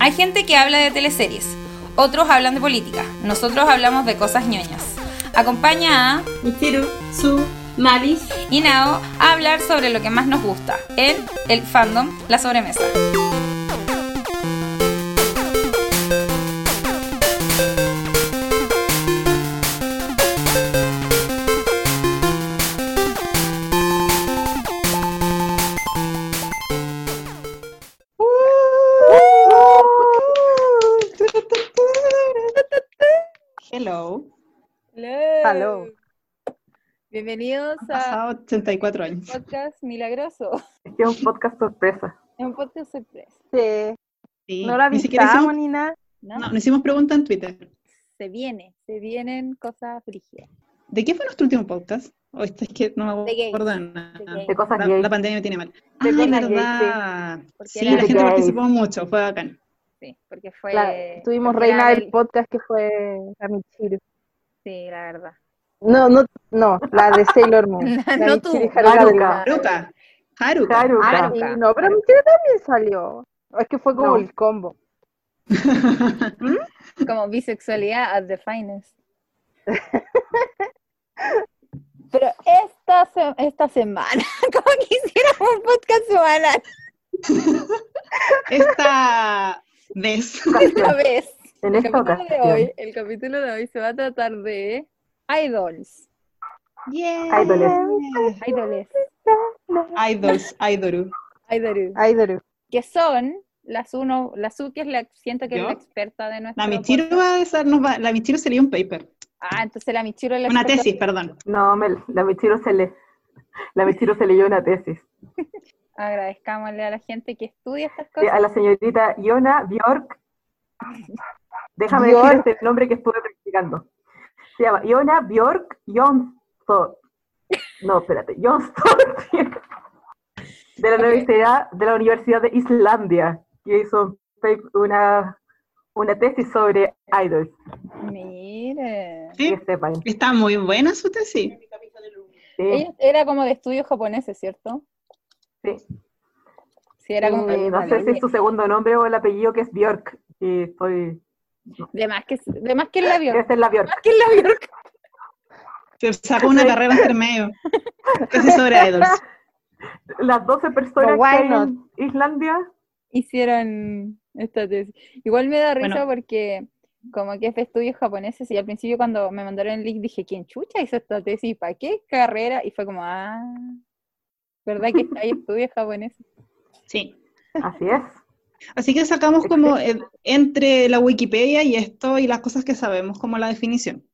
Hay gente que habla de teleseries, otros hablan de política, nosotros hablamos de cosas ñoñas. Acompaña a Michiru, Su, Malis y Nao a hablar sobre lo que más nos gusta, en el fandom, la sobremesa. Bienvenidos Han a pasado 84 años. podcast milagroso. Es que es un podcast sorpresa. Es un podcast sorpresa. Sí. Sí, No la ni siquiera avisamos hicimos, ni nada. ¿no? no, no hicimos pregunta en Twitter. Se viene, se vienen cosas frígidas. ¿De qué fue nuestro último podcast? O esta es que no me De acuerdo de nada. De. De cosas La, gays. la pandemia me tiene mal. De Ay, cosas gays, verdad. Porque Sí, la gente participó mucho, fue bacán. Sí, porque fue. Claro, tuvimos porque reina del podcast que fue la Michiru. Sí, la verdad. No, no, no, la de Sailor Moon. La No tú, Haruka Haruka. Haruka. Haruka. Ah, sí, no, pero Michiru también salió. Es que fue como No. el combo. Como bisexualidad at the finest. Pero esta, se- esta semana, como quisiéramos un podcast semanal, Esta vez. esta vez. En El esta capítulo, de hoy, el capítulo de hoy se va a tratar de idols. Yeah. Idoles. Idols. Idols, Idoru. Idols. Aidoru. Que son las uno, la Su, que es la, siento que es ¿Yo? la experta de nuestro La Michiru podcast. va a ser- nos va- la Michiru se leyó un paper. Ah, entonces la Michiru es la Una tesis, perdón. No, me- la Michiru se le, la Michiru se leyó una tesis. Agradezcámosle a la gente que estudia estas Sí, cosas. a la señorita Iona Bjork. Déjame Bjork. decir este nombre que estuve practicando. Se llama Iona Bjork Jonsson. No, espérate, Jonsson. De la, universidad, de la Universidad de Islandia, que hizo una, una tesis sobre idols. Mire. Sí, está muy buena su tesis. Sí, Ella era como de estudios japoneses, ¿cierto? sí. Sí, era como. Y no sé si es su segundo nombre o el apellido que es Bjork. Y estoy. De más que, de más que la vio. Debe ser la Bjork. Más que la Bjork. Se sacó una carrera intermedio. Tesis sobre idols. Las 12 personas que hay en Islandia. Hicieron esta tesis. Igual me da risa Bueno. porque como que es de estudios japoneses y al principio cuando me mandaron el link dije, ¿quién chucha hizo esta tesis? ¿Para qué carrera? Y fue como, ah, ¿verdad que hay estudios japoneses? Sí. Así es. Así que sacamos como eh, entre la Wikipedia y esto y las cosas que sabemos como la definición.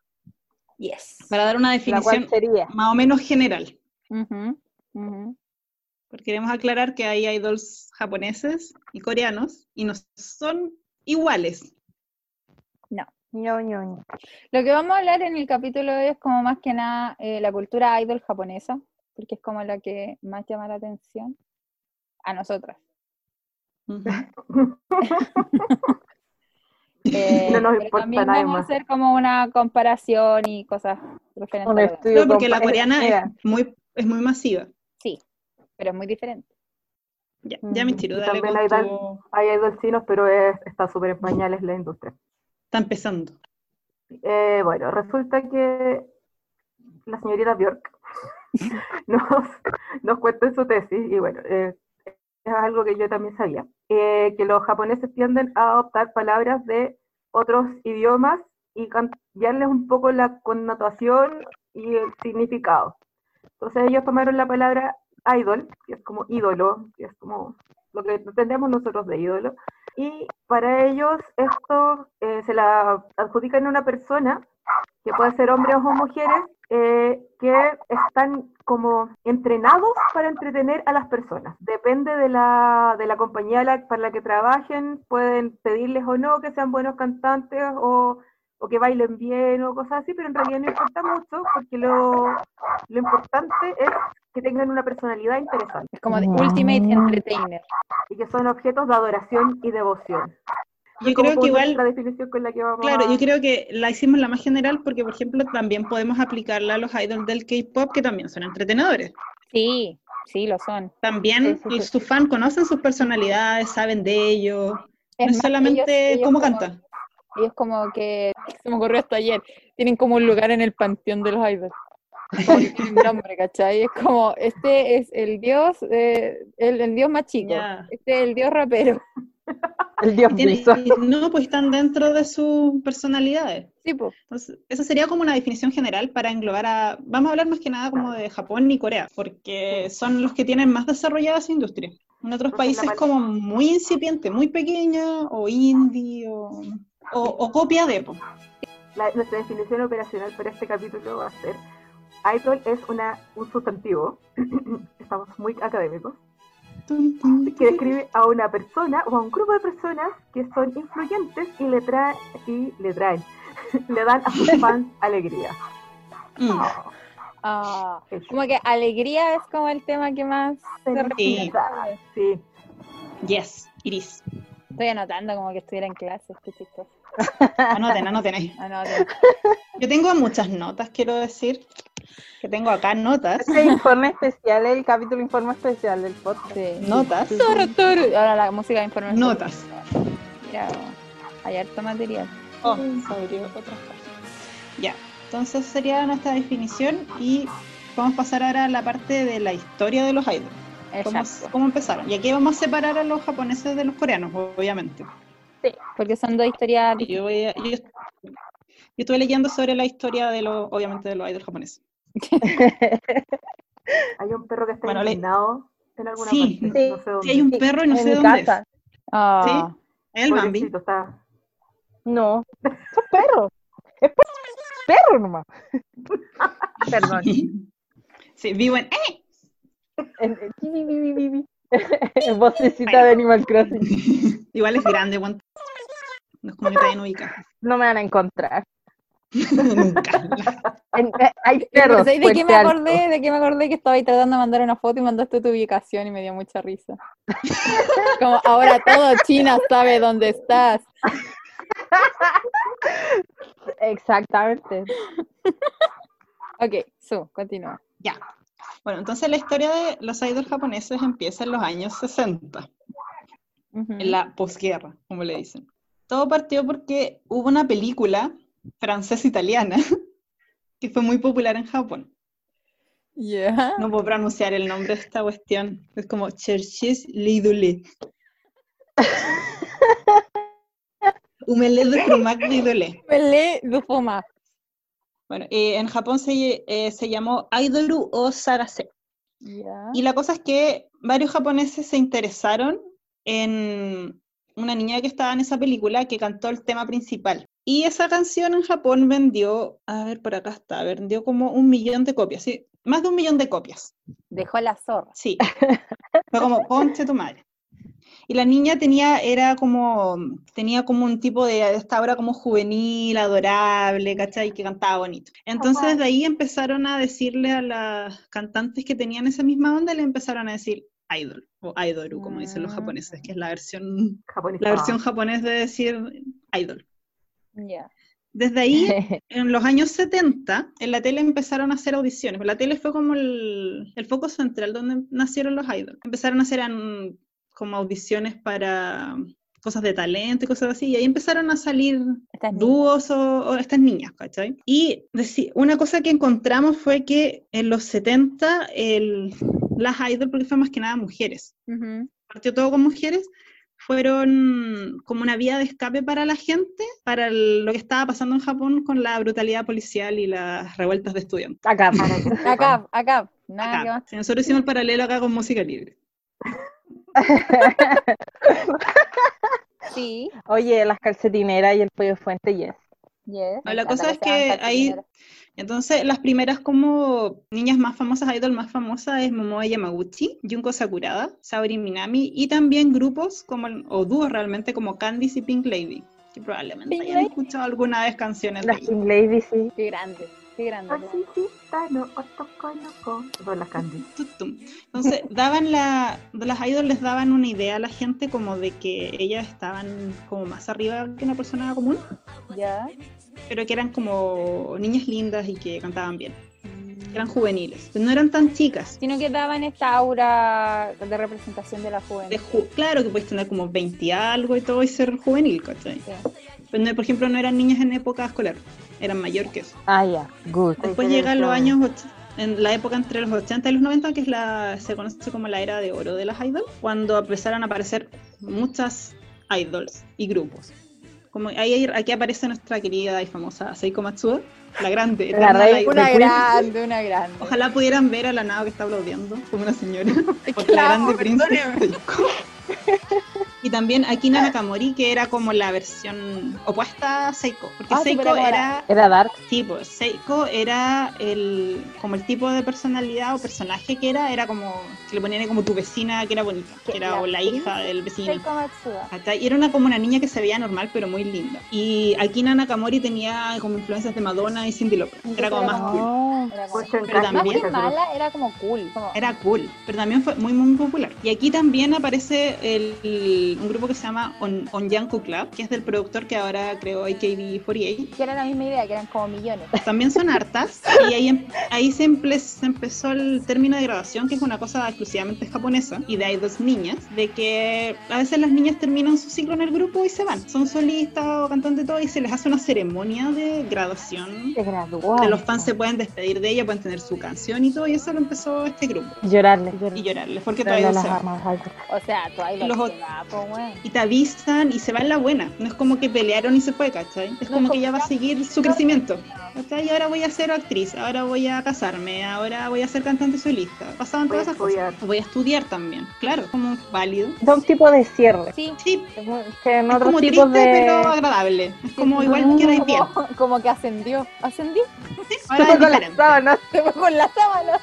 Yes. Para dar una definición más o menos general. Porque queremos aclarar que hay idols japoneses y coreanos y no son iguales. Ño, ño, ño. Lo que vamos a hablar en el capítulo de hoy es como más que nada eh, la cultura idol japonesa, porque es como la que más llama la atención a nosotras. Eh, No nos importa también nadie vamos a hacer como una comparación y cosas referentes No, porque la coreana es muy, es muy masiva. Sí, pero es muy diferente. Ya, ya Mm, me tiro, dale también hay tu- Hay idols chinos, pero es, está súper en pañales la industria. Está empezando. Eh, bueno, resulta que la señorita Bjork nos, nos cuenta en su tesis, y bueno, eh, es algo que yo también sabía, eh, que los japoneses tienden a adoptar palabras de otros idiomas y cambiarles un poco la connotación y el significado. Entonces ellos tomaron la palabra idol, que es como ídolo, que es como lo que entendemos nosotros de ídolo, y para ellos esto eh, se la adjudican a una persona, que puede ser hombres o mujeres, eh, que están como entrenados para entretener a las personas. Depende de la, de la compañía la- para la que trabajen, pueden pedirles o no que sean buenos cantantes o, o que bailen bien o cosas así, pero en realidad no importa mucho porque lo, lo importante es que tengan una personalidad interesante Es como de Mm. Ultimate Entertainer. y que son objetos de adoración y devoción. Yo creo que igual, la definición con la que vamos claro, a- yo creo que la hicimos la más general porque, por ejemplo, también podemos aplicarla a los idols del K-pop que también son entretenedores. Sí, sí, lo son. También Sí, sí, sí. sus fans conocen sus personalidades, saben de ellos. Es no es más, solamente ellos- ellos cómo como- cantan. Ellos como que, se me ocurrió hasta ayer, tienen como un lugar en el panteón de los idols. Tienen nombre, ¿cachai? Es como, este es el dios, eh, el, el dios más chico, este es el dios rapero. El dios Tiene- no, pues están dentro de sus personalidades. Sí, pues. Entonces, esa sería como una definición general para englobar a... Vamos a hablar más que nada como de Japón y Corea, porque son los que tienen más desarrollada esa industria. En otros países es como muy incipiente, muy pequeña, o indie, o, o, o copia de... po. La- nuestra definición operacional para este capítulo va a ser idol es una, un sustantivo, estamos muy académicos, que describe a una persona o a un grupo de personas que son influyentes y le traen, y le traen, le dan a sus fans alegría. Mm. Ah, Eso. como que alegría es como el tema que más se repite. Felicidad, Sí. Yes, Iris. Estoy anotando como que estuviera en clase, qué chistoso. Anoten, anoten ahí. Anoten. Yo tengo muchas notas, quiero decir. Que tengo acá notas. Este informe especial, el capítulo informe especial del podcast. Sí. Notas. Ahora la música de información. Notas. Mira, hay harto material. Oh, se abrió otra página. Ya, entonces sería nuestra definición y vamos a pasar ahora a la parte de la historia de los idols. ¿Cómo, Exacto. cómo empezaron? Y aquí vamos a separar a los japoneses de los coreanos, obviamente. Porque son dos historias Yo, voy a- yo, yo estuve leyendo sobre la historia de los, obviamente, de los idols japoneses. Hay un perro que está Bueno, le- en alguna Sí, parte, sí, no sé dónde. Sí, hay un perro y no en sé dónde casa. Ah. El Bambi. Está... No, son perros. Es per- perro nomás. Perdón. Sí, vivo en... ¡Eh! En- en- vocecita de Animal Crossing. Igual es grande. No es como que te vayan a ubicar. No me van a encontrar. Nunca. En- eh, hay Pero perros. ¿sabes de qué me Alto. acordé? De qué me acordé que estaba ahí tratando de mandar una foto y mandaste tu ubicación y me dio mucha risa. Como ahora todo China sabe dónde estás. Exactamente. Ok, su, continúa. Ya. Bueno, entonces la historia de los idols japoneses empieza en los años 60, Ujú. en la posguerra, como le dicen. Todo partió porque hubo una película francesa-italiana que fue muy popular en Japón. No puedo pronunciar el nombre de esta cuestión. Es como Cherches l'idolé. Humele de Frumac l'idolé. Pelé du Fuma. Bueno, eh, en Japón se, eh, se llamó Aidoru o Sarase. Y la cosa es que varios japoneses se interesaron en una niña que estaba en esa película que cantó el tema principal. Y esa canción en Japón vendió, a ver, por acá está, vendió como un millón de copias, sí, más de un millón de copias. Dejó la zorra. Sí. Fue como, ponche tu madre. Y la niña tenía, era como, tenía como un tipo de, esta obra como juvenil, adorable, ¿cachai? Que cantaba bonito. Entonces de ahí empezaron a decirle a las cantantes que tenían esa misma onda, le empezaron a decir idol, o idoru, como dicen los Ah. japoneses, que es la versión, japonés. la versión japonés de decir idol. Ya. Desde ahí en los años 70, en la tele empezaron a hacer audiciones. La tele fue como el, el foco central donde nacieron los idols. Empezaron a hacer an- como audiciones para cosas de talento y cosas así, y ahí empezaron a salir dúos o, o estas niñas, ¿cachai? Y una cosa que encontramos fue que en los 70 el, las idols, porque fue más que nada mujeres, Ujú. partió todo con mujeres, fueron como una vía de escape para la gente, para el- lo que estaba pasando en Japón con la brutalidad policial y las revueltas de estudiantes. Acá. Acá, acá. Nada Acá. más. Nosotros hicimos el paralelo acá con música libre. Sí. Oye, las calcetineras y el pollo fuente, yes. Yes. No, la cosa es que ahí, entonces las primeras como niñas más famosas, idol más famosas es Momoe Yamaguchi, Junko Sakurada, Saori Minami y también grupos como, o dúos realmente como Candice y Pink Lady, que probablemente Pink hayan Lady. escuchado alguna vez canciones de Las ahí. Pink Lady, sí. Qué grande. Qué grande. Entonces, daban la, de las idols les daban una idea a la gente como de que ellas estaban como más arriba que una persona común, Ya. pero que eran como niñas lindas y que cantaban bien. eran juveniles, pero no eran tan chicas. Sino que daban esta aura de representación de la De juventud. ju- claro que puedes tener como 20 y algo y todo y ser juvenil, ¿cachai? Sí. Pero no, por ejemplo, no eran niñas en época escolar, eran mayor que eso. Ah, ya, good. Después llegan los años, en la época entre los 80 y los 90, que es la, se conoce como la era de oro de las idols, cuando empezaron a aparecer muchas idols y grupos. Como ahí, aquí aparece nuestra querida y famosa Seiko Matsuda, la grande. La rey-. Una grande, una grande. Ojalá pudieran ver a la nave que está aplaudiendo, como una señora. Es que la la grande amo, princesa. Y también Akina Nakamori, que era como la versión opuesta a Seiko. Porque Ah, sí, Seiko pero era era Era Dark. Sí, pues Seiko era el como el tipo de personalidad o personaje que era, era como que le ponían como tu vecina que era bonita, que era La o la hija del vecino. Seiko Matsuda. Y era una como una niña que se veía normal pero muy linda. Y Akina Nakamori tenía como influencias de Madonna y Cindy Lauper. Era como más cool. Era como- Pues Pero casa, Más también- mala, era como cool. Como, Era cool, pero también fue muy muy popular. Y aquí también aparece el, un grupo que se llama On, Onyanko Club, que es del productor que ahora creó AKB48. que era la misma idea, que eran como millones. También son hartas y ahí, em- ahí se, emple- se empezó el término de graduación, que es una cosa exclusivamente japonesa, y de ahí dos niñas, de que a veces las niñas terminan su ciclo en el grupo y se van. Son solistas o cantantes todo y se les hace una ceremonia de graduación. se graduó. Que los fans se pueden despedir de ella, pueden tener su canción y todo, y eso lo empezó este grupo. Llorarle. Y llorarles, porque Llorarle todavía a se las van. armas altas. O sea, lo Los weón. y te avisan y se va en la buena. No es como que pelearon y se fue, ¿cachai? Es No como es que ella va a seguir su crecimiento. ¿cachai? Y ahora voy a ser actriz, ahora voy a casarme, ahora voy a ser cantante solista. Pasaban Voy todas esas estudiar. cosas. Voy a estudiar también, claro, como válido. Da un tipo de cierre. Sí. Sí, Que en es como tipos triste de. pero agradable. Es como igual que bien. Como, que ascendió. ¿Ascendió? Ahora es con las diferente. sábanas. Se fue con la sábana.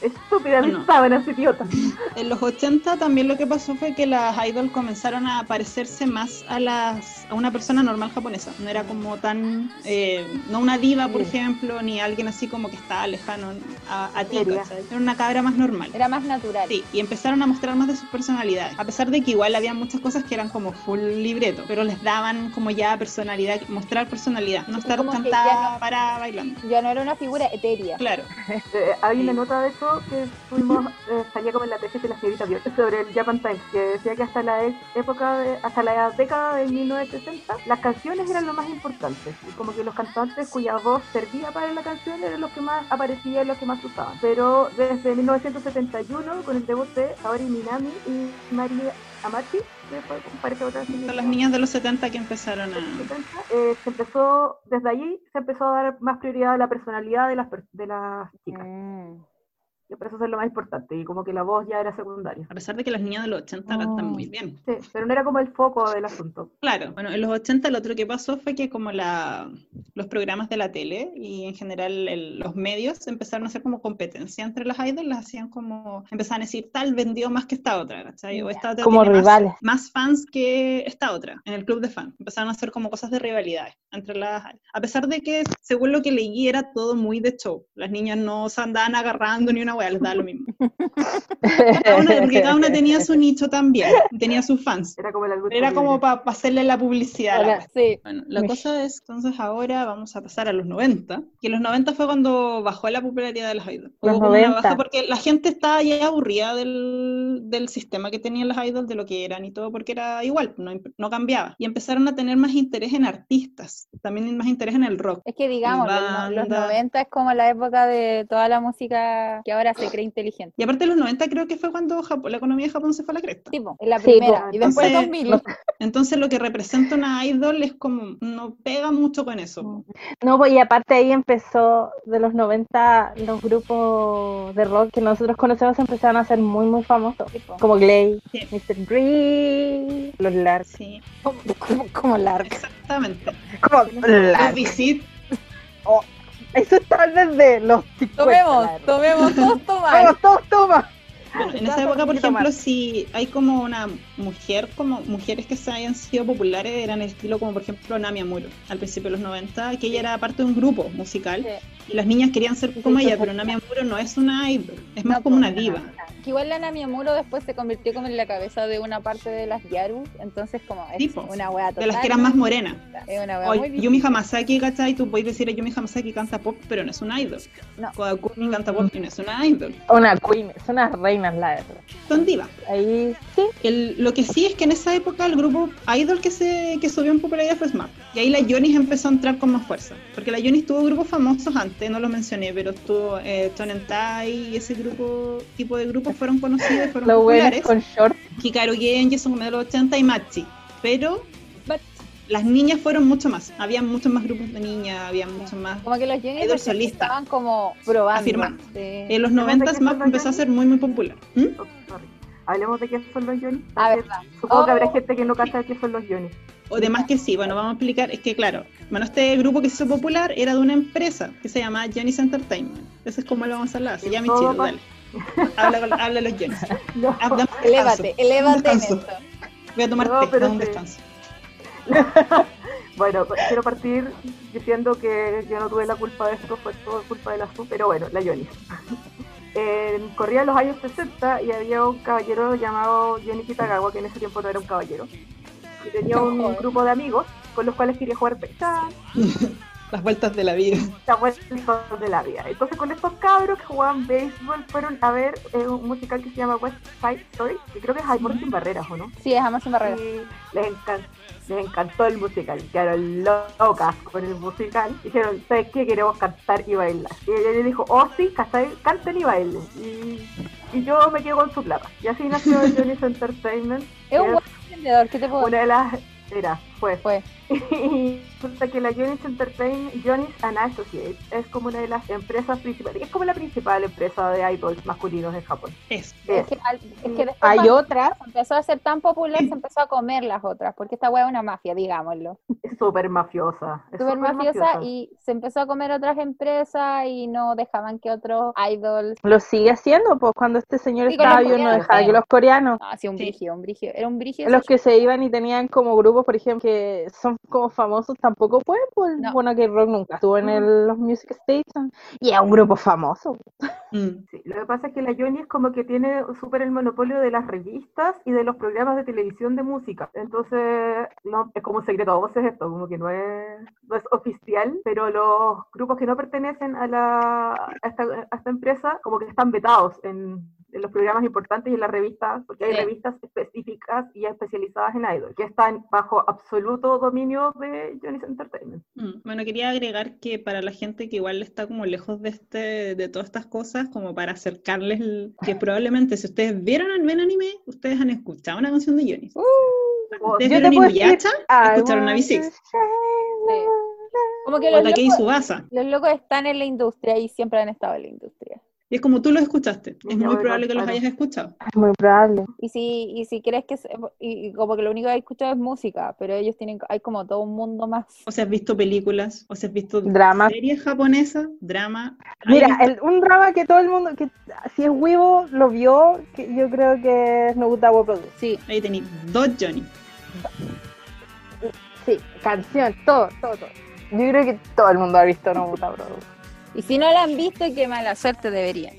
Estúpida, No. mis sábanas, idiota. En los 80 también lo que pasó fue que las idols comenzaron a parecerse más a las a una persona normal japonesa. No era como tan, eh, no una diva, por Sí. ejemplo, ni alguien así como que está lejano a, a ti. Era una cabra más normal. Era más natural. Sí, y empezaron a mostrar más de sus personalidades. A pesar de que igual había muchas cosas que eran como full libreto, pero les daban como ya personalidad, mostrar personalidad, no estar cantada no- para bailando. Ya no era una figura etérea. Claro, Eh, hay una nota de hecho que tuvimos, eh, salía como en la tesis de la señorita Björk sobre el Japan Times, que decía que hasta la e- época, de- hasta la década de 1960, las canciones eran lo más importante. Y como que los cantantes cuya voz servía para la canción eran los que más aparecían y los que más usaban. Pero desde 1971, con el debut de Saori Minami y María Amachi, que fue, parece otra son las niñas de los 70 que empezaron a... 70, eh, se empezó, desde allí se empezó a dar más prioridad a la personalidad de las, per- de las chicas. Mm. Que por eso es lo más importante. Y como que la voz ya era secundaria. A pesar de que las niñas de los 80 cantan muy bien. Sí, pero no era como el foco del asunto. Claro, bueno, en los 80 lo otro que pasó fue que como la, los programas de la tele y en general el- los medios empezaron a hacer como competencia entre las idols, las hacían como, empezaban a decir tal vendió más que esta otra, ¿cachai? O esta otra Como tiene más- rivales. Más, fans que esta otra, en el club de fans. Empezaron a hacer como cosas de rivalidades entre las idols. A pesar de que, según lo que leí, era todo muy de show. Las niñas no se andaban agarrando ni una wea, les da lo mismo. Cada una- porque cada una tenía su nicho también, tenía sus fans. Era como Era como para hacerle la publicidad. Ahora, sí. Bueno, la Mish. cosa es, entonces ahora vamos a pasar a los 90, que los 90 fue cuando bajó la popularidad de las idols. Hubo Los como una 90. baja porque la gente estaba ya aburrida del, del sistema que tenían las idols, de lo que eran y todo, porque era igual, no, no cambiaba. Y empezaron a tener más interés en artistas, también más interés en el rock. Es que digamos, los, los Banda. 90 es como la época de toda la música que ahora se cree inteligente. Y aparte de los 90 creo que fue cuando Japón- la economía de Japón se fue a la cresta. Tipo, es la Sí, primera. y después Entonces, 2000. Entonces lo que representa una idol es como, no pega mucho con eso. No, pues y aparte ahí empezó de los 90 los grupos de rock que nosotros conocemos empezaron a ser muy muy famosos. Tipo, Como Glay, Sí. Mr. Green, los Larks. Sí, como, como, como Lark. exactamente. Como Los Larks. Visit Eso está desde los 50. Tomemos, tomemos, todos tomar. Vamos, todos, toma. Bueno, en esa época, por ejemplo, más. si hay como una mujer, como mujeres que se hayan sido populares, eran el estilo como por ejemplo Nami Amuro, al principio de los 90, que ella era parte de un grupo musical Sí. y las niñas querían ser como Sí, ella, pero Nami Amuro no es una idol, es No, más como pues, una diva. que igual la Nami Amuro después se convirtió como en la cabeza de una parte de las Yaru, entonces como es Tipo, una wea total. De las que eran más morenas. Es una wea O muy Yumi Hamasaki, ¿cachai? Tú puedes decir a Yumi Hamasaki canta pop, pero no es una idol. No. Kodakumi canta pop y no es una idol. Una queen, son unas reinas, la verdad. Son divas. Ahí sí, El- lo que sí es que en esa época el grupo idol que se que subió en popularidad fue SMAP. Y ahí la Jonis empezó a entrar con más fuerza. Porque la Jonis tuvo grupos famosos antes, no los mencioné, pero estuvo eh, Tonentai y ese grupo, tipo de grupos fueron conocidos, fueron los populares. con short. Hikaru Genji, son de los 80 y Machi. Pero las niñas fueron mucho más. Había muchos más grupos de niñas, había mucho más. Como que los solista. estaban como probando. Afirmando. Sí. En los ¿Hablemos de 90 qué son SMAP los empezó a ser muy, muy popular. ¿Mm? Oh, sorry. Hablemos de qué son los Johnny. Ah, verdad. Supongo que habrá Oh. gente que no cacha qué son los Johnny. O demás que sí, bueno, vamos a explicar, es que claro, bueno, este grupo que se hizo popular era de una empresa que se llama Johnny's Entertainment. Ese es como lo vamos a hablar, se llama pa- dale. Habla, con- habla a los Johnny's. No, Ah, descanso, Elévate, elévate en descanso. esto. Voy a tomar No, té, pero un sí. Bueno, quiero partir diciendo que yo no tuve la culpa de esto, fue todo culpa de la SU, pero bueno, la Johnny. Eh, corría los años 60 y había un caballero llamado Johnny Kitagawa, que en ese tiempo no era un caballero, y tenía un grupo de amigos con los cuales quería jugar pecha, Las vueltas de la vida. la vuelta de la vida. Entonces con estos cabros que jugaban béisbol fueron a ver eh, un musical que se llama West Side Story, que creo que es Amor sin barreras, ¿o no? Sí, es Amor sin barreras. y les, encan- les encantó el musical, quedaron locas con el musical, dijeron, ¿sabes qué? Queremos cantar y bailar. Y ella le dijo, oh sí, canten y bailen. Y, y yo me quedo con su plata. Y así nació Johnny's Entertainment, Es un buen emprendedor, ¿qué te puedo una de las... Era, fue. Fue. Y resulta que la Johnny's Entertainment, Johnny's and Associates, es como una de las empresas principales, es como la principal empresa de idols masculinos en Japón. Es. Es que, al- es que después Hay otras, empezó a ser tan popular, se empezó a comer las otras, porque esta hueá es una mafia, digámoslo. Es súper mafiosa. es Súper mafiosa y se empezó a comer otras empresas y no dejaban que otros idols... lo sigue haciendo, pues cuando este señor Sí, estaba vivo no dejaba sí. que los coreanos, No, hacía un Sí. brigio, un brigio. Era un brigio. los que se iban y tenían como grupos, por ejemplo, que son como famosos, tampoco pueden, pues No. bueno que rock nunca estuvo en el- los music stations y es un grupo famoso. Mm. Sí, lo que pasa es que la Johnny es como que tiene súper el monopolio de las revistas y de los programas de televisión de música. Entonces, no, es como un secreto a voces esto, como que no es, no es oficial, pero los grupos que no pertenecen a, la, a, esta, a esta empresa como que están vetados en, en los programas importantes y en las revistas, porque hay Sí. revistas específicas y especializadas en idol, que están bajo absoluto dominio de Johnny's Entertainment. Mm. Bueno, quería agregar que para la gente que igual está como lejos de este, de todas estas cosas, como para acercarles el- que probablemente si ustedes vieron ven anime, ustedes han escuchado una canción de Johnny. Uh, ¿Ustedes vieron Inuyasha? ¿Escucharon a want V6? to shine Como que O los locos, Subasa. los locos están en la industria y siempre han estado en la industria. Y es como tú los escuchaste. Es muy probable que los hayas escuchado. Es muy probable. Y si, y si crees que, se- y, como que lo único que he escuchado es música, pero ellos tienen, hay como todo un mundo más. O si has visto películas, o si has visto Drama. series japonesas, drama. Mira, el- un drama que todo el mundo, que si es Weibo lo vio, que yo creo que es Nobutawa Produce. Sí, ahí tenéis dos Johnny. Sí, canción, todo, todo, todo. Yo creo que todo el mundo ha visto Nobutawa Produce. Y si no la han visto, qué mala suerte deberían.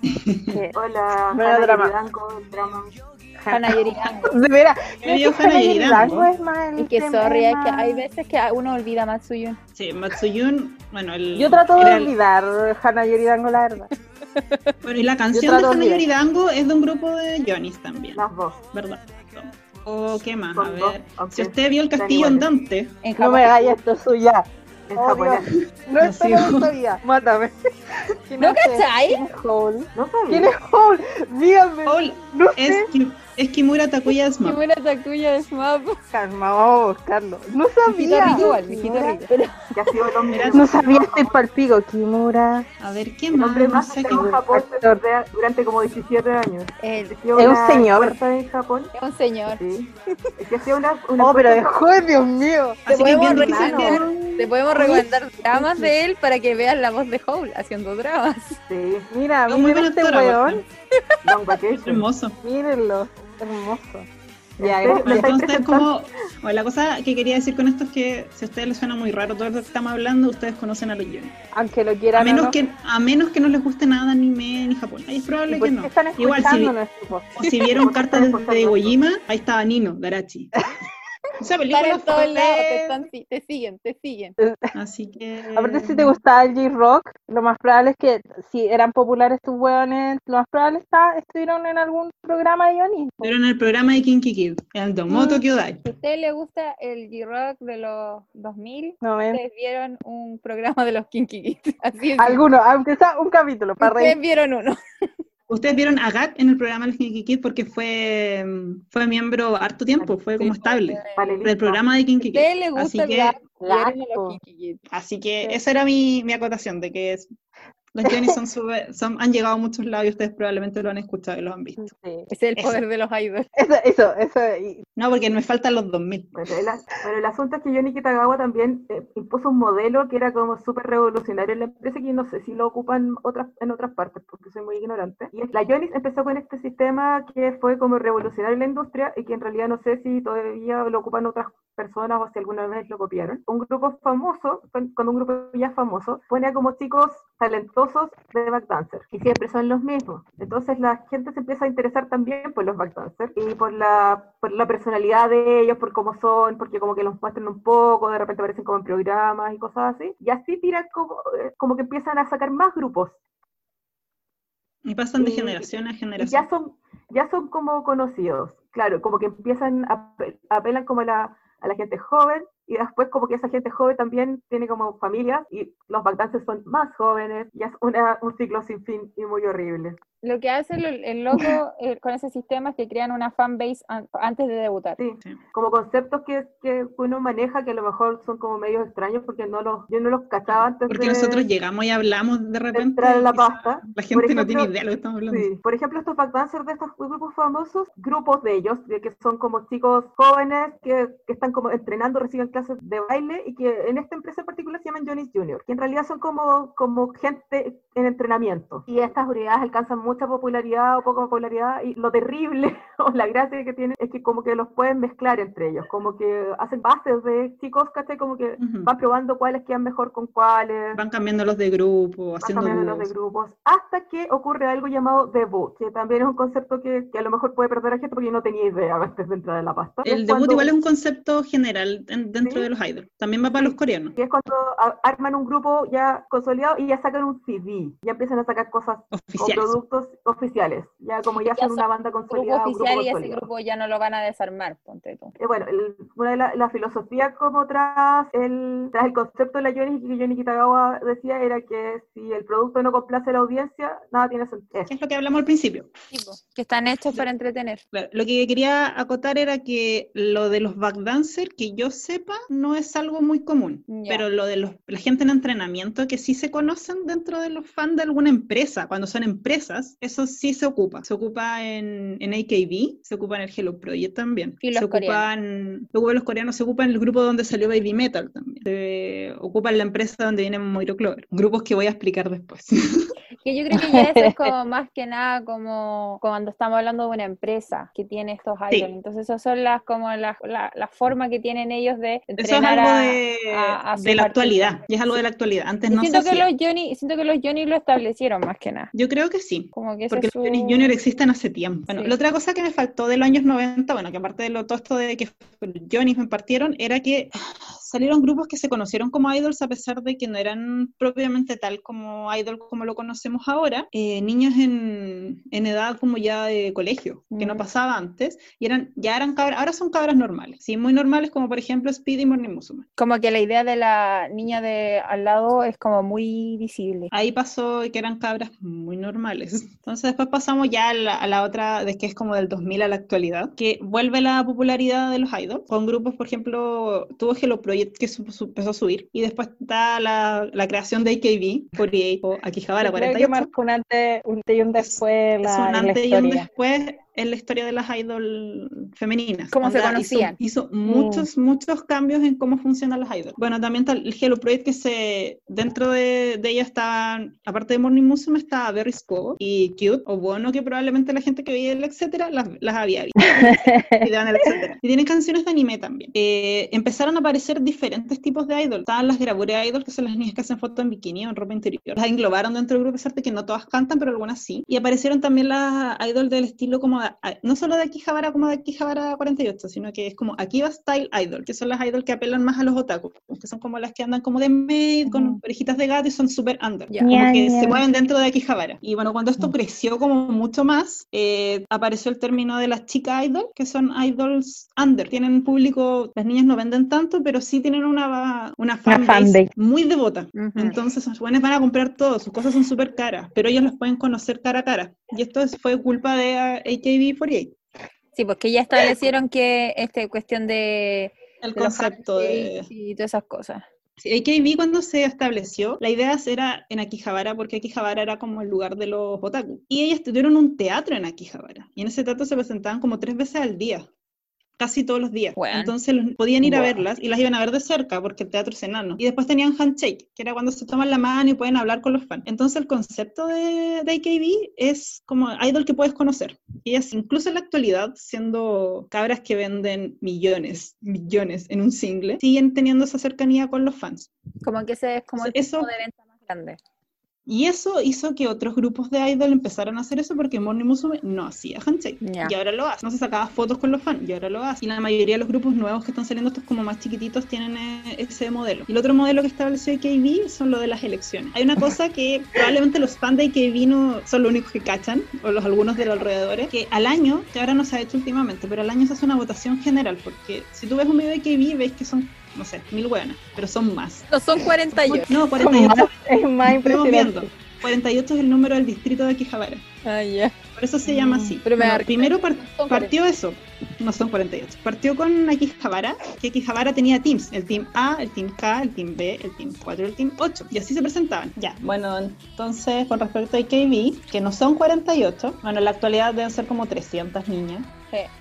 Que- Hola, Bueno, Hana drama. Drama. Yeridango. De veras, que Yeridango. Yeridango es el Y que sorry, es que hay veces que uno olvida Matsuyun. Sí, Matsuyun, bueno, el, Yo trato de el- olvidar Hana Yeridango, la verdad. Bueno, y la canción de olvidar. Yoridango es de un grupo de Johnny's también, Las dos. ¿verdad? O qué más, a ver. aunque Si usted vio el castillo andante, En No Japón. me hagas esto suya. En Oh, japonés. Dios. No No sigo. esta vida. Mátame. ¿Quién ¿No cachai? ¿Quién es Hole? No sabía. ¿Quién es Hole? Dígame. Paul No es, sé. Ki- es Kimura Takuya Smap. Kimura Takuya de Smap. Calma, vamos a buscarlo. No sabía. igual. Pero No sabía este palpico. Kimura. A ver, ¿qué el más? hombre No más sé que qué en Japón durante como 17 años. Es un señor. en Japón. es un señor. Sí. Es que hacía una, una Oh, pero dejó, Dios mío. Te Así que es podemos recomendar, te podemos recomendar dramas de él para que veas la voz de Howl haciendo dramas. Sí, Mira, No, muy miren este weón. Hermoso. Mírenlo. Hermoso. Ya, Entonces, presentando? como, o la cosa que quería decir con esto es que si a ustedes les suena muy raro todo lo que estamos hablando, ustedes conocen a los Johnny. Aunque lo quieran A menos, no. que, a menos que no les guste nada anime ni Japón. Ahí es ¿Y probable que no. están Igual, si, o si vieron cartas de, de Iwo Jima, ahí estaba Nino, Garachi. Esa Están película te, están- te siguen, te siguen. Así que... Aparte, si te gustaba el J-Rock, lo más probable es que si eran populares tus hueones, lo más probable está estuvieron en algún programa de Johnny. Pero en el programa de Kinky Kid, el Domoto Mm. Kyodai. Si a ustedes les gusta el G-Rock de los 2000, No ustedes vieron un programa de los Kinky Kids. Así es. Alguno, aunque sea un capítulo para Ustedes reír. vieron uno. Ustedes vieron a Gat en el programa del Kinky Kid porque fue, fue miembro harto tiempo, fue como estable. Del programa de Kinky Kid. ustedes les Así gusta el que, los Kids. así que esa era mi, mi acotación, de que es- los Johnny son, súper- son han llegado a muchos lados y ustedes probablemente lo han escuchado y los han visto. Sí. Ese es el Eso. poder de los idols. Eso, eso, eso. y- No, porque me faltan los 2000. Bueno el, as- bueno, el asunto es que Johnny Kitagawa también eh, impuso un modelo que era como súper revolucionario en la empresa, que no sé si lo ocupan otras, en otras partes, porque soy muy ignorante. Y es- la Johnny empezó con este sistema que fue como revolucionario en la industria y que en realidad no sé si todavía lo ocupan otras personas o si alguna vez lo copiaron. Un grupo famoso, con un grupo ya famoso, pone a como chicos talentosos de backdancer y siempre son los mismos. Entonces la gente se empieza a interesar también por los backdancers y por la, por la personalidad de ellos, por cómo son, porque como que los muestran un poco, de repente aparecen como en programas y cosas así. Y así tiran como, eh, como que empiezan a sacar más grupos Y pasan de Y- generación a y generación. ya son, ya son como conocidos, claro, como que empiezan a apel- apelan como a la, a la gente joven y después como que esa gente joven también tiene como familias y los backdancers son más jóvenes y es una, un ciclo sin fin y muy horrible. Lo que hace el, el loco eh, con ese sistema es que crean una fanbase an- antes de debutar. Sí, Sí. como conceptos que, que uno maneja que a lo mejor son como medios extraños porque no los, yo no los cachaba antes Porque de, nosotros llegamos y hablamos de repente. entrar y la pasta. La gente no ejemplo, tiene idea de lo que estamos hablando. Sí. Por ejemplo, estos backdancers de estos grupos famosos, grupos de ellos, de que son como chicos jóvenes que, que están como entrenando, reciben clases de baile y que en esta empresa en particular se llaman Johnny's Junior, que en realidad son como, como gente en entrenamiento. Y estas unidades alcanzan mucha popularidad o poca popularidad y lo terrible o la gracia que tienen es que como que los pueden mezclar entre ellos, como que hacen bases de chicos, ¿cachai? Como que van probando cuáles quedan mejor con cuáles Van cambiando los de grupo, haciendo o menos los de grupos, hasta que ocurre algo llamado debut, que también es un concepto que, que a lo mejor puede perder a gente porque yo no tenía idea antes de entrar en la pasta. El es debut cuando- igual es un concepto general en- dentro Sí. de los idols. También va para los coreanos. y es cuando arman un grupo ya consolidado y ya sacan un CD, ya empiezan a sacar cosas Oficiales. productos oficiales, ya como ya, Ya son una son banda Grupo consolidada, un grupo oficial y ese grupo ya no lo van a desarmar, ponte tú. Eh, bueno, el- una de las la filosofías como tras el, tras el concepto de la Johnny que Johnny Kitagawa decía era que si el producto no complace a la audiencia, nada tiene sentido. Que es lo que hablamos al principio. Que están hechos para entretener. Claro, Lo que quería acotar era que lo de los backdancers, que yo sepa, no es algo muy común. Ya. Pero lo de los, la gente en entrenamiento, que sí se conocen dentro de los fans de alguna empresa, cuando son empresas, eso sí se ocupa. Se ocupa en, en AKB, se ocupa en el Hello Project también. Y los se ocupan, se ocupan los coreanos, se ocupa en el grupo donde salió Baby Metal también. Se ocupa en la empresa donde viene Moiro Clover. Grupos que voy a explicar después. Que yo creo que ya eso es como más que nada como cuando estamos hablando de una empresa que tiene estos idols. Sí. Entonces, esas son las como la, la, la forma que tienen ellos de Eso es entrenar algo a- de, a- de la actualidad. Y es algo de la actualidad. Antes no se siento, que hacía. los Johnny, siento que los Johnny lo establecieron más que nada. Yo creo que sí. Como que ese Porque los Johnny Junior existen hace tiempo. Bueno, Sí. la otra cosa que me faltó de los años 90, bueno, que aparte de lo, todo esto de que los Johnny me partieron, era que salieron grupos que se conocieron como idols a pesar de que no eran propiamente tal como idol como lo conocemos ahora. Eh, niños en, en edad como ya de colegio, que no Mm. pasaba antes, y eran, ya eran cabras, ahora son cabras normales, sí, muy normales como por ejemplo Speedy y Morning Musume. Como que la idea de la niña de al lado es como muy visible. Ahí pasó que eran cabras muy normales. Entonces después pasamos ya a la, a la otra, de que es como del 2000 a la actualidad, que vuelve la popularidad de los idols, con grupos, por ejemplo, tuvo Hello Project que su- su- empezó a subir, y después está la, la creación de AKB, 48, o Akihabara Yo creo que 48. marcó un antes, un y un después Es la, un en la antes y un después en la historia de las idol femeninas. ¿Cómo se conocían? Hizo, hizo muchos, muchos cambios en cómo funcionan las idols. Bueno, también está el Hello Project que se, dentro de, de ella estaban, aparte de Morning Musume, estaba Berry Scobo y Cute, o Bono, que probablemente la gente que veía el etcétera las, las había visto. y daban el etcétera. Y tienen canciones de anime también. Eh, empezaron a aparecer diferentes tipos de idol. Estaban las Gravure Idol, que son las niñas que hacen fotos en bikini o en ropa interior. Las englobaron dentro del grupo de arte que no todas cantan, pero algunas sí. Y aparecieron también las idol del estilo como, de- no solo de Akihabara como de Akihabara 48, sino que es como Akiba Style Idol, que son las idol que apelan más a los otaku, que son como las que andan como de maid, con orejitas de gato y son súper under. Ya. Como Ña, que ña. se mueven dentro de Akihabara. Y bueno, cuando esto Mm. creció como mucho más, eh, apareció el término de las chicas idol, que son idols under. Tienen público, las niñas no venden tanto, pero sí tienen una, una fanbase fanbase. muy devota. Ujú. Entonces, sus jóvenes van a comprar todo, sus cosas son súper caras, pero ellos los pueden conocer cara a cara. Y esto es- fue culpa de ah, AKB48, Sí, porque ya establecieron que este cuestión de, el de concepto de... y todas esas cosas. Sí, AKB cuando se estableció, la idea era en Akihabara, porque Akihabara era como el lugar de los otaku. Y ellas tuvieron un teatro en Akihabara. Y en ese teatro se presentaban como tres veces al día. Casi todos los días. Bueno. Entonces los- podían ir a verlas y las iban a ver de cerca porque el teatro es enano. Y después tenían handshake, que era cuando se toman la mano y pueden hablar con los fans. Entonces el concepto de, de AKB es como idol que puedes conocer. Y ellas, incluso en la actualidad, siendo cabras que venden millones, millones en un single, siguen teniendo esa cercanía con los fans. Como que ese es como el Eso- de venta más grande. Y eso hizo que otros grupos de idol empezaran a hacer eso porque Morning Musume no hacía handshake. Y ahora lo hace. No se sacaba fotos con los fans y ahora lo hace. Y la mayoría de los grupos nuevos que están saliendo, estos como más chiquititos, tienen eh, ese modelo. Y el otro modelo que estableció AKB son lo de las elecciones. Hay una cosa que probablemente los fans de AKB no son los únicos que cachan, o los algunos de los alrededores, que al año, que ahora no se ha hecho últimamente, pero al año se hace una votación general. Porque si tú ves un video de AKB, veis que son, no sé, mil hueonas, pero son más. No, son 48. No, Son 48. más- es más Estamos impresionante. viendo. 48 es el número del distrito de Akihabara. Ah, ya. Por eso se llama así. Pero Bueno, primero partió eso. No son 48. Partió con Akihabara, que Akihabara tenía teams. El team A, el team K, el team B, el team 4 y el team 8. Y así se presentaban. Ya, bueno, entonces con respecto a AKB, que no son 48, bueno, en la actualidad deben ser como 300 niñas.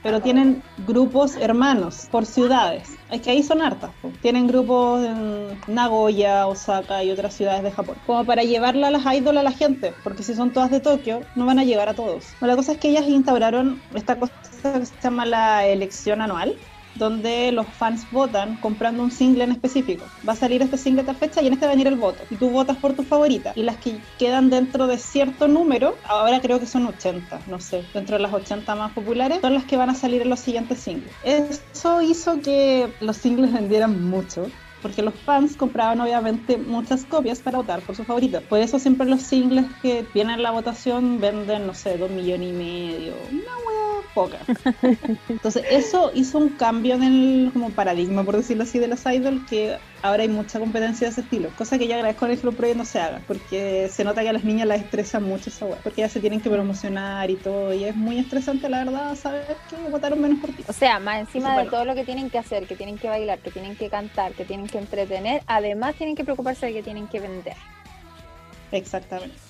Pero tienen grupos hermanos por ciudades. Es que ahí son hartas. Tienen grupos en Nagoya, Osaka y otras ciudades de Japón. Como para llevarla a las idols a la gente. Porque si son todas de Tokio, no van a llegar a todos. La cosa es que ellas instauraron esta cosa que se llama la elección anual donde los fans votan comprando un single en específico. Va a salir este single a fecha y en este va a venir el voto. Y tú votas por tu favorita. Y las que quedan dentro de cierto número, ahora creo que son 80, no sé, dentro de las 80 más populares, son las que van a salir en los siguientes singles. Eso hizo que los singles vendieran mucho. Porque los fans compraban obviamente muchas copias para votar por su favorito. Por eso siempre los singles que vienen a la votación venden, no sé, dos millones y medio. Una wea poca. Entonces, eso hizo un cambio en el como paradigma, por decirlo así, de las idol, que ahora hay mucha competencia de ese estilo. Cosa que yo agradezco en el Hello Project no se haga, porque se nota que a las niñas las estresa mucho esa wea, porque ya se tienen que promocionar y todo, y es muy estresante, la verdad, saber que votaron menos por ti. O sea, más encima Eso de todo lo que tienen que hacer, que tienen que bailar, que tienen que cantar, que tienen que entretener, además tienen que preocuparse de que tienen que vender. Exactamente.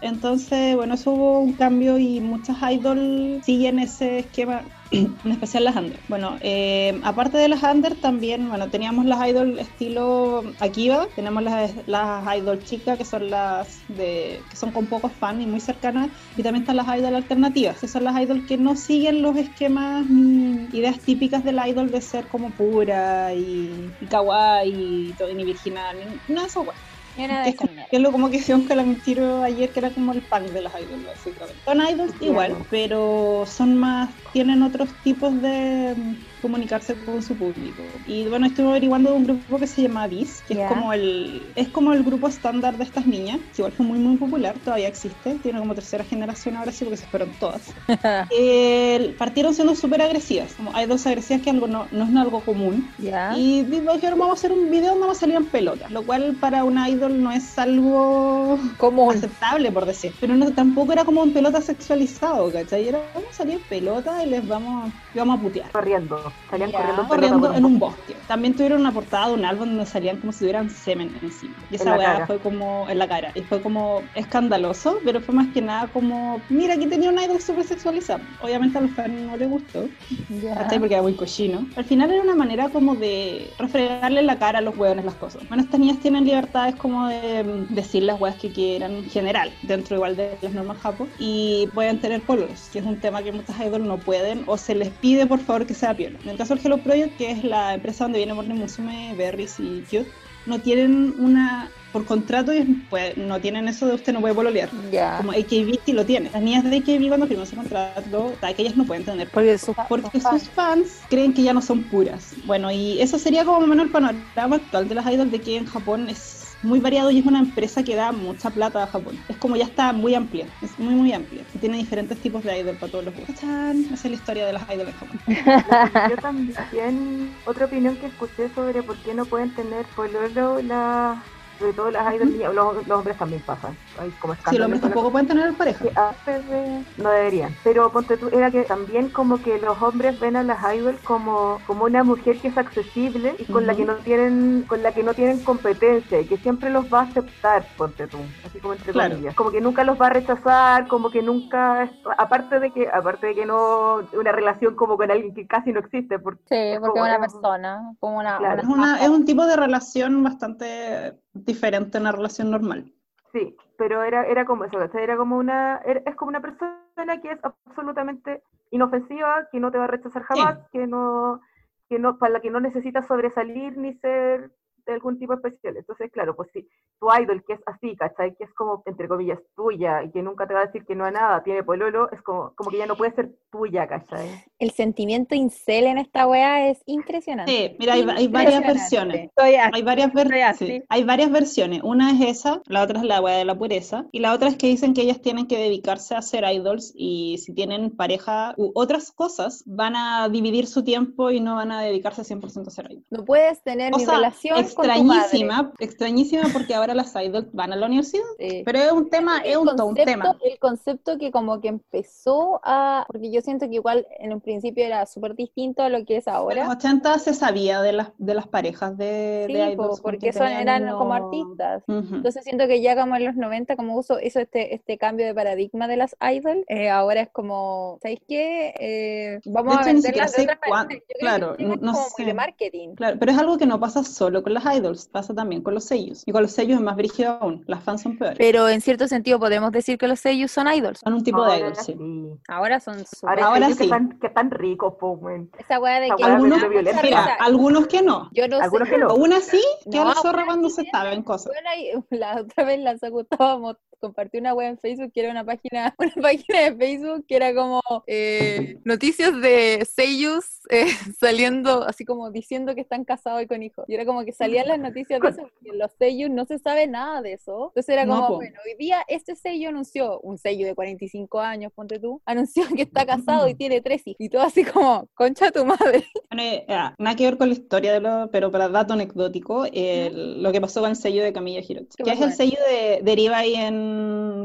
Entonces, bueno, eso hubo un cambio y muchas idol siguen ese esquema, en especial las under. Bueno, eh, aparte de las under, también, bueno, teníamos las idol estilo Akiva, tenemos las, las idol chicas, que son las de que son con pocos fans y muy cercanas, y también están las idol alternativas, que son las idol que no siguen los esquemas ni ideas típicas de la idol de ser como pura y, y kawaii y, todo, ni virginal, ni nada de eso, bueno. Que de que es lo como que decíamos que la mentira ayer, que era como el punk de las idols, básicamente. Son idols igual, pero son más, tienen otros tipos de comunicarse con su público. Y bueno, estuve averiguando de un grupo que se llama Bis, que Ya. es como el es como el grupo estándar de estas niñas, que igual fue muy muy popular, todavía existe, tiene como tercera generación ahora sí, porque se fueron todas. Eh, partieron siendo súper agresivas, como idols agresivas, que algo no, no es algo común. ya. Y dijeron, vamos a hacer un video donde vamos a salir en pelota, lo cual para una idol no es algo Común. aceptable, por decir. Pero no, tampoco era como en pelota sexualizado, ¿cachai? Era, vamos a salir en pelota y les vamos, y vamos a putear. Corriendo, salían Ya. corriendo, en Corriendo en un bosque. También tuvieron una portada de un álbum donde salían como si tuvieran semen encima. Y En esa weá cara. fue como en la cara. Y fue como escandaloso, pero fue más que nada como, mira, aquí tenía un idol súper sexualizado. Obviamente a los fans no les gustó, Ya. ¿cachai? Porque era muy cochino. Al final era una manera como de refregarle en la cara a los hueones las cosas. Bueno, estas niñas tienen libertades como de mm, decir las weas que quieran en general, dentro igual de las normas japo, y pueden tener polos, que es un tema que muchas idols no pueden, o se les pide por favor que sea piola. En el caso del Hello Project, que es la empresa donde viene Morning Musume, Berries y Cute, no tienen una, por contrato, pues, no tienen eso de usted no puede pololear. Ya. Como AKB sí lo tiene. Las niñas de AKB cuando firman ese contrato, ta, que ellas no pueden tener Porque sus porque sus fans creen que ya no son puras. Bueno, y eso sería como menos el panorama actual de las idols, de que en Japón es muy variado y es una empresa que da mucha plata a Japón. Es como ya está muy amplia, es muy muy amplia. Y tiene diferentes tipos de idol para todos los gustos. Esa es la historia de las idols en Japón. Yo también, otra opinión que escuché sobre por qué no pueden tener pololo la, sobre todo las idols, niñas, los, los hombres también pasan. Hay como Si los hombres tampoco pueden tener pareja. que antes de- no deberían. Pero ponte tú, era que también como que los hombres ven a las idols como, como una mujer que es accesible y con la que no tienen, con la que no tienen competencia y que siempre los va a aceptar, ponte tú, así como entre Claro. comillas. Como que nunca los va a rechazar, como que nunca aparte de que, aparte de que no, una relación como con alguien que casi no existe, porque Sí, es porque como- es una es- persona, como una, Claro. Es, una, es un tipo de relación bastante diferente a una relación normal. Sí, pero era, era como eso, ¿cachai? Era como una, era- es como una persona que es absolutamente inofensiva, que no te va a rechazar jamás, que no, que no, para la que no necesitas sobresalir ni ser de algún tipo especial. Entonces, claro, pues si tu idol que es así, ¿cachai? Que es como, entre comillas, tuya y que nunca te va a decir que no a nada, tiene pololo, es como, como que ya no puede ser tuya, ¿cachai? El sentimiento incel en esta wea es impresionante. Sí, mira, hay, hay varias versiones. Estoy así. Hay varias, ver- Soy así. sí, hay varias versiones. Una es esa, la otra es la hueá de la pureza, y la otra es que dicen que ellas tienen que dedicarse a ser idols y si tienen pareja u otras cosas, van a dividir su tiempo y no van a dedicarse 100% a ser idols. No puedes tener ni Cosa relación con tu madre. Extrañísima, extrañísima porque ahora las idols van a la universidad. Sí. Pero es un tema, es el un, todo un concepto, tema. el concepto que como que empezó a, porque yo siento que igual en un principio era súper distinto a lo que es En los ahora. 80 se sabía de las, de las parejas de, Sí, de idols. porque que son, eran como artistas. Ujú. Entonces siento que ya como en los 90 como uso hizo este, este cambio de paradigma de las idols, eh, ahora es como, ¿sabéis qué? Eh, vamos De a hecho, siquiera venderlas de sé otra cuán- manera. Yo creo que claro, es no muy sé. de marketing. Claro, pero es algo que no pasa solo con las idols, pasa también con los sellos. Y con los sellos es más brígido aún, las fans son peores. Pero en cierto sentido podemos decir que los sellos son idols. Son un tipo de Ahora idols, sí. sí. Ahora son súper- Ahora, ellos que sí. están, que están ricos, pues, weón. Esa weá de que Algunos, mira, algunos que no. Yo no Algunos sé. que no. Aún así, que la No, zorra cuando sí se saben cosas. Bueno, ahí, la otra vez la Gustavo compartió una web en Facebook que era una página, una página de Facebook que era como eh, noticias de Seiyus eh, saliendo, así como diciendo que están casados y con hijos. Y era como que salían las noticias de eso, porque los Seiyus no se sabe nada de eso. Entonces era como, bueno, hoy día este sello anunció, un sello de 45 años, ponte tú, anunció que está casado y tiene tres hijos. Y todo así como, concha tu madre. Bueno, eh, ah, nada que ver con la historia, de lo, pero para dato anecdótico, eh, lo que pasó con el sello de Camilla Hiroshi, ¿Qué que es el sello de, de Ribai en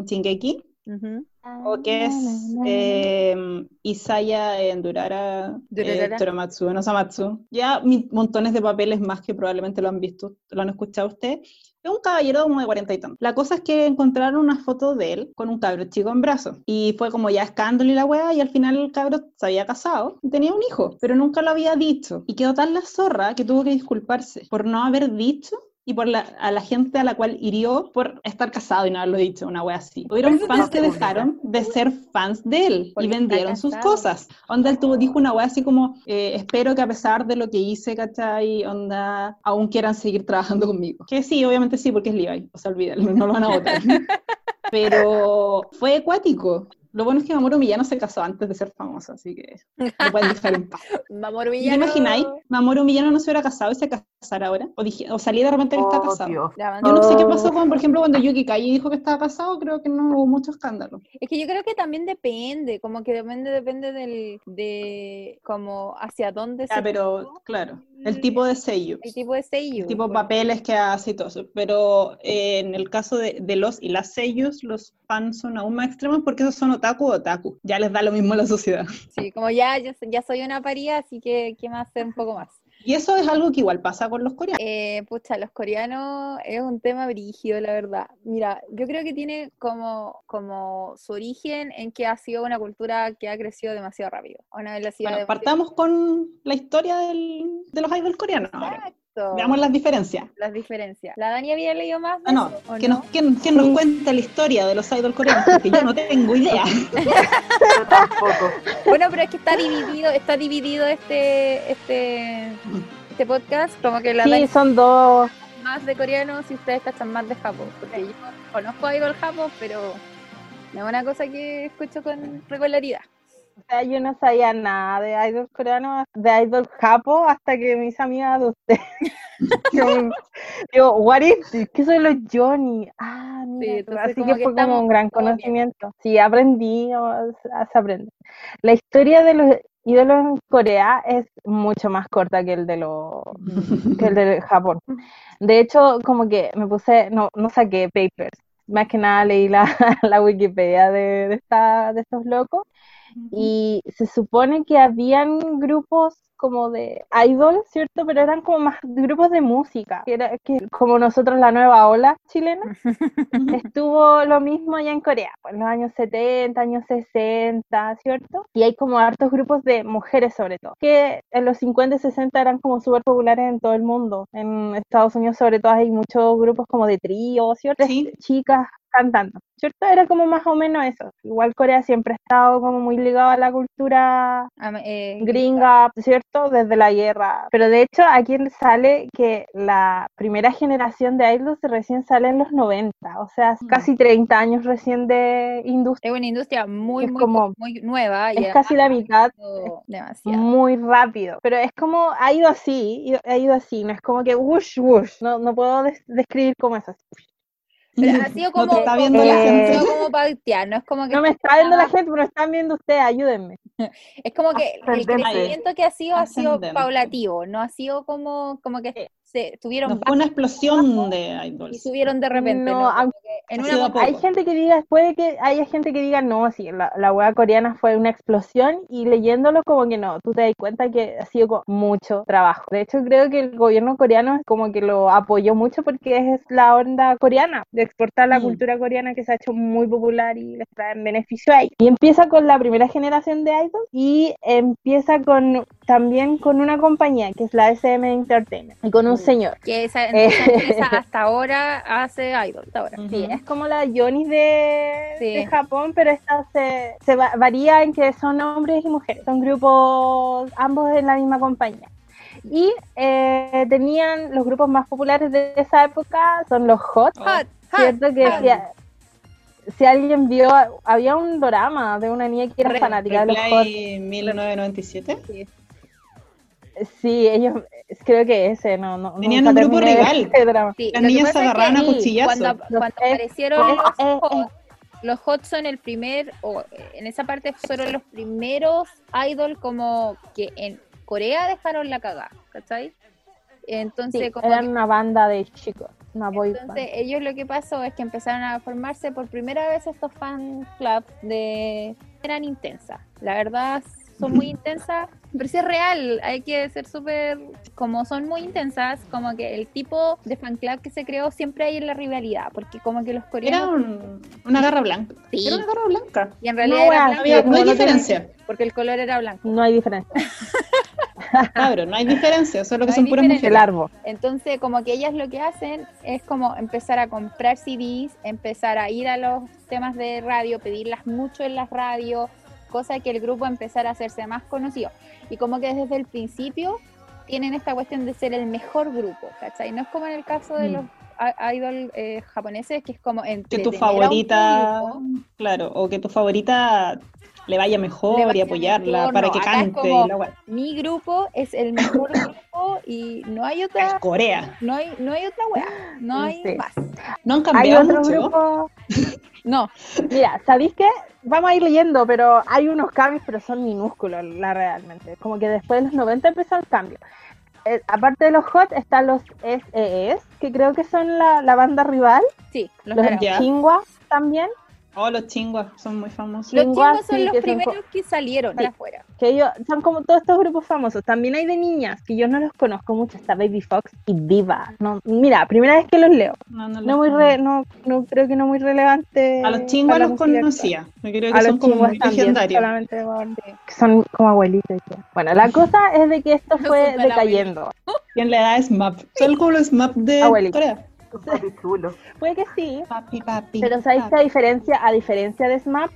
Shingeki, o que es eh, Isaya en Durara, Durarara. eh, Toromatsu, en Osamatsu. Ya mi- montones de papeles más que probablemente lo han visto, lo han escuchado ustedes. Es un caballero como de cuarenta y tantos. La cosa es que encontraron una foto de él con un cabro chico en brazos. Y fue como ya escándalo y la wea, y al final el cabro se había casado y tenía un hijo, pero nunca lo había dicho. Y quedó tan la zorra que tuvo que disculparse por no haber dicho y por la, a la gente a la cual hirió por estar casado y no haberlo dicho, una wea así. Hubieron fans que dejaron de ser fans de él y vendieron sus cosas. Onda, él tuvo, dijo una wea así como, eh, espero que a pesar de lo que hice, ¿cachai? Onda, aún quieran seguir trabajando conmigo. Que sí, obviamente sí, porque es Levi, o sea, olvídalo, no lo van a votar. Pero fue acuático. Lo bueno es que Mamoru Millano se casó antes de ser famoso, así que lo pueden dejar en paz. Mamoru ¿Y ¿Te imagináis? Mamoru Millano no se hubiera casado y se casó casar ahora? O, dije, o salí de repente que está Oh, casado. Yo no sé qué pasó con, por ejemplo, cuando Yuki Kai dijo que estaba casado, creo que no hubo mucho escándalo. Es que yo creo que también depende, como que depende, depende del, de como hacia dónde Ya, se pero puso claro, el tipo de sello, el tipo de sello. el tipo de porque- papeles que hace y todo eso. Pero eh, en el caso de, de los y las sellos, los fans son aún más extremos porque esos son otaku o otaku. Ya les da lo mismo a la sociedad. Sí, como ya, ya, ya soy una paría, así que ¿qué más hacer un poco más? Y eso es algo que igual pasa con los coreanos. Eh, pucha, los coreanos es un tema brígido, la verdad. Mira, yo creo que tiene como, como su origen en que ha sido una cultura que ha crecido demasiado rápido. Una Bueno, partamos con la historia del- de los idols coreanos ahora. Exacto. Veamos las diferencias. las diferencias. ¿La Dani había leído más de Ah, no, eso, o que no? nos, ¿quién, quién nos cuenta la historia de los idols coreanos? Porque yo no tengo idea. Yo tampoco. Bueno, pero es que está dividido, está dividido este, este, este podcast, como que la Sí, Dani son dos. más de coreanos y ustedes cachan más de Japón, porque yo conozco a Idol Japón, pero no es una cosa que escucho con regularidad. O sea, yo no sabía nada de idol coreano, de idol japo, hasta que mis amigas de usted. Yo- Digo, what is, ¿qué son los Johnny? Ah, mira, entonces así que que fue como un gran estamos bien. conocimiento. Sí, aprendí, o sea, se aprende. La historia de los ídolos en Corea es mucho más corta que el de los que el de Japón. De hecho, como que me puse, no, no saqué papers, más que nada leí la, la Wikipedia de, de, esta, de estos locos y se supone que habían grupos como de idol, ¿cierto? Pero eran como más grupos de música, que era que como nosotros la nueva ola chilena, estuvo lo mismo allá en Corea, pues en los años 70, años 60, ¿cierto? Y hay como hartos grupos de mujeres sobre todo, que en los 50 y 60 eran como súper populares en todo el mundo. En Estados Unidos sobre todo hay muchos grupos como de trío, ¿cierto? Sí. Chicas cantando, ¿cierto? Era como más o menos eso. Igual Corea siempre ha estado como muy ligado a la cultura eh, gringa, ¿cierto? Desde la guerra. Pero de hecho, aquí sale que la primera generación de idols recién sale en los 90, o sea, Mm. casi 30 años recién de industria. Es una industria muy, Es muy, como- muy nueva. y Es casi la mitad, demasiado. muy rápido. Pero es como, ha ido así, ha ido así, no es como que wush, wush. No, no puedo des- describir cómo es así. Pero ha sido No como, te está viendo la gente. como pautear, no es como que No me está viendo la gente, pero están viendo ustedes, ayúdenme. Es como que el crecimiento que ha sido ha sido paulativo, no ha sido como, como que se tuvieron No fue una explosión de y idols. subieron de repente. No, ¿no? en una. Hay gente que diga, puede que haya gente que diga, no, sí, la, la hueá coreana fue una explosión y leyéndolo como que no, tú te das cuenta que ha sido con mucho trabajo. De hecho, creo que el gobierno coreano como que lo apoyó mucho porque es la onda coreana, de exportar la Mm. cultura coreana que se ha hecho muy popular y les traen beneficio a ellos. Y empieza con la primera generación de idols y empieza con también con una compañía que es la SM Entertainment y con un señor. Que esa, Eh. esa empresa hasta ahora hace idol, hasta ahora. Sí, es como la Johnny de, Sí. de Japón, pero esta se, se va- varía en que son hombres y mujeres. Son grupos, ambos en la misma compañía. Y eh, tenían los grupos más populares de esa época, son los Hot. Hot, hot, ¿cierto? Que hot. si, si alguien vio, había un drama de una niña que era Re- fanática de los Hot. Replay 1997. Sí, ellos, creo que ese, no, no. Tenían un grupo rival. Sí, Las niñas se agarraban a sí, cuchillazos. Cuando, cuando eh, aparecieron eh, los eh, Hot, los Hot son el primer, o eh, en esa parte fueron los primeros idol como que en Corea dejaron la cagada, ¿cachai? Entonces, Sí, como eran que- una banda de chicos, una boy band. entonces ellos lo que pasó es que empezaron a formarse por primera vez estos fan clubs de eran intensas, la verdad son muy intensas, pero sí es real, hay que ser súper, como son muy intensas, como que el tipo de fan club que se creó siempre hay en la rivalidad, porque como que los Era coreanos, un- una garra blanca. Sí. Era una garra blanca. y en realidad No, era weá, blanco, Había- no hay diferencia. porque el color era blanco. No hay diferencia. Cabrón, no hay diferencia. Solo que No son puras mujeres. Entonces, como que ellas lo que hacen es como empezar a comprar CDs, empezar a ir a los temas de radio, pedirlas mucho en las radios, cosa que el grupo empezara a hacerse más conocido. Y como que desde el principio tienen esta cuestión de ser el mejor grupo, ¿cachai? No es como en el caso de Mm. los idol eh, japoneses, que es como Que tu favorita, público. claro, o que tu favorita le vaya mejor Le y vaya apoyarla mejor, para no, que es cante. como- y la. Mi grupo es el mejor grupo grupo y no hay otra, Corea. no hay, no hay otra weá, no hay Sí. más. No han Hay cambiado otro mucho. grupo. No, Mira, ¿sabéis qué? Vamos a ir leyendo, pero hay unos cambios, pero son minúsculos, la realmente. Como que después de los 90 empezó el cambio. Eh, aparte de los HOT, están los SES, que creo que son la, la banda rival. sí, los, Los. Chingua también. Oh, los chinguas son muy famosos. Los Chingua, chingos son sí, los que primeros que salieron Sí. para afuera. Que ellos son como todos estos grupos famosos. También hay de niñas, que yo no los conozco mucho. Está Baby Fox y Diva. No, mira, primera vez que los leo. No, no, No muy re- no, no creo que no muy relevante. A los chinguas los conocía. Yo creo que a son los como legendarios. son como abuelitos. y todo. Bueno, la cosa es de que esto fue decayendo. Y en la edad es MAP. Son como los MAP de Abuelito. Corea. Un papi chulo. Puede que sí, Papi, papi. pero ¿sabéis que a diferencia, a diferencia de SMAP,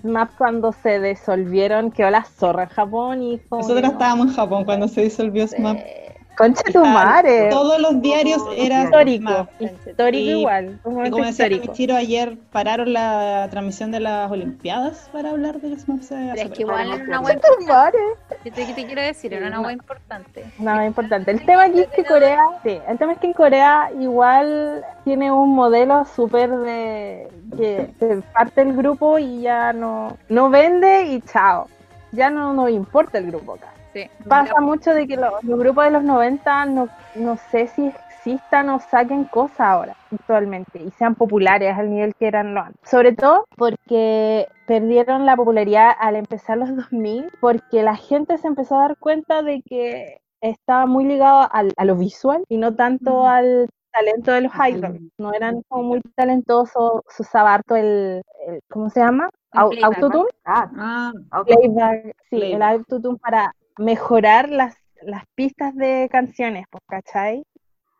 SMAP cuando se disolvieron quedó la zorra en Japón y Nosotros no. estábamos en Japón cuando se disolvió SMAP. Eh, Concha tu madre. Todos los diarios eran Histórico, histórico Y- igual, un Y como decía. Michiro, ayer pararon la transmisión de las Olimpiadas para hablar SMAP. Se pero es que igual era una tu madre. ¿Qué te, quiero decir? Era una weá importante. Nada importante. El tema aquí es que Corea, sí, el tema es que en Corea igual tiene un modelo súper de que se parte el grupo y ya no, no vende y chao. Ya no nos importa el grupo acá. Sí. Pasa mucho de que lo- los grupos de los 90 no, no sé si existan o saquen cosas ahora, actualmente, y sean populares al nivel que eran lo antes. Sobre todo porque perdieron la popularidad al empezar los 2000, porque la gente se empezó a dar cuenta de que estaba muy ligado al- a lo visual y no tanto al talento de los idols. No eran como muy talentosos, se usaba harto el, el- ¿cómo se llama? Autotune Ah, Ah, playback, sí, el autotune para mejorar las, las pistas de canciones, pues, ¿cachai?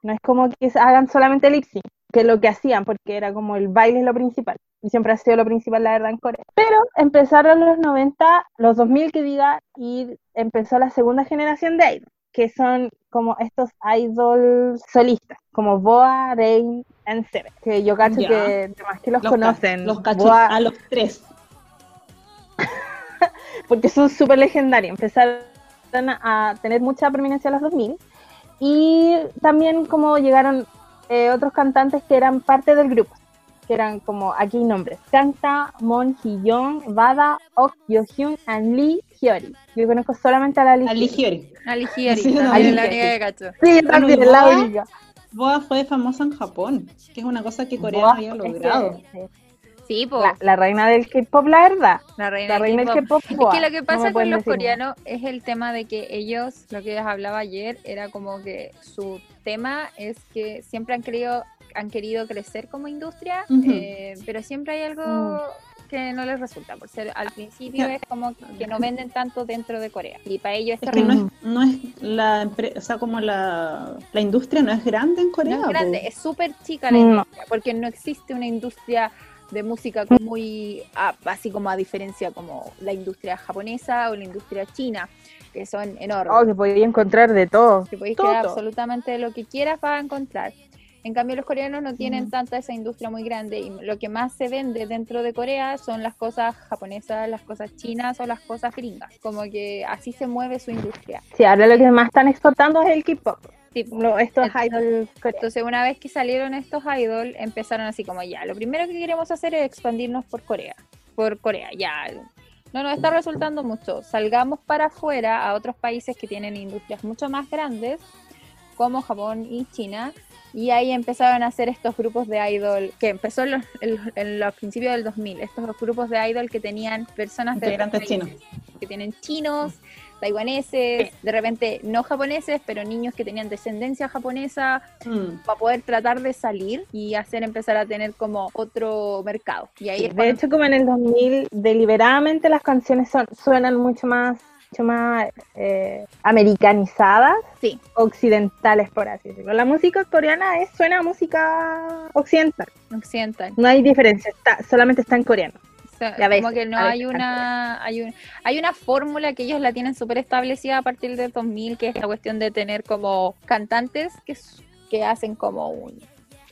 No es como que hagan solamente sync, que es lo que hacían, porque era como el baile es lo principal, y siempre ha sido lo principal, la verdad, en Corea. Pero empezaron los 90, los 2000 que diga, y empezó la segunda generación de idol, que son como estos idols solistas, como Boa, Rain, and Seven, que yo cacho que más que los, los, conocen. ca- los cacho Boa- a los tres. porque son súper legendarios. Empezaron a a tener mucha prominencia en los 2000 y también como llegaron eh, otros cantantes que eran parte del grupo, que eran como aquí nombres, Kangta, Mon Hee-young, Bada, Ok Yo-hyun and Lee Hyori. Yo conozco solamente a la Lee A Lee Hyori. Hyori. Ali Hieri, Sí, también Ali es la Hieri. única que cacho. Sí, también, Bueno, la Boa, única. Boa fue famosa en Japón, que es una cosa que Corea Boa, no había es que- logrado. Sí, po, la, la reina del K-pop, la verdad. la reina, La reina del K-pop. Es que lo que No pasa con los decir coreanos es el tema de que ellos, lo que les hablaba ayer, era como que su tema es que siempre han querido, han querido crecer como industria, eh, pero siempre hay algo Mm. que no les resulta, por ser al principio es como que no venden tanto dentro de Corea. Y para ellos Es que no Mm. es, no es la empresa, o sea, como la, la industria no es grande en Corea. no es grande, es súper chica la No. industria, porque no existe una industria de música como muy, así como a diferencia como la industria japonesa o la industria china, que son enormes. Oh, que podía encontrar de todo. que podéis todo. absolutamente lo que quieras vas a encontrar. En cambio, los coreanos no tienen Mm. tanta esa industria muy grande y lo que más se vende dentro de Corea son las cosas japonesas, las cosas chinas o las cosas gringas. Como que así se mueve su industria. Sí, ahora lo que más están exportando es el K-pop. Lo- Estos Entonces- idols coreanos. Entonces, una vez que salieron estos idols, empezaron así como ya, lo primero que queremos hacer es expandirnos por Corea. Por Corea, ya. No nos está resultando mucho. Salgamos para afuera a otros países que tienen industrias mucho más grandes, como Japón y China. Y ahí empezaron a hacer estos grupos de idol, que empezó en los, en- los principios del 2000, estos grupos de idol que tenían personas de Integrantes chinos. que tienen chinos, taiwaneses, de repente no japoneses, pero niños que tenían descendencia japonesa, Mm. para poder tratar de salir y hacer empezar a tener como otro mercado. Y ahí Sí, de cuando- hecho, como en el 2000, deliberadamente las canciones son, suenan mucho más, mucho más eh, americanizadas, Sí. occidentales, por así decirlo. La música coreana es, suena a música occidental. occidental. No hay diferencia, está, solamente está en coreano. Sea, Y como que no hay veces una hay, un, hay una fórmula que ellos la tienen súper establecida a partir del 2000, que es la cuestión de tener como cantantes que, que hacen como un,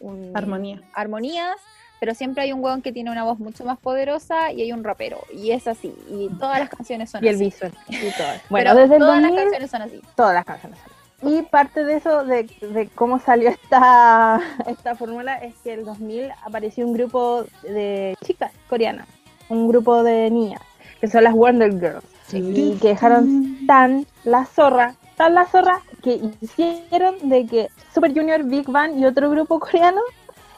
un- Armonía. armonías, pero siempre hay un hueón que tiene una voz mucho más poderosa y hay un rapero. Y es así. Y todas las canciones son Y el así. visual y todo. Bueno, Pero desde el todas 2000, las canciones son así. todas las canciones. Y parte de eso, de, de cómo salió esta, esta fórmula, es que en el 2000 apareció un grupo de chicas coreanas, un grupo de niñas, que son las Wonder Girls, y que dejaron tan la zorra, tan la zorra, que hicieron de que Super Junior, Big Bang y otro grupo coreano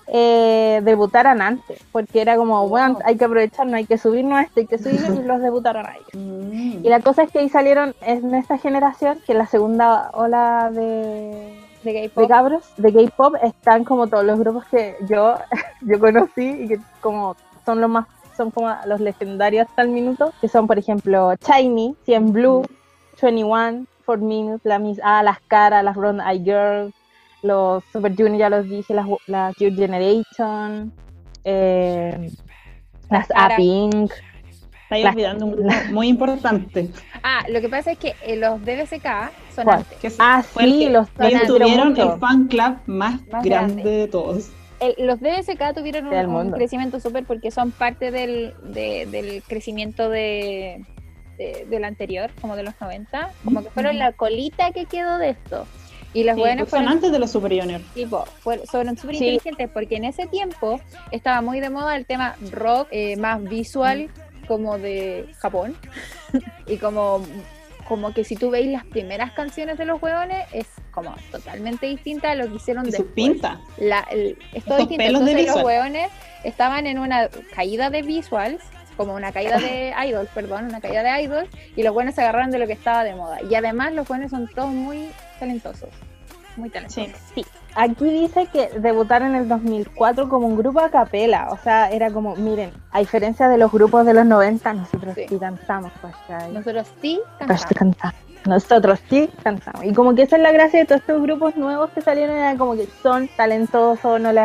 eh, debutaran antes, porque era como, bueno, hay que aprovechar, no hay que subirnos a esto, hay que subirnos y los debutaron a ellos. Mm. Y la cosa es que ahí salieron en esta generación, que la segunda ola de, De gay de pop. cabros, de K-pop, están como todos los grupos que yo, yo conocí y que como son los más, son como los legendarios hasta el minuto, que son por ejemplo Shiny, 100 Blue, 21, 4 Minutes, la Miss A, las caras, las Brown Eye Girls, los Super Junior, ya los dije, las, las Your Generation, eh, las Cara. A-Pink, Estáis olvidando un grupo muy importante. Ah, lo que pasa es que eh, los DBSK son ¿Cuál? antes. Ah, sí, los admiro tuvieron el fan club más, Más grande, grande. de todos. El- los DBSK tuvieron un, un crecimiento súper porque son parte del, de- del crecimiento de, de- del anterior, como de los 90. Como que fueron la colita que quedó de esto. Y los Sí, buenos pues son fueron, antes de los Super Junior. tipo, fueron, fueron súper Sí. inteligentes porque en ese tiempo estaba muy de moda el tema rock eh, más visual como de Japón. y como, como que si tú veis las primeras canciones de los hueones es como totalmente distinta a lo que hicieron después pinta. la, el- es todo distinto. pelos de Entonces los hueones estaban en una caída de visuals, como una caída de idols, perdón, una caída de idols, y los buenos se agarraron de lo que estaba de moda. Y además los buenos son todos muy talentosos. Muy talentosos. Sí. Aquí dice que debutaron en el 2004 como un grupo a capela, o sea, era como, miren, a diferencia de los grupos de los 90, nosotros Sí. sí, cantamos, ¿cachai? Nosotros sí cantamos. cantamos. Nosotros sí cantamos. Y como que esa es la gracia de todos estos grupos nuevos que salieron, como que son talentosos, no les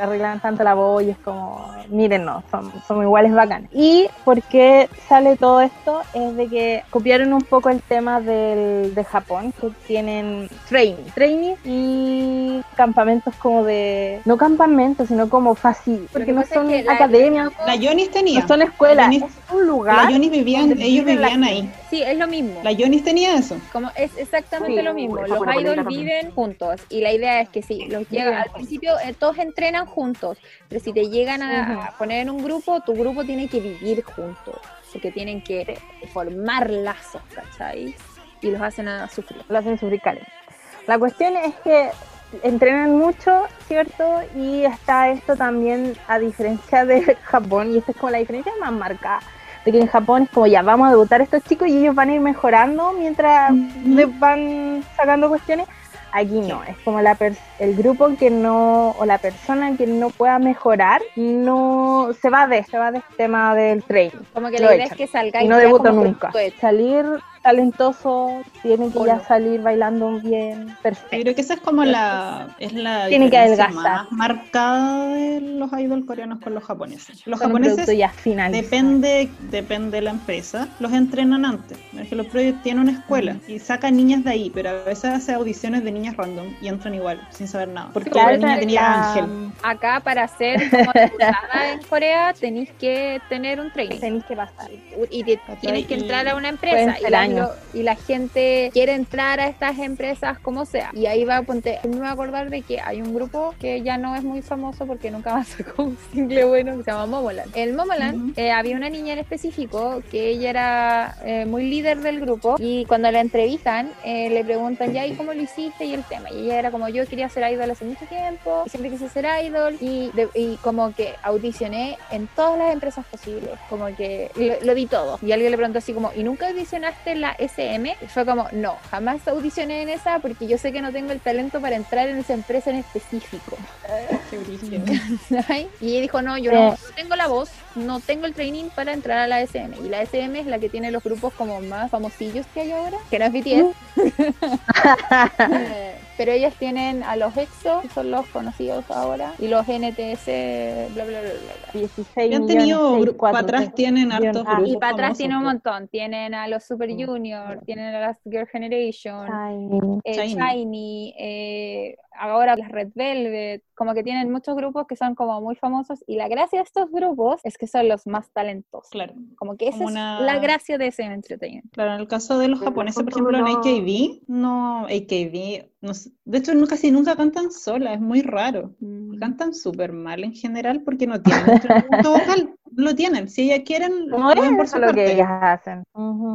arreglan tanto la voz y es como, mírennos, son, son iguales bacanes. Y por qué sale todo esto es de que copiaron un poco el tema del, de Japón, que tienen training, training y campamentos como de, no campamentos, sino como fácil, porque que no es son que la- academias, La Yonis tenía. no son escuelas, Yonis- es un lugar. La Yonis vivían, ellos viven la vivían ahí. Sí, es lo mismo. La Yonis tenía eso. Como es exactamente Sí, lo mismo. Los idols viven juntos y la idea es que si los llega al principio eh, todos entrenan juntos, pero si te llegan a, poner en un grupo, tu grupo tiene que vivir juntos, porque tienen que formar lazos, ¿cachai? Y los hacen a sufrir. lo hacen sufrir caleta. La cuestión es que entrenan mucho, ¿cierto? Y está esto también, a diferencia de Japón, y esta es como la diferencia más marcada, de que en Japón es como ya vamos a debutar a estos chicos y ellos van a ir mejorando mientras le van sacando cuestiones. Aquí no, es como la pers- el grupo que no, o la persona que no pueda mejorar, no se va de, se va de este tema del training. Como que Lo la idea echan. es que salgáis Y no como nunca. Salir talentoso, tiene que O ya no. salir bailando bien, Yo perfecto. creo que esa es como la, es la Tiene que diferencia adelgazar. más marcada de los idols coreanos con los japoneses. Los Con japoneses ya. Depende, depende de la empresa, los entrenan antes. Por ejemplo, Project tiene una escuela y saca niñas de ahí, pero a veces hace audiciones de niñas random y entran igual, sin saber nada. Porque Claro, la niña tenía la- ángel. Acá para ser como en Corea tenéis que tener un training. Tenéis que pasar. y te- tienes que entrar a una empresa y la, años. lo- y la gente quiere entrar a estas empresas como sea y ahí va ponte me voy a acordar de que hay un grupo que ya no es muy famoso porque nunca más sacó un single bueno que se llama Momoland el Momoland Ujú. eh, había una niña en específico que ella era eh, muy líder del grupo y cuando la entrevistan eh, le preguntan ya y cómo lo hiciste y el tema y ella era como yo quería ser idol hace mucho tiempo siempre quise ser idol y, de- y como que audicioné en todas las empresas posibles como que lo, lo di todo. Y alguien le preguntó así como ¿y nunca audicionaste en la SM? Y fue como no, jamás audicioné en esa porque yo sé que no tengo el talento para entrar en esa empresa en específico Qué. Y ella dijo, no, yo no, no tengo la voz, no tengo el training para entrar a la SM. Y la SM es la que tiene los grupos como más famosillos que hay ahora, que no es BTS. Pero ellas tienen a los EXO, que son los conocidos ahora, y los NTS, bla, bla, bla, bla. bla. 16 Y han millones, tenido, para atrás tienen hartos Ah, grupos Y para atrás tienen un pues. montón. Tienen a los Super Mm. Junior, tienen a las Girl Generation, Ay, eh, Shiny. Shiny, eh, ahora las Red Velvet, como que tienen muchos grupos que son como muy famosos y la gracia de estos grupos es que son los más talentosos. Claro. Como que esa Como es una- la gracia de ese entertainment. Claro, en el caso de los Pero japoneses, por ejemplo, en todos los- AKB, no, AKB, no sé, de hecho no- casi nunca cantan solas, es muy raro. Mm. Cantan súper mal en general porque no tienen instrumento vocal, no lo tienen. Si ellas quieren, lo No por es su lo que ellas hacen.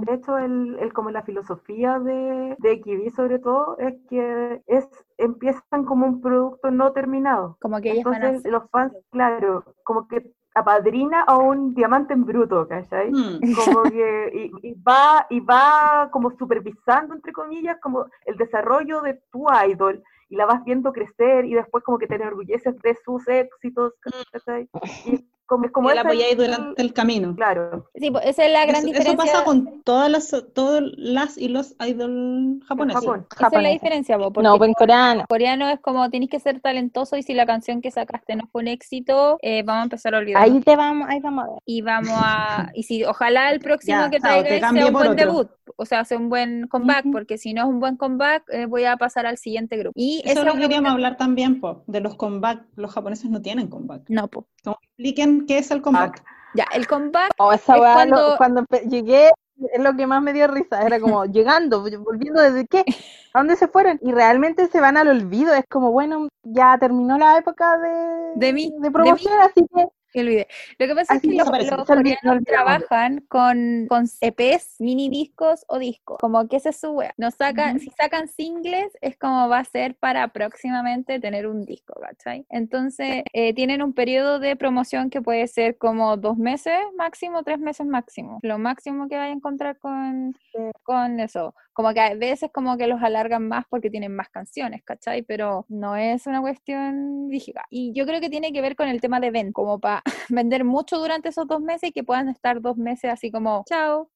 De hecho, el, el- como la filosofía de, de Kiwi sobre todo es que es empiezan como un producto no terminado. Como que ellas van a Entonces los fans, claro, como que apadrina a un diamante en bruto, ¿cachai? Mm. Como que y, y va y va como supervisando entre comillas como el desarrollo de tu idol y la vas viendo crecer y después como que te enorgulleces de sus éxitos, ¿cachai? Y como, como la apoyáis el- durante el camino. Claro, Sí, pues esa es la gran Eso, eso diferencia. pasa con todas las, todas las y los idol japoneses. Japón. Esa es la diferencia, porque No, pues en coreano. coreano es como tienes que ser talentoso y si la canción que sacaste no fue un éxito, eh, vamos a empezar a olvidar. Ahí te vamos, ahí vamos a ver. Y vamos a, y si ojalá el próximo Ya, que traiga sea un buen otro. debut, o sea, sea un buen comeback, Ujú. porque si no es un buen comeback, eh, voy a pasar al siguiente grupo. Y Eso lo queríamos hablar también, po, de los comeback. Los japoneses no tienen comeback. No, po. Como expliquen qué es el comeback. Ya, el comeback, O esa Es weá, lo- cuando- empe- llegué, es lo que más me dio risa. Era como llegando, volviendo desde qué, a dónde se fueron. Y realmente se van al olvido. Es como, bueno, ya terminó la época de, De mí, de promoción, así que olvidé. Lo que pasa es que los, los coreanos no trabajan con, con EPs, mini discos o discos. Como que ese es su wea. No sacan. Si sacan singles, es como va a ser para próximamente tener un disco, ¿cachai? Entonces, eh, tienen un periodo de promoción que puede ser como dos meses máximo, tres meses máximo. Lo máximo que vaya a encontrar con, con eso. Como que a veces como que los alargan más porque tienen más canciones, ¿cachai? Pero no es una cuestión rígida. Y yo creo que tiene que ver con el tema de venta, como para vender mucho durante esos dos meses y que puedan estar dos meses así como, chao.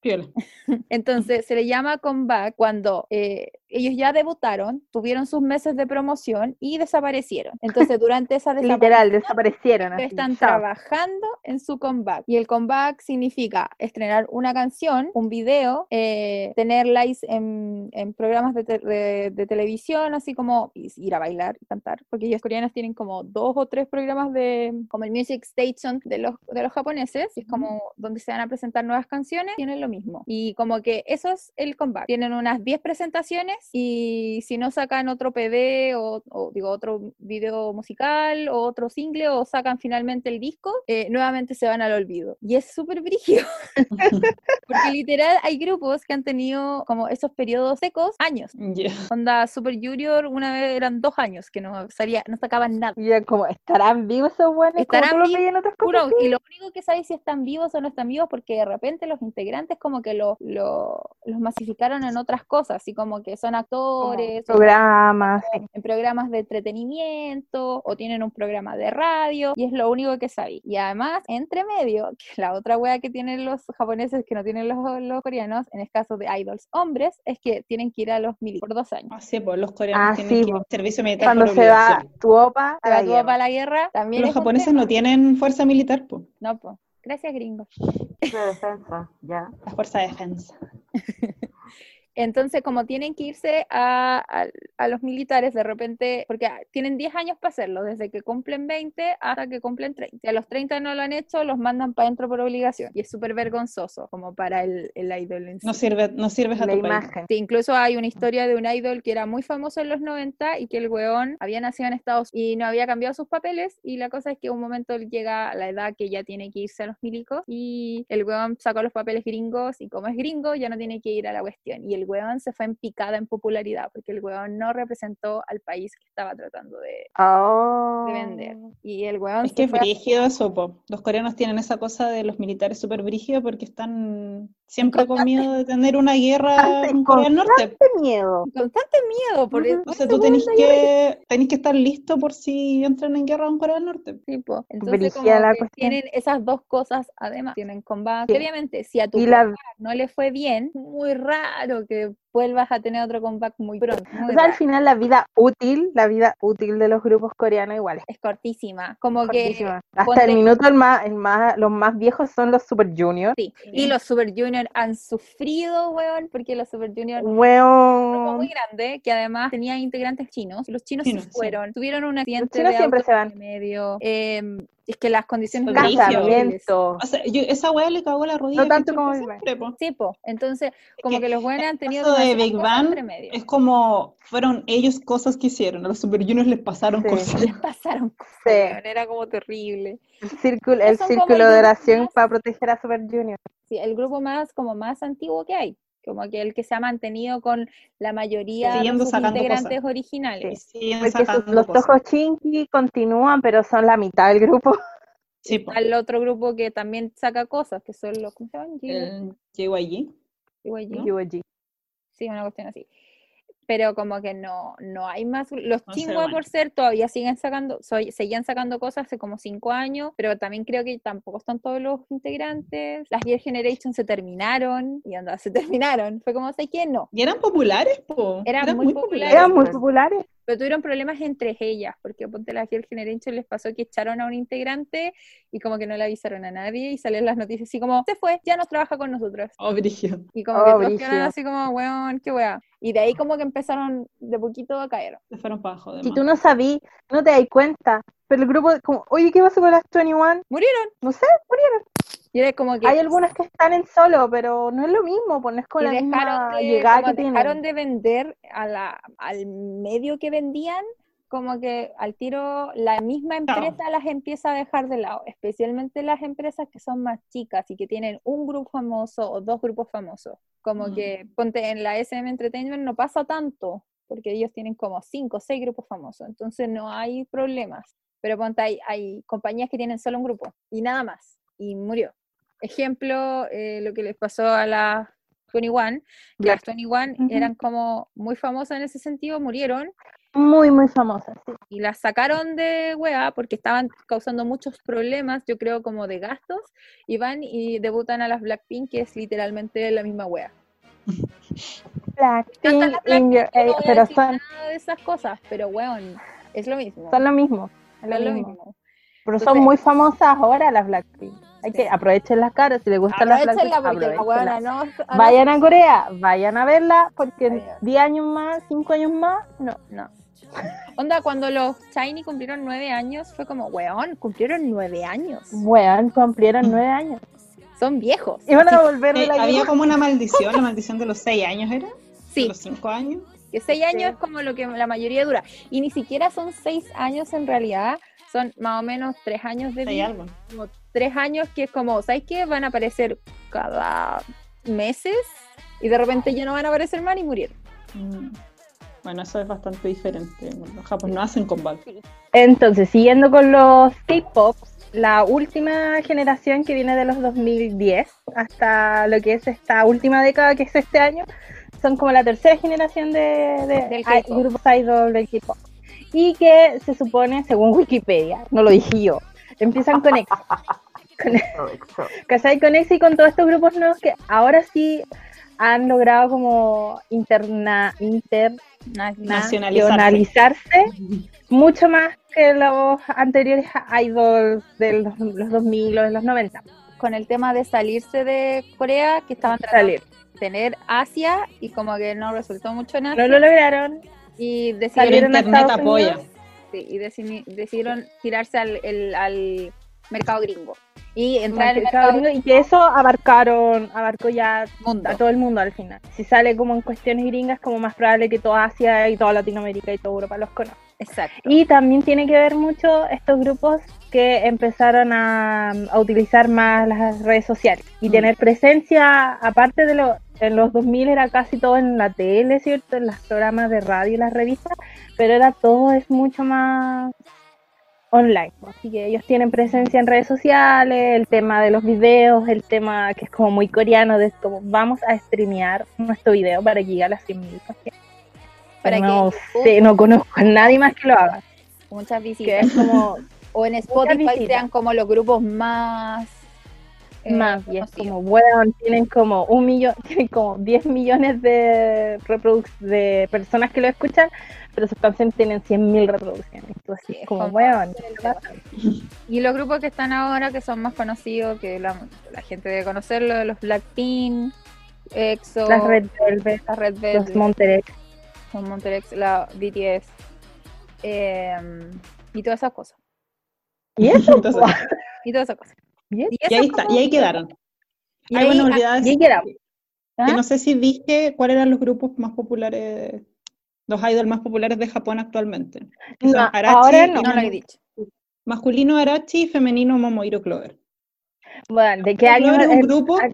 Entonces se le llama comeback cuando eh, ellos ya debutaron, tuvieron sus meses de promoción y desaparecieron. Entonces durante esa desaparición literal desaparecieron. así, están chao. trabajando en su comeback. Y el comeback significa estrenar una canción, un video, eh, tener likes en, en programas de, te- de- de televisión, así como ir a bailar y cantar, porque ellos coreanos tienen como dos o tres programas de, como el Music Station de los, de los japoneses, es como donde se van a presentar nuevas canciones, tienen lo mismo. Y como que eso es el comeback. Tienen unas 10 presentaciones y si no sacan otro PD o, o, digo otro video musical o otro single o sacan finalmente el disco, eh, nuevamente se van al olvido. Y es súper brígido. Porque literal hay grupos que han tenido como esos periodos secos años. Ya. Onda Super Junior una vez eran dos años que no salía, no sacaban nada. Y ya como, ¿estarán vivos esos buenos? ¿Estarán vivos? y lo único que sabéis si están vivos o no están vivos porque de repente los integrantes como que lo, lo- los masificaron en otras cosas, así como que son Actores, o programas, sí. en programas de entretenimiento o tienen un programa de radio y es lo único que sabéis. Y además, entre medio, que la otra wea que tienen los japoneses que no tienen los, los coreanos, en el caso de idols hombres, es que tienen que ir a los mil por dos años. Así pues, los coreanos Ah, tienen sí, que ir po. al servicio militar Cuando por se va tu opa, a la guerra. la guerra, también Los japoneses no tienen fuerza militar, pues, No, pues. Gracias, gringo. de defensa, ya. la fuerza de defensa. Entonces, como tienen que irse a, a- a los militares de repente, porque ah, tienen 10 años para hacerlo, desde que cumplen 20 hasta que cumplen 30. Si a los 30 no lo han hecho, los mandan para adentro por obligación. Y es súper vergonzoso, como para el, el idol en sí. No sirve, no sirves a La tu país. imagen. Sí, incluso hay una historia de un idol que era muy famoso en los 90 y que el weón había nacido en Estados Unidos y no había cambiado sus papeles y la cosa es que un momento él llega a la edad que ya tiene que irse a los milicos y el weón sacó los papeles gringos y como es gringo ya no tiene que ir a la cuestión y el weón se fue en picada en popularidad porque el weón no representó al país que estaba tratando de, Oh. de vender y el weón Es se que es fue a- brígido eso, po. Los coreanos tienen esa cosa de los militares súper brígido porque están siempre con miedo de tener una guerra Constante- en Corea del Norte. Qué miedo. constante miedo por eso Entonces tú tenés que, tenés que estar listo por si entran en guerra con Corea del Norte. tipo. Entonces, como la que tienen esas dos cosas, además, tienen combate. Sí. Obviamente, si a tu Y la- no le fue bien, muy raro que vuelvas a tener otro comeback muy pronto. muy O sea, al final la vida útil, la vida útil de los grupos coreanos igual es cortísima. Como que. cortísima. Hasta ponte- el minuto el más, el más, los más viejos son los Super Junior. Sí. Y los Super Junior han sufrido, weón, porque los Super Junior grupo Weón. muy grande que además tenía integrantes chinos. Los chinos, se sí. fueron, tuvieron un accidente chinos de siempre auto se van. en medio. eh, es que las condiciones. Casamiento. O sea, yo- esa weá le cagó la rodilla. No tanto como siempre, po. Sí, po. Entonces, como que que los buenos han tenido de Big Bang. Es como fueron ellos cosas que hicieron. A los Super Juniors les pasaron Sí. cosas. Les pasaron cosas, Sí. era como terrible. El círculo, el círculo de oración más- para proteger a Super Junior. Sí, el grupo más como más antiguo que hay, como que el que se ha mantenido con la mayoría Siguiendo de sus integrantes cosas. originales. Siguen Porque sus- los. Tojos Chinky continúan, pero son la mitad del grupo. Sí, po. Al otro grupo que también saca cosas, que son los, ¿cómo se llaman? El JYG. Sí, una cuestión así. Pero como que no, no hay más. Los No chingua por ser todavía siguen sacando, soy, seguían sacando cosas hace como cinco años, pero también creo que tampoco están todos los integrantes. Las Year Generation se terminaron y anda, se terminaron. Fue como, sé quién no. Y eran populares, po. Eran muy populares. Eran muy po. populares. Pero tuvieron problemas entre ellas, porque ponte la Year Generation les pasó que echaron a un integrante y como que no le avisaron a nadie y salen las noticias así como, se fue, ya no trabaja con nosotros. Oh, brígido. Y como Oh, que todos quedaron así como, weón, qué wea. Y de ahí como que empezaron de poquito a caer. Se fueron para abajo. de Si tú no sabías, no te das cuenta. Pero el grupo, como, oye, ¿qué pasó con las 21? Murieron. No sé, murieron. Y era como que Hay algunas que están en solo, pero no es lo mismo, pues no es con y la misma dejaron, de, llegada que dejaron tienen. de vender a la, al medio que vendían, como que al tiro la misma empresa las empieza a dejar de lado, especialmente las empresas que son más chicas y que tienen un grupo famoso o dos grupos famosos. Como Mm. que, ponte, en la SM Entertainment no pasa tanto, porque ellos tienen como cinco o seis grupos famosos, entonces no hay problemas. Pero ponte, hay, hay compañías que tienen solo un grupo y nada más, y murió. Ejemplo, eh, lo que les pasó a las 21, que las 21 Ujú. eran como muy famosas en ese sentido, murieron Muy, muy famosas, sí. y las sacaron de wea porque estaban causando muchos problemas, yo creo, como de gastos, y van y debutan a las Blackpink, que es literalmente la misma wea. Blackpink your no a pero decir son, nada de esas cosas, pero weón, es lo mismo. son lo mismo. es lo mismo. Pero Entonces- son muy famosas ahora las Blackpink. Hay Sí. que aprovechen las caras, si les gustan las Blackpink, Aprovechenla porque la weona no, no Vayan a Corea, vayan a verla, porque en Vayan. 10 años más, 5 años más, no. No. Onda, cuando los Shiny cumplieron nueve años, fue como, weón, cumplieron nueve años. Weón, cumplieron 9 años. Son viejos. Y van a volver de Sí, la había como una maldición, la maldición de los seis años, ¿era? De Sí, los cinco años. que seis años Sí. es como lo que la mayoría dura. Y ni siquiera son seis años en realidad, son más o menos tres años de Hay vida. algo. Como tres años que es como, ¿sabes qué? Van a aparecer cada meses y de repente ya no van a aparecer más y murieron. Mm. Bueno, eso es bastante diferente. Los japoneses no hacen comeback. Entonces, siguiendo con los K-Pops, la última generación que viene de los 2010 hasta lo que es esta última década, que es este año, son como la tercera generación de, de Del grupos idol del K-pop. Y que se supone, según Wikipedia, no lo dije yo, empiezan con EXO. Con. ¿cachai? Con EXO y con todos estos grupos nuevos que ahora sí han logrado como interna, Nacionalizarse. internacionalizarse mucho más que los anteriores idols de los, los 2000 o de los 90. Con el tema de salirse de Corea, que estaban tratando Salir. de tener Asia y como que no resultó mucho en No Asia lo lograron. Y Pero decidieron, Salieron a apoya. Unidos. sí, y decidi- decidieron tirarse al, el- al mercado gringo y entrar en el Mercado mercado gringo, y que eso abarcaron, abarcó ya mundo. a todo el mundo al final. Si sale como en cuestiones gringas, como más probable que toda Asia y toda Latinoamérica y toda Europa los conozca. Exacto. Y también tiene que ver mucho estos grupos que empezaron a, a utilizar más las redes sociales y Mm. tener presencia, aparte de lo, en los 2000 era casi todo en la tele, ¿cierto? En los programas de radio y las revistas, pero era todo es mucho más online. Así que ellos tienen presencia en redes sociales, el tema de los videos, el tema que es como muy coreano, de como vamos a streamear nuestro video para que llegue a las 100.000 personas. Para no sé, no conozco a nadie más que lo haga. muchas visitas. como O en Spotify sean como los grupos más eh, Más, y es como, weón, tienen como un millón, tienen como 10 millones de reproduc de personas que lo escuchan, pero sus canciones tienen 100.000 reproducciones. Entonces, Sí, es como, weón, Y los grupos que están ahora, que son más conocidos, que la, la gente debe conocerlo, los Blackpink, EXO, las Red Velvet, las Red los Velvet, Monterey. los Monster X, la BTS, em, y todas esas cosas. Y eso, Y todas esas cosas. ¿Y Y, ahí es está, y ahí quedaron. Y ahí- olvidaba y quedamos. ¿Ah? que no sé si dije cuáles eran los grupos más populares, los idols más populares de Japón actualmente. No, Arashi ahora no. No lo he dicho. Masculino Arachi y femenino Momoiro Clover. Bueno, ¿de qué Momoiro año, Clover es un grupo. a-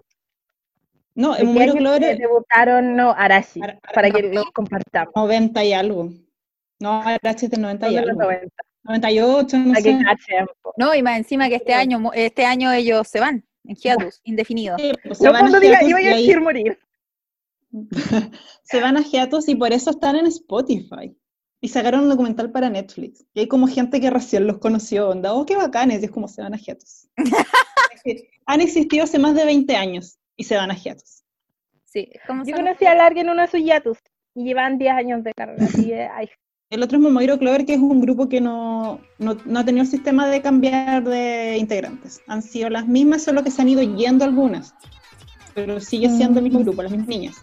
No, en año Clover debutaron no, Arashi? Ara- Ara- para que lo compartamos. 90 y algo. No, Arachi es del 90 y Son de los algo. 90, 98, no sé. No, y más encima que este Sí. año, este año ellos se van en hiatus, indefinido. Sí, pues se No van a cuando diga, hiatus iba y a decir morir. se van a hiatus y por eso están en Spotify. Y sacaron un documental para Netflix. Y hay como gente que recién los conoció, onda, oh, qué bacanes, y es como se van a hiatus. Es decir, Han existido hace más de 20 años y se van a hiatus. Sí, ¿cómo se Yo conocí a alguien en uno de sus yatus y llevan 10 años de carrera. Así que, ay, El otro es Momoiro Clover, que es un grupo que no, no, no ha tenido el sistema de cambiar de integrantes. Han sido las mismas, solo que se han ido yendo algunas. Pero sigue siendo el mismo grupo, las mismas niñas.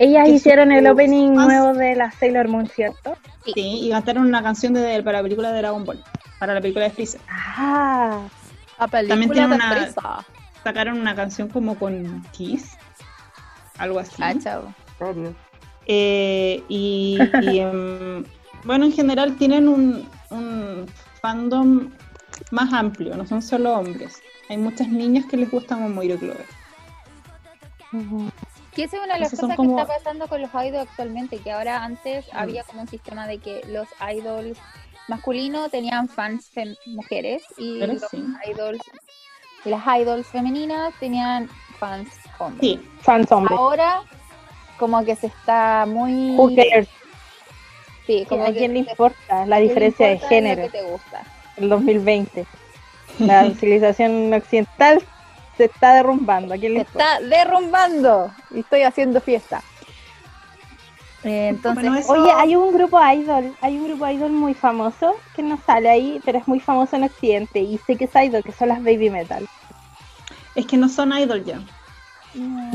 Ellas Que hicieron el opening nuevo de la Sailor Moon, ¿cierto? Sí. Sí, y cantaron una canción de, para la película de Dragon Ball, para la película de Freezer. Ah, La También película tiene de una-. Sacaron una canción como con Kiss, algo así. Ah. Eh, y y, em, bueno, en general tienen un, un fandom más amplio, no son solo hombres. Hay muchas niñas que les gusta Momoiro Clover. ujú. Y esa es una de las Entonces cosas como- que está pasando con los idols actualmente, que ahora antes Mm. había como un sistema de que los idols masculinos tenían fans mujeres y Pero los sí. idols, las idols femeninas tenían fans hombres. Sí, fans hombres. Ahora como que se está muy... Who cares? Sí, como ¿A que quién le importa la diferencia de importa género que te gusta. en 2020? La civilización occidental se está derrumbando. ¿A quién le Se importa? está derrumbando y estoy haciendo fiesta. Eh, entonces, Bueno, eso- Oye, hay un grupo idol, hay un grupo idol muy famoso que no sale ahí, pero es muy famoso en Occidente y sé que es idol, que son las baby metal. es que no son idol ya.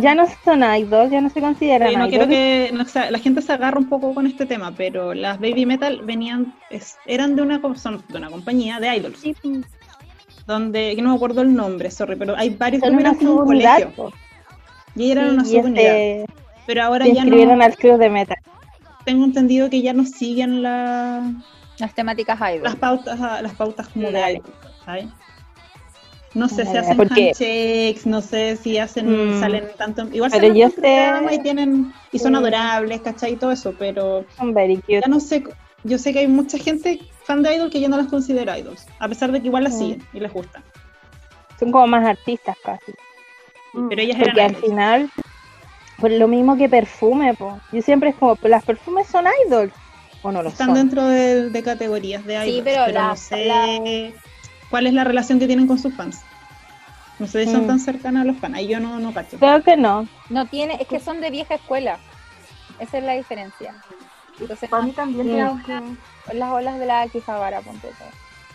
Ya no son idol, ya no se consideran Sí, no quiero que no, o sea, la gente se agarra un poco con este tema, pero las baby metal venían, es- eran de una, son de una compañía de idols, Sí, donde, que no me acuerdo el nombre, sorry, pero hay varios son que eran como un colegio, po. y eran Sí, una y subunidad, este, pero ahora se ya no, al club de metal. tengo entendido que ya no siguen la, las temáticas idol. las pautas, las pautas como de Dale. idol, ¿sabes? No sé si hacen handshakes, no sé si hacen, Mm. salen tanto, igual Pero salen yo en programa sé- y tienen, y son Sí. adorables, ¿cachai? Y todo eso, pero Son very cute. ya no sé, yo sé que hay mucha gente fan de idol que ya no las considera idols, a pesar de que igual las Mm. siguen y les gusta. Son como más artistas casi. Pero ellas Porque eran al idols. final, pues lo mismo que perfume, po. Yo siempre es como, "Pero las perfumes son idols. O no lo están son. dentro de, de categorías de Sí, idols, pero no la- sé cuál es la relación que tienen con sus fans. No sé si son Mm. tan cercanas a los fans, ahí yo no, no cacho. Creo que no. No tiene, es que son de vieja escuela. Esa es la diferencia. Entonces, Para mí también Mm. que las olas de la Akihabara, ponte tú.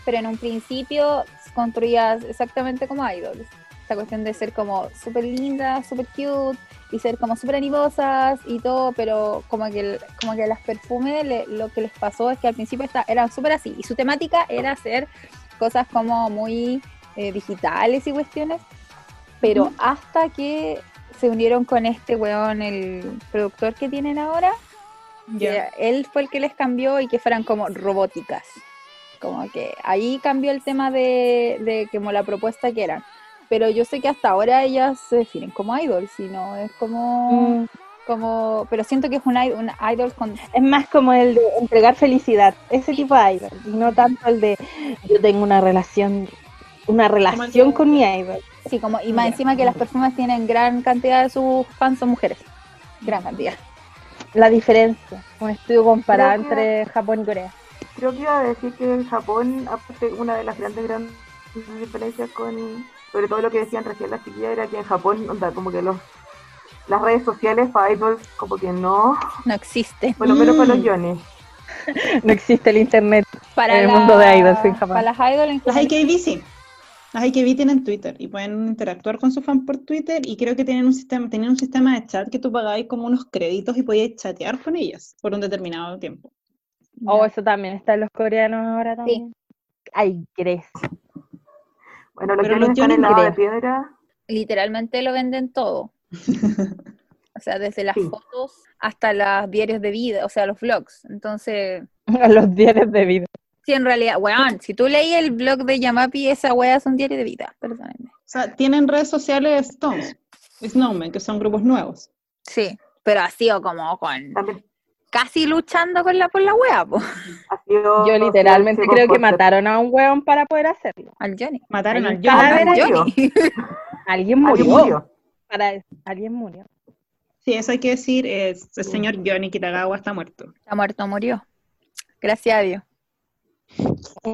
Pero en un principio construías exactamente como idols. Esta cuestión de ser como súper lindas, súper cute y ser como súper animosas y todo, pero como que, como que las perfumes le- lo que les pasó es que al principio está, eran súper así y su temática era hacer cosas como muy eh, digitales y cuestiones, pero hasta que se unieron con este weón, el productor que tienen ahora, que él fue el que les cambió y que fueran como robóticas. Como que ahí cambió el tema de, de como la propuesta que eran. Pero yo sé que hasta ahora ellas se definen como idols, y no es como, Mm, como pero siento que es un, idol- un idol con Es más como el de entregar felicidad, ese tipo de idol, y no tanto el de yo tengo una relación, una relación con mi idol. sí, como y más encima que las perfumes tienen gran cantidad de sus fans son mujeres. Gran cantidad. La diferencia, un estudio comparado Creo que- entre Japón y Corea. creo que iba a decir que en Japón, aparte, una de las grandes, grandes diferencias con sobre todo lo que decían recién las chiquillas era que en Japón, onda, como que los las redes sociales para idols como que no, No existe. por lo menos para los Mm. Johnny. No existe el internet. Para En el la- mundo de idols en Japón. Para las idols en Las. IKB sí. Las IKB tienen Twitter y pueden interactuar con sus fans por Twitter y creo que tienen un sistema, tenían un sistema de chat que tú pagabas como unos créditos y podías chatear con ellas por un determinado tiempo. Oh, eso también está en los coreanos ahora también. Ay, crees. Bueno, los los están en lado de piedra. Literalmente lo venden todo. O sea, desde las Sí. fotos hasta los diarios de vida, o sea, los vlogs. Entonces, A los diarios de vida. sí, en realidad, weón, si tú leí el blog de Yamapi, esa wea es un diario de vida, perdónenme. O sea, tienen redes sociales Stones, Snowman, que son grupos nuevos. Sí, pero ha sido como con También casi luchando con la por la wea, po, sido Yo literalmente sí, creo que mataron a un weón para poder hacerlo. al Johnny. Mataron al Johnny. Al. Johnny. Alguien murió. Alguien murió. Para alguien murió. Sí, eso hay que decir, es, el señor Johnny Kitagawa está muerto. Está muerto, murió. Gracias a Dios.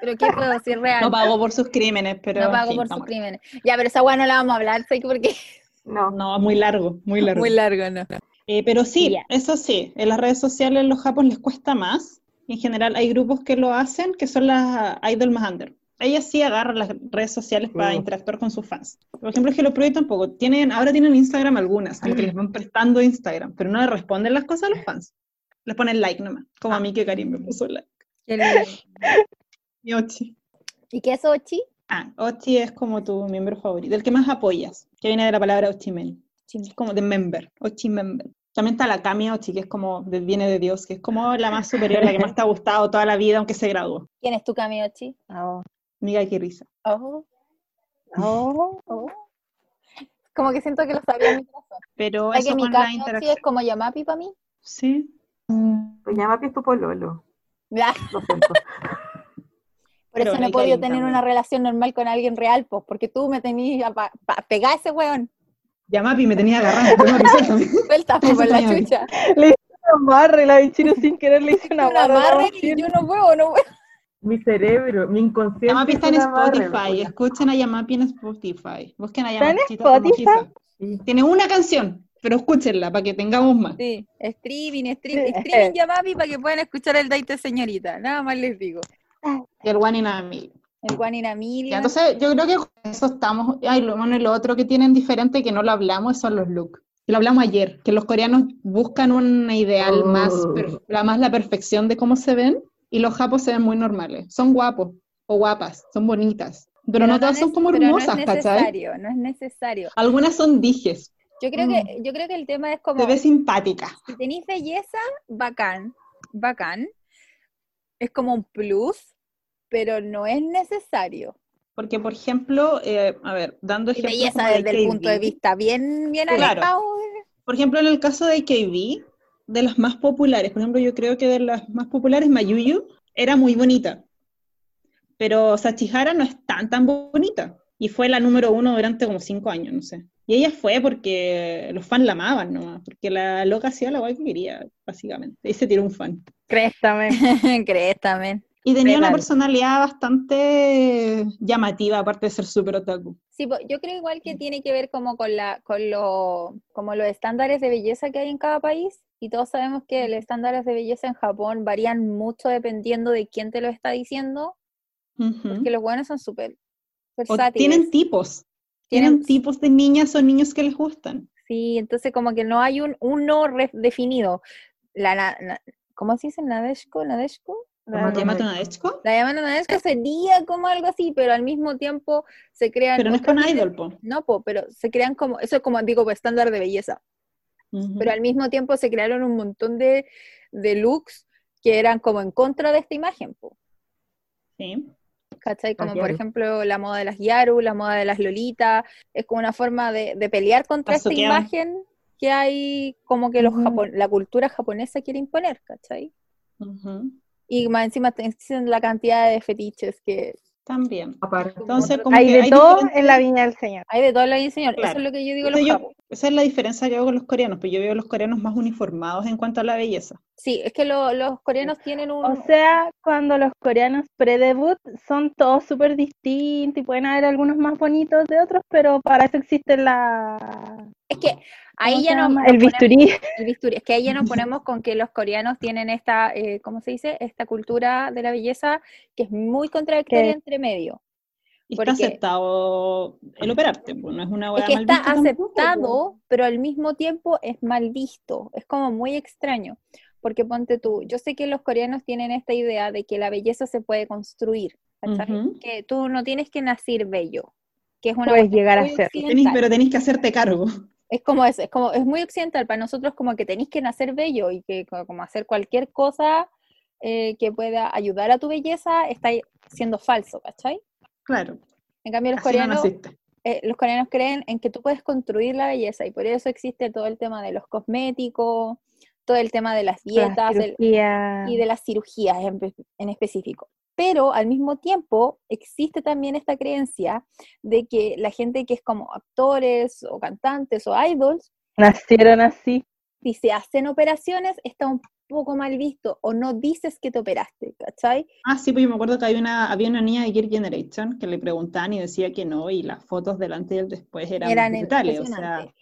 Pero qué puedo decir real. No pagó por sus crímenes, pero No pagó fin, por sus muerto. crímenes. Ya, pero esa wea no la vamos a hablar, sé que porque No, No, muy largo, muy largo. muy largo, ¿no? Eh, pero sí, eso sí, en las redes sociales en los japos les cuesta más. En general hay grupos que lo hacen, que son las idol más under. Ellas sí agarran las redes sociales para Sí. interactuar con sus fans. Por ejemplo, Hello Project tampoco. Tienen, ahora tienen Instagram algunas, como que les van prestando Instagram, pero no le responden las cosas a los fans. Les ponen like nomás, como a mí que Karim me puso like. Mi Ochi. ¿Y qué es Ochi? Ah, Ochi es como tu miembro favorito, el que más apoyas, que viene de la palabra Ochimen. Es como de member, Ochi member. También está la Kami Ochi, que es como, de- viene de Dios, que es como la más superior, la que más te ha gustado toda la vida, aunque se graduó. ¿Quién es tu Kami Ochi? Oh. Amiga, qué risa. Oh, Oh. oh. Como que siento que lo sabía en mi corazón. Pero ¿Sabes eso que mi la Ochi interacción. es como Yamapi para mí? Sí. pues que es tu pololo. Ya, Lo siento. Por Pero eso no he podido tener también. una relación normal con alguien real, pues, porque tú me tenías pa, pa- pegar a ese weón. Yamapi me tenía agarrado, Yamapi, suéltame. Suelta pues, por la Eso chucha. Le hice un amarre, la bichino sin querer le hice una Un amarre amarre. y yo no puedo, no puedo. Mi cerebro, mi inconsciente. Yamapi está en Spotify, wea. escuchen a Yamapi en Spotify. Busquen a ¿Está en Yamapi. Spotify? Sí. Tiene una canción, pero escúchenla para que tengamos más. Sí, streaming, streaming, Sí. streaming Yamapi para que puedan escuchar el Date Señorita. Nada más les digo. Y el One in a Million. El y la Ya, Emilia. entonces, yo creo que con eso estamos. Ay, lo, bueno, y lo otro que tienen diferente que no lo hablamos son los looks. Lo hablamos ayer, que los coreanos buscan un ideal más, per- la más la perfección de cómo se ven, y los japos se ven muy normales. Son guapos o guapas, son bonitas. Pero, no todas es- son como pero hermosas, no es ¿cachai? necesario, no es necesario. Algunas son dijes, Yo creo que, yo creo que el tema es como se ve simpática. si tenéis belleza, bacán, bacán. Es como un plus, pero no es necesario. Porque, por ejemplo, eh, a ver, dando ejemplos belleza desde el punto de vista bien, bien Claro. alejado. Por ejemplo, en el caso de KB, de las más populares, por ejemplo, yo creo que de las más populares, Mayuyu era muy bonita. Pero Sachihara no es tan, tan bonita. Y fue la número uno durante como cinco años, no sé. Y ella fue porque los fans la amaban nomás, porque la loca hacía la guay que quería, básicamente. Y se tiró un fan. Créstame. ¿Crees también? Y tenía una personalidad bastante llamativa, aparte de ser súper otaku. Sí, yo creo igual que tiene que ver como con la, con lo, como los estándares de belleza que hay en cada país. Y todos sabemos que los estándares de belleza en Japón varían mucho dependiendo de quién te lo está diciendo, porque los buenos son súper O tienen tipos. Tienen- Tienen tipos de niñas o niños que les gustan. Sí, entonces como que no hay un uno re- definido. La, na- na- ¿Cómo se dice? ¿Nadeshko? ¿Nadeshko? ¿Como La, Yamato Nadeshiko? la llaman Nadeshko sería como algo así, pero al mismo tiempo se crean... Pero no es con idol, po. No, po, pero se crean como, eso es como digo, pues, estándar de belleza. Pero al mismo tiempo se crearon un montón de, de looks que eran como en contra de esta imagen, po, Sí. ¿cachai? Como por ejemplo la moda de las Yaru, la moda de las Lolitas, es como una forma de, de pelear contra esta imagen que hay como que los japon- la cultura japonesa quiere imponer, ¿cachai? Ujú. Y más encima te- existen la cantidad de fetiches que También. aparte. Entonces, como Hay que de hay todo diferentes- en la viña del Señor. Hay de todo la diseño. Eso Claro. es lo que yo digo los yo- esa es la diferencia que hago con los coreanos, pues yo veo a los coreanos más uniformados en cuanto a la belleza. Sí, es que lo- los coreanos tienen un... O sea, cuando los coreanos pre-debut son todos súper distintos y pueden haber algunos más bonitos de otros, pero para eso existe la... es que ahí ¿cómo ya nos El ponemos- bisturí. el bisturí. Es que ahí ya nos ponemos con que los coreanos tienen esta, eh, ¿cómo se dice? Esta cultura de la belleza que es muy contradictoria Que- entre medio. Y está aceptado el operarte, pues no es una Es que mal está tampoco, pues. aceptado, pero al mismo tiempo es mal visto. Es como muy extraño. Porque ponte tú, yo sé que los coreanos tienen esta idea de que la belleza se puede construir, ¿cachai? Ujú. Que tú no tienes que nacer bello, que es una Puedes llegar a. Tenís- occidental. pero tenéis que hacerte cargo. Es como eso, es como, es muy occidental para nosotros como que tenéis que nacer bello y que co- como hacer cualquier cosa eh, que pueda ayudar a tu belleza está siendo falso, ¿cachai? Claro. En cambio los Así coreanos, eh, los coreanos creen en que tú puedes construir la belleza y por eso existe todo el tema de los cosméticos, todo el tema de las la dietas el- y de las cirugías en, pe- en específico. Pero al mismo tiempo existe también esta creencia de que la gente que es como actores o cantantes o idols Nacieron así. si se hacen operaciones, está un poco mal visto o no dices que te operaste, ¿cachai? Ah, sí, pues yo me acuerdo que había una, había una niña de Gear Generation que le preguntaban y decía que no, y las fotos delante y del después eran, Eran brutales. O sea.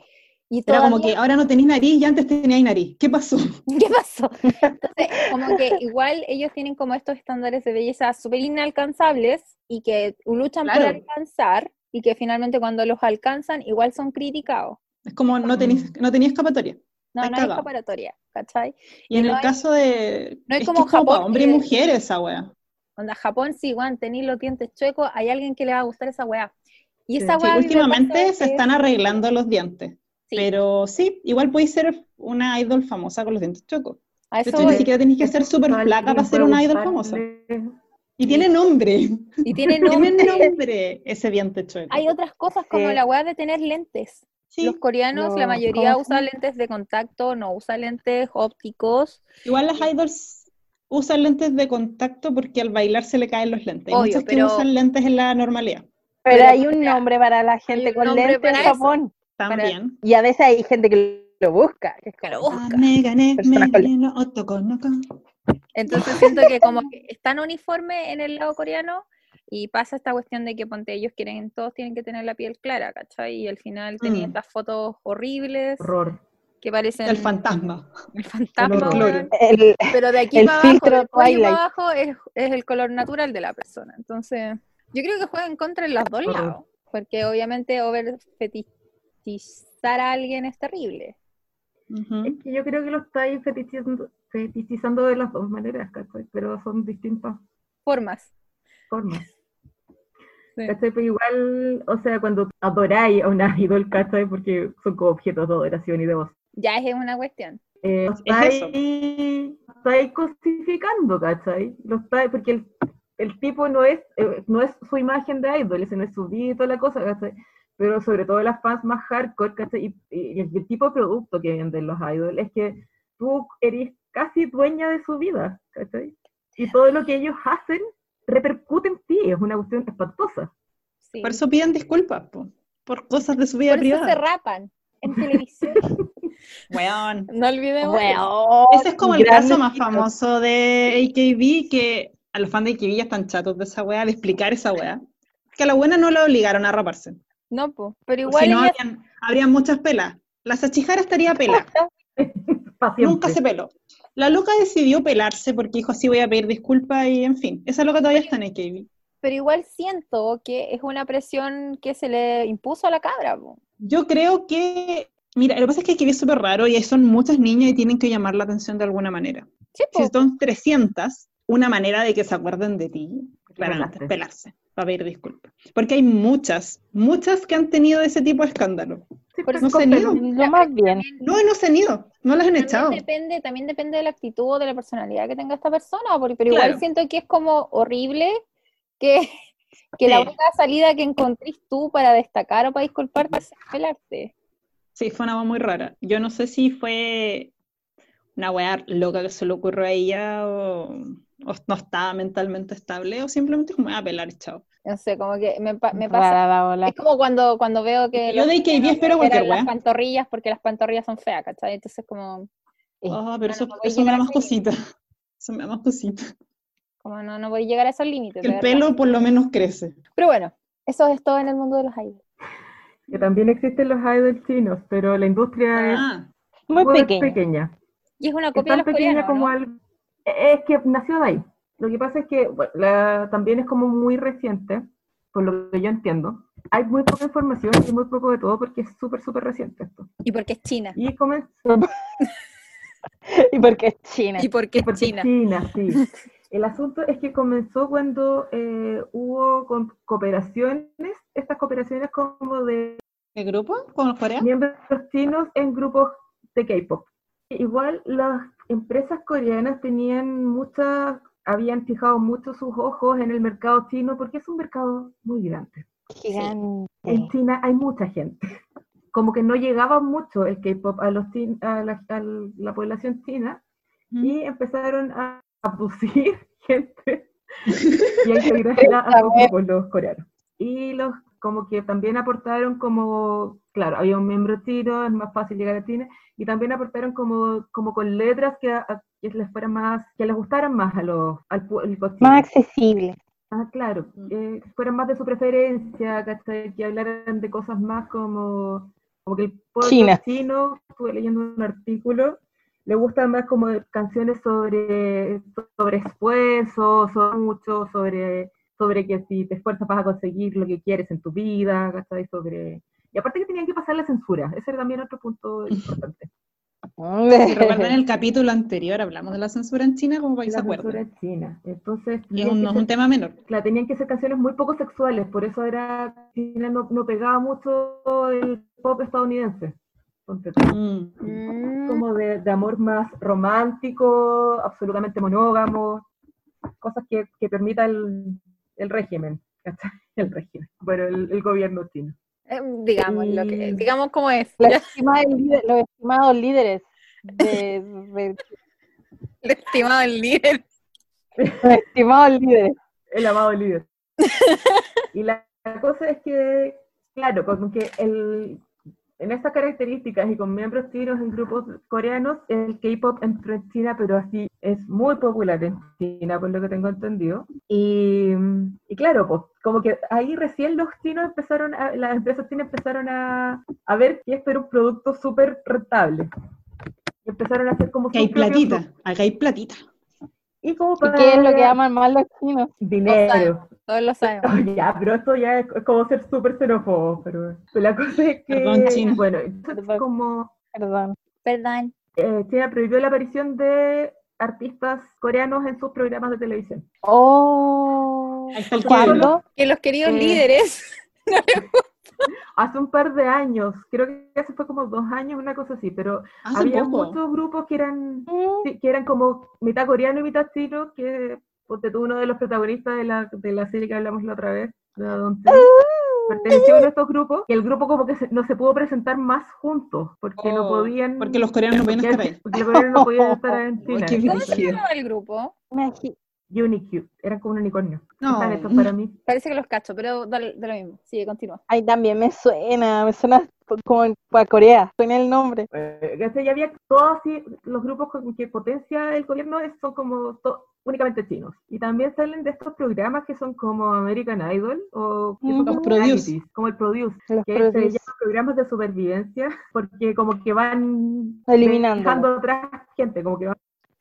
Y era como que ahora no tenéis nariz y antes teníais nariz. ¿Qué pasó? ¿Qué pasó? Entonces, como que igual ellos tienen como estos estándares de belleza súper inalcanzables y que luchan por Claro. alcanzar y que finalmente cuando los alcanzan igual son criticados. Es como no tenéis no tenía escapatoria. No, no hay escapatoria, ¿cachai? Y Y en no el hay- caso de. no hay es como es Japón hombre y mujer esa wea. Onda, Japón, sí, Juan, tenéis los dientes chuecos, hay alguien que le va a gustar esa weá. Y esa Sí, weá últimamente se están arreglando los dientes. Sí, Pero sí, igual podéis ser una idol famosa con los dientes chocos. a eso hecho, ni siquiera tenéis que ser súper flaca para ser una idol famosa. Y tiene nombre. Y tiene Tiene nombre. ese diente chueco. Hay otras cosas como Sí. la weá de tener lentes. Sí, Los coreanos, la mayoría ¿cómo usa lentes de contacto, no usa lentes ópticos. igual las idols usan lentes de contacto porque al bailar se le caen los lentes. Hay Obvio, que pero- usan lentes en la normalidad. Pero, Pero, hay un nombre para la gente con lentes en. Japón. También. Y a veces hay gente que lo busca. que es Que lo busca. Ah, me gané, me Personas gané, no, otoko, no. Entonces siento que como que es tan uniforme en el lado coreano y pasa esta cuestión de que ponte ellos quieren, todos tienen que tener la piel clara, ¿cachai? Y al final tenía Mm. estas fotos horribles Horror. que parecen El fantasma. el fantasma, El el- pero de aquí El para abajo, para abajo es, es el color natural de la persona. Entonces, yo creo que juega en contra en los dos lados, porque obviamente over fetichizar a alguien es terrible. Es que yo creo que lo estáis fetichizando, fetichizando de las dos maneras, ¿cachai? Pero son distintas Formas. formas. Sí. ¿Cachai? Pero igual, o sea, cuando adoráis a una idol, ¿cachai? Porque son como objetos de adoración y de voz. Ya es una cuestión. Eh, lo Es estáis, eso. estáis cosificando, ¿cachai? Lo estáis, porque el, el tipo no es, eh, no es su imagen de idol, ese no es su vida y toda la cosa, ¿cachai? Pero sobre todo las fans más hardcore, ¿cachai? Y, y el, el tipo de producto que venden los idols es que tú eres casi dueña de su vida, ¿cachai? Y todo lo que ellos hacen repercute en ti, es una cuestión espantosa. Sí. Por eso piden disculpas, po, por cosas de su vida Por eso se privada. rapan en televisión. Weón. no olvidemos. Weón, Ese es como el grandes caso más famoso de AKB, que a los fans de AKB ya están chatos de esa weá, de explicar esa weá. Que a la buena no la obligaron a raparse. No, po, pero Igual si no, ella- habrían, habrían muchas pelas. La Sachihara estaría siempre. Nunca se peló. La loca decidió pelarse porque dijo así voy a pedir disculpas y en fin. Esa loca todavía está en AKB. pero igual siento que es una presión que se le impuso a la cabra. po. Yo creo que, mira, lo que pasa es que AKB es súper raro y son muchas niñas y tienen que llamar la atención de alguna manera. Sí. Si son 300, una manera de que se acuerden de ti, claramente, Pelarse. Es para pedir disculpas. Porque hay muchas, muchas que han tenido ese tipo de escándalo. Sí, pero con se pelo. niega. Lo más bien. No, no se han ido, no las han También echado. depende, también depende de la actitud o de la personalidad que tenga esta persona, porque, pero Claro. igual siento que es como horrible que, que la única salida que encontrís tú para destacar o para disculparte sea pelarte. Sí, fue una voz muy rara. Yo no sé si fue una weá loca que se le ocurrió a ella o, o no está mentalmente estable, o simplemente como a pelar, chao. No sé, como que me, pa- me pasa. la bola. Es como cuando, cuando veo que Yo de KB espero cualquier las pantorrillas porque las pantorrillas son feas, ¿cachai? Entonces como, Sí. Ah, pero eso, no eso me da más cosita. Eso me da más cosita. como no, no voy a llegar a esos límites. de El verdad. pelo por lo menos crece. Pero bueno, eso es todo en el mundo de los idols. Que también existen los idols chinos, pero la industria es Ah, Muy muy pequeña. pequeña. Y es una Es copia de tan los pequeña coreanos, como ¿no? algo. Es que nació de ahí. Lo que pasa es que bueno, la- también es como muy reciente, por lo que yo entiendo. Hay muy poca información y muy poco de todo porque es súper, súper reciente esto. Y porque es China. Y comenzó Y porque es China. Y porque es porque China. China, sí. El asunto es que comenzó cuando eh, hubo con- cooperaciones, estas cooperaciones como de ¿qué grupo? ¿Con los coreanos? miembros chinos en grupos de K-pop. Igual las empresas coreanas tenían muchas, habían fijado mucho sus ojos en el mercado chino porque es un mercado muy grande. Gigante. En China hay mucha gente. Como que no llegaba mucho el K-pop a, los a, la, a la población china y empezaron a abducir gente y a integrarla a los coreanos. Y los como que también aportaron como, claro, había un miembro chino, es más fácil llegar a China, y también aportaron como, como con letras que, a- que les fueran más, que les gustaran más a los, al público chino. Más accesible. Ah, claro, Mm. eh, que fueran más de su preferencia, ¿cachai? que hablaran de cosas más como, como que el pueblo China. chino, estuve leyendo un artículo, le gustan más como canciones sobre, sobre esfuerzo, sobre mucho, sobre, sobre que si te esfuerzas vas a conseguir lo que quieres en tu vida, ¿cachai? Sobre... Y aparte que tenían que pasar la censura, ese era también otro punto importante. Si recuerdan el capítulo anterior, hablamos de la censura en China, como país La censura en China. Entonces, Y un- no es un tema menor. Claro, tenían que ser canciones muy poco sexuales, por eso era China no, no pegaba mucho el pop estadounidense. Mm. Como de, de amor más romántico, absolutamente monógamo, cosas que, que permita el, el régimen, ¿cachai? El régimen, bueno, el, el gobierno chino. eh, digamos, lo que, digamos como es. Estimados, líder- los estimados líderes de, de- el estimado el líder. los estimados líderes. El amado líder. y la, la cosa es que, claro, como que el, en estas características y con miembros chinos en grupos coreanos, el K-pop entró en China, pero así es muy popular en China, por lo que tengo entendido. Y, y claro, pues como que ahí recién los chinos empezaron, a, las empresas chinas empezaron a, a ver que esto era un producto súper rentable. Y empezaron a hacer como Que hay platita, acá hay platita. Y como ¿Y para qué es lo que aman más los chinos? dinero. Todos lo sabemos. Oh, ya, pero esto ya es como ser súper xenófobo, pero, la cosa es que, Perdón, China. bueno, Perdón. como Perdón. Perdón. eh, China prohibió la aparición de artistas coreanos en sus programas de televisión. Oh, ¿cuándo? Que los queridos Eh. líderes. Hace un par de años, creo que hace fue como dos años, una cosa así, pero Hace había poco. muchos grupos que eran, que eran como mitad coreano y mitad chino, que ponte tú uno de los protagonistas de la, de la serie que hablamos la otra vez, de Don Teo, perteneció a uno de estos grupos, y el grupo como que se- no se pudo presentar más juntos, porque no Oh, podían... Porque los coreanos no pueden porque- estar ahí. Porque los coreanos no podían estar en China. ¿Cómo se llamaba el grupo? Unicute, eran como un unicornio. No. Están hechos para mí. Parece que los cacho, pero dale- de lo mismo. Sigue, continúa. Ay, también me suena, me suena como en- para Corea, suena el nombre. Eh, ¿cachai? Ya había todos así, los grupos con que potencia el gobierno son como to- únicamente chinos. Y también salen de estos programas que son como American Idol o que son Ujú. como Los Produce. realities, como el Produce, Los que se produce. llaman programas de supervivencia porque como que van Eliminando. dejando atrás gente, como que van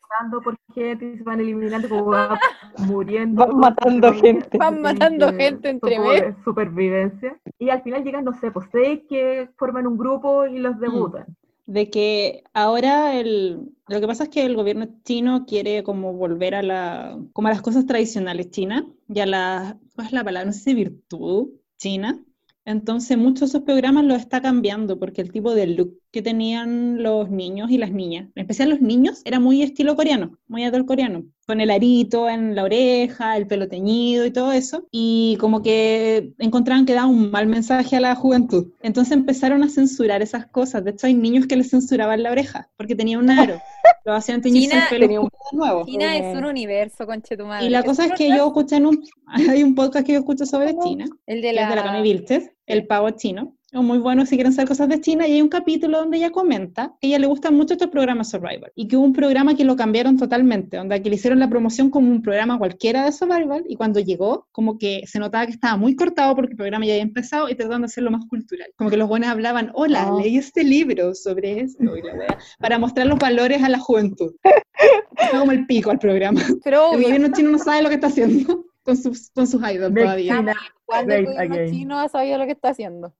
matando por gente se van eliminando, como van muriendo. Van matando gente. Van matando gente entre medio. supervivencia. Y al final llegan, no sé, pues seis que forman un grupo y Mm. los debutan. de que ahora el, lo que pasa es que el gobierno chino quiere como volver a la, como a las cosas tradicionales chinas y a la, ¿cuál es la palabra? No sé si virtud china. Entonces muchos de esos programas los está cambiando porque el tipo de look que tenían los niños y las niñas, en especial los niños, era muy estilo coreano, muy adult coreano. Con el arito en la oreja, el pelo teñido y todo eso, y como que encontraban que daba un mal mensaje a la juventud. Entonces empezaron a censurar esas cosas. De hecho, hay niños que les censuraban la oreja porque tenía un aro. Lo hacían teñirse China el pelo un- nuevo. China Eh, es un universo, conche tu madre. Y la cosa es que yo escuché en un, hay un podcast que yo escucho sobre China, El de la la... Cami Vilches, el pavo chino. Es muy bueno si quieren saber cosas de China y hay un capítulo donde ella comenta que a ella le gustan mucho estos programas Survivor y que hubo un programa que lo cambiaron totalmente, donde que le hicieron la promoción como un programa cualquiera de Survivor y cuando llegó como que se notaba que estaba muy cortado porque el programa ya había empezado y trataron de hacerlo más cultural. Como que los buenos hablaban, hola, Ah. leí este libro sobre esto y la wea", para mostrar los valores a la juventud. Fue como el pico al programa. Pero El gobierno chino no sabe lo que está haciendo con sus, con sus idols todavía. ¿cuándo el gobierno chino ha sabido lo que está haciendo?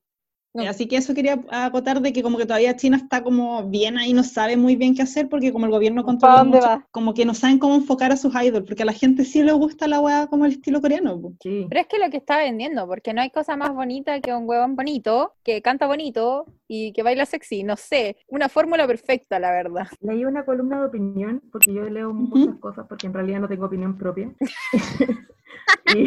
No. Así que eso quería acotar de que como que todavía China está como bien ahí, no sabe muy bien qué hacer porque como el gobierno controla ¿Para dónde mucho, va? como que no saben cómo enfocar a sus idols, porque a la gente sí le gusta la weá como el estilo coreano. Sí. Pero es que lo que está vendiendo, porque no hay cosa más bonita que un huevón bonito, que canta bonito y que baila sexy, no sé, una fórmula perfecta, la verdad. Leí una columna de opinión, porque yo leo muchas cosas, porque en realidad no tengo opinión propia. y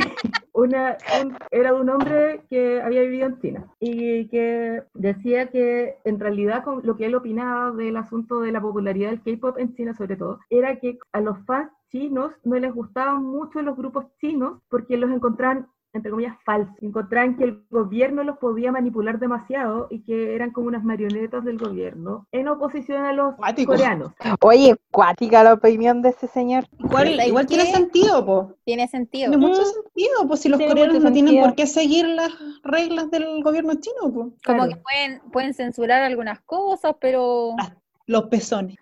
una, un- era un hombre que había vivido en China y que decía que en realidad con lo que él opinaba del asunto de la popularidad del K-pop en China sobre todo, era que a los fans chinos no les gustaban mucho los grupos chinos porque los encontraban entre comillas, falsos. Encontraban que el gobierno los podía manipular demasiado y que eran como unas marionetas del gobierno en oposición a los Cuático. coreanos. Oye, cuática la opinión de ese señor. Igual, ¿Sabes igual tiene sentido, po. Tiene sentido. Tiene mucho sentido, pues si los Tiene coreanos no tienen por qué seguir las reglas del gobierno chino, po. Como Claro. que pueden, pueden censurar algunas cosas, pero Ah, Los pezones.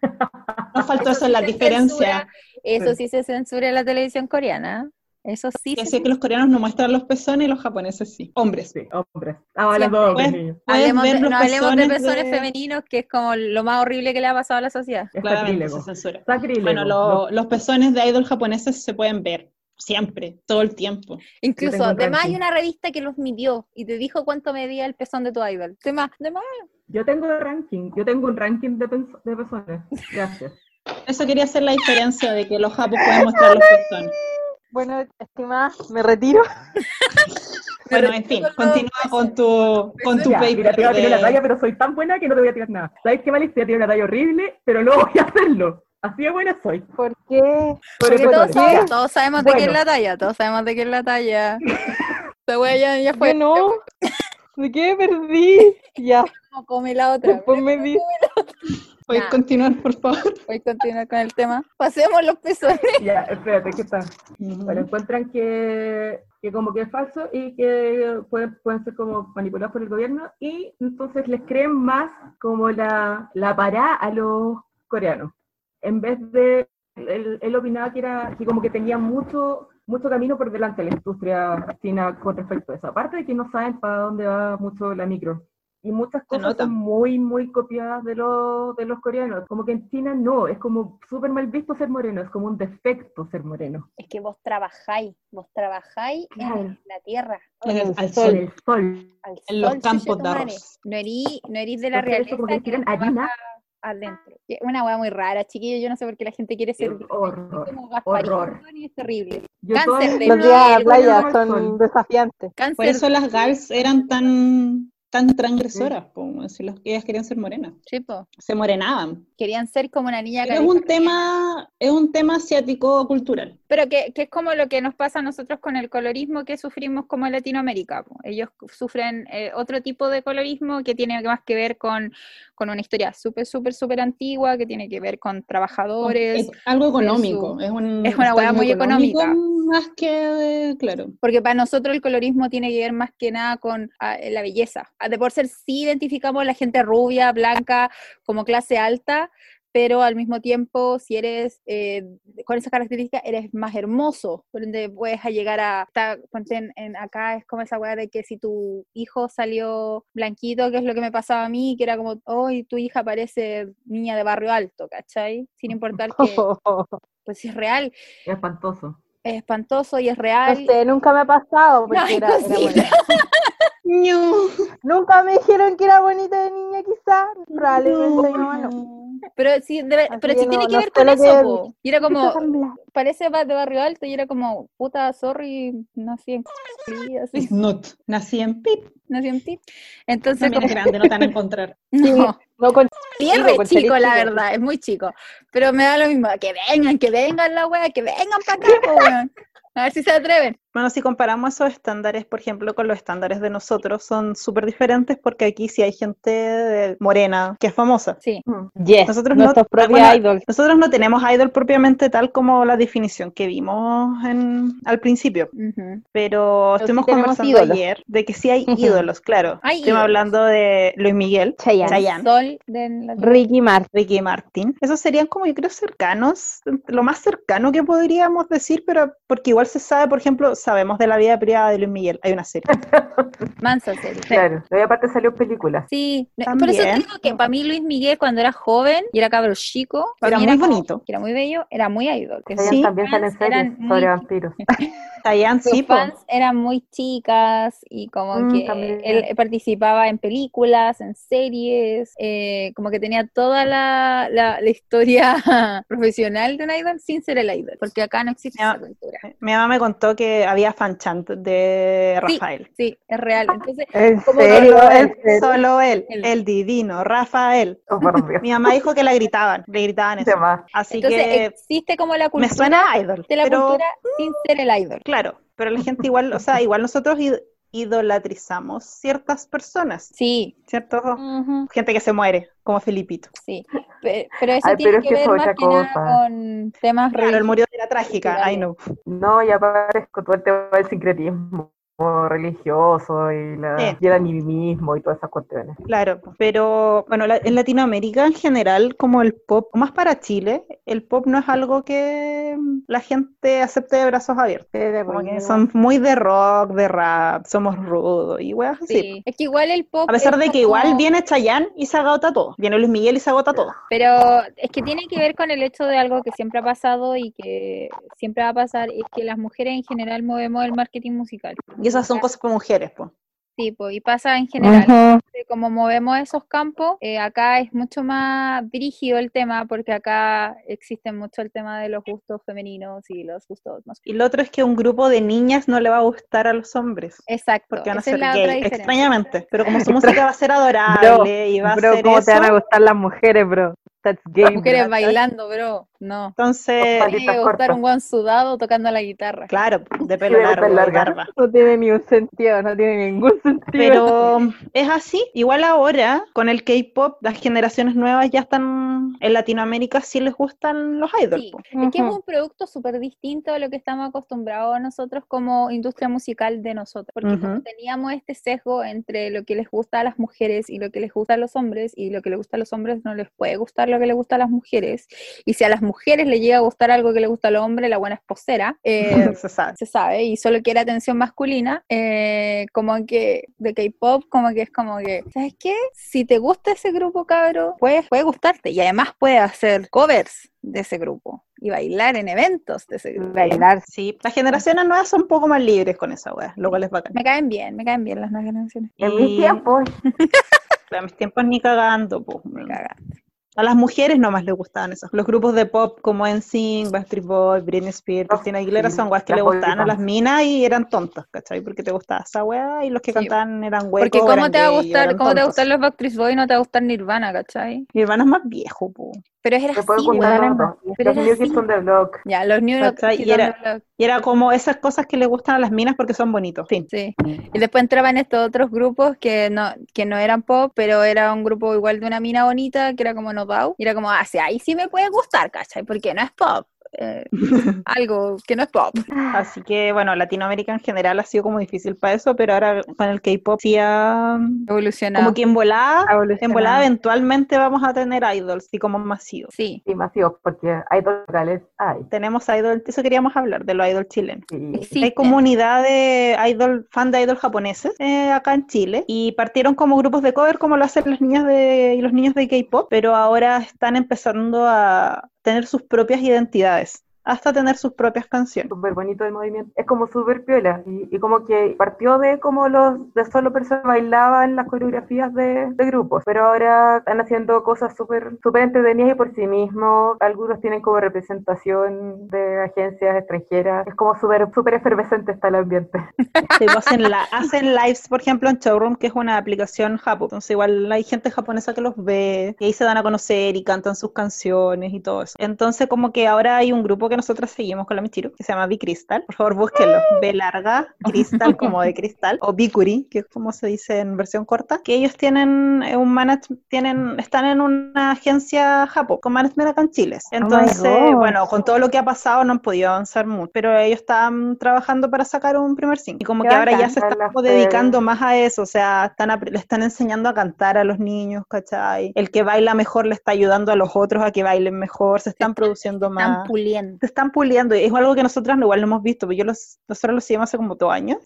Nos faltó Eso eso en la diferencia. eso Sí. sí se censura en la televisión coreana. Eso sí decía que los coreanos no muestran los pezones y los japoneses sí. Hombres. Sí, hombres. Ah, hombres, Pues, niños. Hablemos de, no hablemos de pezones pezones de- femeninos, que es como lo más horrible que le ha pasado a la sociedad. Es Claramente se censura. Sacrílego. Bueno, lo- los pezones de idol japoneses se pueden ver siempre, todo el tiempo. Incluso, además hay una revista que los midió y te dijo cuánto medía el pezón de tu idol. De más, de más. Yo tengo ranking. Yo tengo un ranking de, de personas. Gracias. Eso quería hacer la diferencia de que los japos pueden mostrar los pezones. Bueno, estimada, me retiro. Bueno, en fin, continúa con tu, con tu Ya, paper. mira, te iba a tirar de- la talla, pero soy tan buena que no te voy a tirar nada. ¿Sabes qué, Malicia? Te voy a tirar una talla horrible, pero no voy a hacerlo. Así de buena soy. ¿Por qué? Porque Por todos, sabemos, todos sabemos de qué es la talla, todos sabemos de qué es la talla. Esta wea ya, ya Yo fue. no. ¿De qué me perdí? Ya, ¿Cómo come la otra? después me di. ¿Puedes Nah. continuar, por favor? Voy a continuar con el tema. Pasemos los pezones. Ya, espérate, ¿qué está? Bueno, encuentran que, que como que es falso y que pueden, pueden ser como manipulados por el gobierno y entonces les creen más como la, la pará a los coreanos. En vez de, él, él opinaba que era que como que tenía mucho mucho camino por delante la industria china con respecto a eso. Aparte de que no saben para dónde va mucho la micro. Y muchas cosas son muy, muy copiadas de, los de los coreanos. Como que en China no, es como súper mal visto ser moreno, es como un defecto ser moreno. Es que vos trabajáis, vos trabajáis Claro. en la tierra, En el- al sol. el sol. al En los sol, campos de arroz. No erí, no erís de la eso como que que tiran harina. adentro. Una hueá muy rara, chiquillos. Yo no sé por qué la gente quiere ser horror, como Gasparín, horror. y es terrible. Yo Cáncer de vida Los días la el playa son sol. desafiantes. Cáncer Por eso las gals eran tan, tan transgresoras, si los, ellas querían ser morenas. Sí, po. Se morenaban. Querían ser como una niña es un tema, es un tema asiático cultural. Pero que, que es como lo que nos pasa a nosotros con el colorismo que sufrimos como en Latinoamérica. po. Ellos sufren eh, otro tipo de colorismo que tiene más que ver con, con una historia súper, súper, súper antigua, que tiene que ver con trabajadores. Es algo económico. su- Es, un es una hueá muy económica. Más que, de- claro. Porque para nosotros el colorismo tiene que ver más que nada con ah, la belleza. Ah, De por ser sí identificamos a la gente rubia, blanca, como clase alta, pero al mismo tiempo, si eres eh, con esas características, eres más hermoso. Por ende, puedes llegar a. Está, ponte en, en acá es como esa weá de que si tu hijo salió blanquito, que es lo que me pasaba a mí, que era como, hoy tu hija parece niña de barrio alto, ¿cachai? Sin importar que, pues es real, Es espantoso. Es espantoso y es No real. sé, nunca me ha pasado porque Ay, era, era. No, Nunca me dijeron que era bonita de niña, quizás. Probablemente mi mamá no. Pero sí, pero sí no- tiene que no ver con eso, que-. Y era como, parece de barrio alto y era como, puta, sorry, nací en así. Nací en Pip. nací en ti. Entonces, es grande, no te van a encontrar. no, No con es chico, chico, la verdad, es muy chico. Pero me da lo mismo, que vengan, que vengan la wea, que vengan para acá. A ver si se atreven. Bueno, si comparamos esos estándares, por ejemplo, con los estándares de nosotros, son súper diferentes porque aquí sí hay gente de- morena que es famosa. Sí. Yes, Nosotros no- nuestros bueno, idols. Nosotros no tenemos idol propiamente tal como la definición que vimos en, al principio, pero sí estuvimos conversando ídolos. ayer de que sí hay ídolos, claro. Hay Estuvimos ídolos. hablando de Luis Miguel, Chayanne. Chayanne, Sol de la- Ricky Martin. Ricky Martin. Esos serían como yo creo cercanos, lo más cercano que podríamos decir, pero porque igual se sabe, por ejemplo, sabemos de la vida privada de Luis Miguel, hay una serie. Mansa serie. Claro, y aparte salió en películas. Sí, no, por eso te También. digo que para mí Luis Miguel cuando era joven y era cabro chico, para Era mí muy como- bonito. era muy bello, era muy idol. Que Sí. también salen series muy- sobre vampiros. Sí, fans eran muy chicas y como Mm, que también. él participaba en películas, en series, eh, como que tenía toda la, la, la historia profesional de un idol sin ser el idol, porque acá no existe esa cultura. Mi mamá me contó que había fanchant de. Rafael. Sí, es real. Entonces, ¿En Como serio? Solo ¿En él, solo él, Él. el divino, Rafael. Oh. Mi mamá dijo que la gritaban, le gritaban eso. Así entonces que existe como la me cultura suena a idol. de la pero cultura sin ser el idol. claro, pero la gente igual, o sea, igual nosotros id- idolatrizamos ciertas personas, Sí, ¿cierto? Gente que se muere, como Felipito. sí. Pe- Pero eso Ay, tiene pero es que que ver más otra que nada cosa. con temas Claro, él religiosos. murió de la trágica, I know. No, y con todo el tema del sincretismo religioso y, la, Sí. y el animismo y todas esas cuestiones. Claro, pero bueno, la- en Latinoamérica en general, como el pop, más para Chile, el pop no es algo que la gente acepte de brazos abiertos. Como que son muy de rock, de rap, somos rudos y weas así. Sí. Es que igual el pop. A pesar es de que como- igual viene Chayanne y se agota todo. Viene Luis Miguel y se agota todo. Pero es que tiene que ver con el hecho de algo que siempre ha pasado y que siempre va a pasar, es que las mujeres en general movemos el marketing musical. Y esas son cosas para mujeres, pues. Sí, pues, y pasa en general. Como movemos esos campos, eh, acá es mucho más brígido el tema, porque acá existe mucho el tema de los gustos femeninos y los gustos masculinos. Y lo otro es que un grupo de niñas no le va a gustar a los hombres. Exacto, Porque van a esa es ser gay, extrañamente. Pero como su música va a ser adorable y va Bro, a ser ¿cómo te van a gustar las mujeres, bro? That's gay, Las mujeres bro. bailando, bro, no. entonces, Tiene que un buen sudado tocando la guitarra. claro, de pelo de largo, pelo de larga. barba. No tiene ni un sentido, no tiene ningún sentido. Pero es así. Igual ahora, con el K-pop, las generaciones nuevas ya están en Latinoamérica, sí les gustan los idols. Sí, po. es que es un producto súper distinto a lo que estamos acostumbrados nosotros como industria musical de nosotros, porque como Ujú. teníamos este sesgo entre lo que les gusta a las mujeres y lo que les gusta a los hombres, y lo que les gusta a los hombres no les puede gustar lo que les gusta a las mujeres, y si a las mujeres les llega a gustar algo que le gusta a los hombres, la buena es posera, eh, Se sabe. se sabe, y solo quiere atención masculina, eh, como que de K-pop, como que es como que, ¿sabes qué? Si te gusta ese grupo, cabro, puede, puede gustarte, y además puede hacer covers de ese grupo, y bailar en eventos de ese grupo. Bailar. Sí, las generaciones nuevas son un poco más libres con esa wea, lo cual es bacán. Me caen bien, me caen bien las nuevas generaciones. En Y- mis tiempos, A mis tiempos ni cagando, po. Me cagan. A las mujeres nomás les gustaban esos. Los grupos de pop como NSYNC, Backstreet Boys, Britney Spears, Oh, Christina Aguilera sí, son weas que le gustaban a las minas y eran tontas, ¿cachai? Porque te gustaba esa wea y los que Sí. cantaban eran huecos. Porque cómo eran te va a gustar, eran cómo te gustar los Backstreet Boys y no te va a gustar Nirvana, ¿cachai? Hermano es más viejo, po. Pero era así, dos. Pero Los era New así. Kids on the Block. Ya, los New York. Y Kids on era- the Block. Y era como esas cosas que le gustan a las minas porque son bonitos. Fin. Sí. Y después entraban estos otros grupos que no, que no eran pop, pero era un grupo igual de una mina bonita, que era como No Doubt. Y era como, ah, sí, ahí sí me puede gustar, ¿cachai? Porque no es pop. Eh, algo que no es pop. Así que, bueno, Latinoamérica en general ha sido como difícil para eso, pero ahora con el K-pop sí ha... Evolucionado. Como que en volada, en volada eventualmente vamos a tener idols y como masivos. Sí. Sí, masivos, porque hay dos locales, hay. Tenemos idol, eso queríamos hablar, de los idol chilenos. Sí. Hay comunidad de idol, fan de idol japoneses eh, acá en Chile y partieron como grupos de cover como lo hacen las niñas de, y los niños de K-pop, pero ahora están empezando a tener sus propias identidades. Hasta tener sus propias canciones. súper bonito el movimiento. Es como súper piola. Y, y como que partió de como los de solo personas bailaban las coreografías de, de grupos, pero ahora están haciendo cosas súper súper entretenidas y por sí mismos. Algunos tienen como representación de agencias extranjeras. Es como súper súper efervescente está el ambiente. Sí, pues hacen, la- hacen lives, por ejemplo, en Showroom, que es una aplicación japo. Entonces, igual hay gente japonesa que los ve y ahí se dan a conocer y cantan sus canciones y todo eso. Entonces, como que ahora hay un grupo que nosotros seguimos con la Michiru, que se llama Crystal. Por favor, búsquenlo. B larga, Crystal como de cristal, o Bikuri, que es como se dice en versión corta, que ellos tienen eh, un management, tienen, están en una agencia japo, con management acá en Chile. Entonces, God. bueno, con todo lo que ha pasado no han podido avanzar mucho, pero ellos están trabajando para sacar un primer single. Y como que ahora ya se están dedicando más a eso, o sea, están le están enseñando a cantar a los niños, ¿cachai? El que baila mejor le está ayudando a los otros a que bailen mejor, se están produciendo Están más. puliendo. Se están puliendo, y es algo que nosotros no- igual no hemos visto, porque yo los, nosotros los seguimos hace como dos años.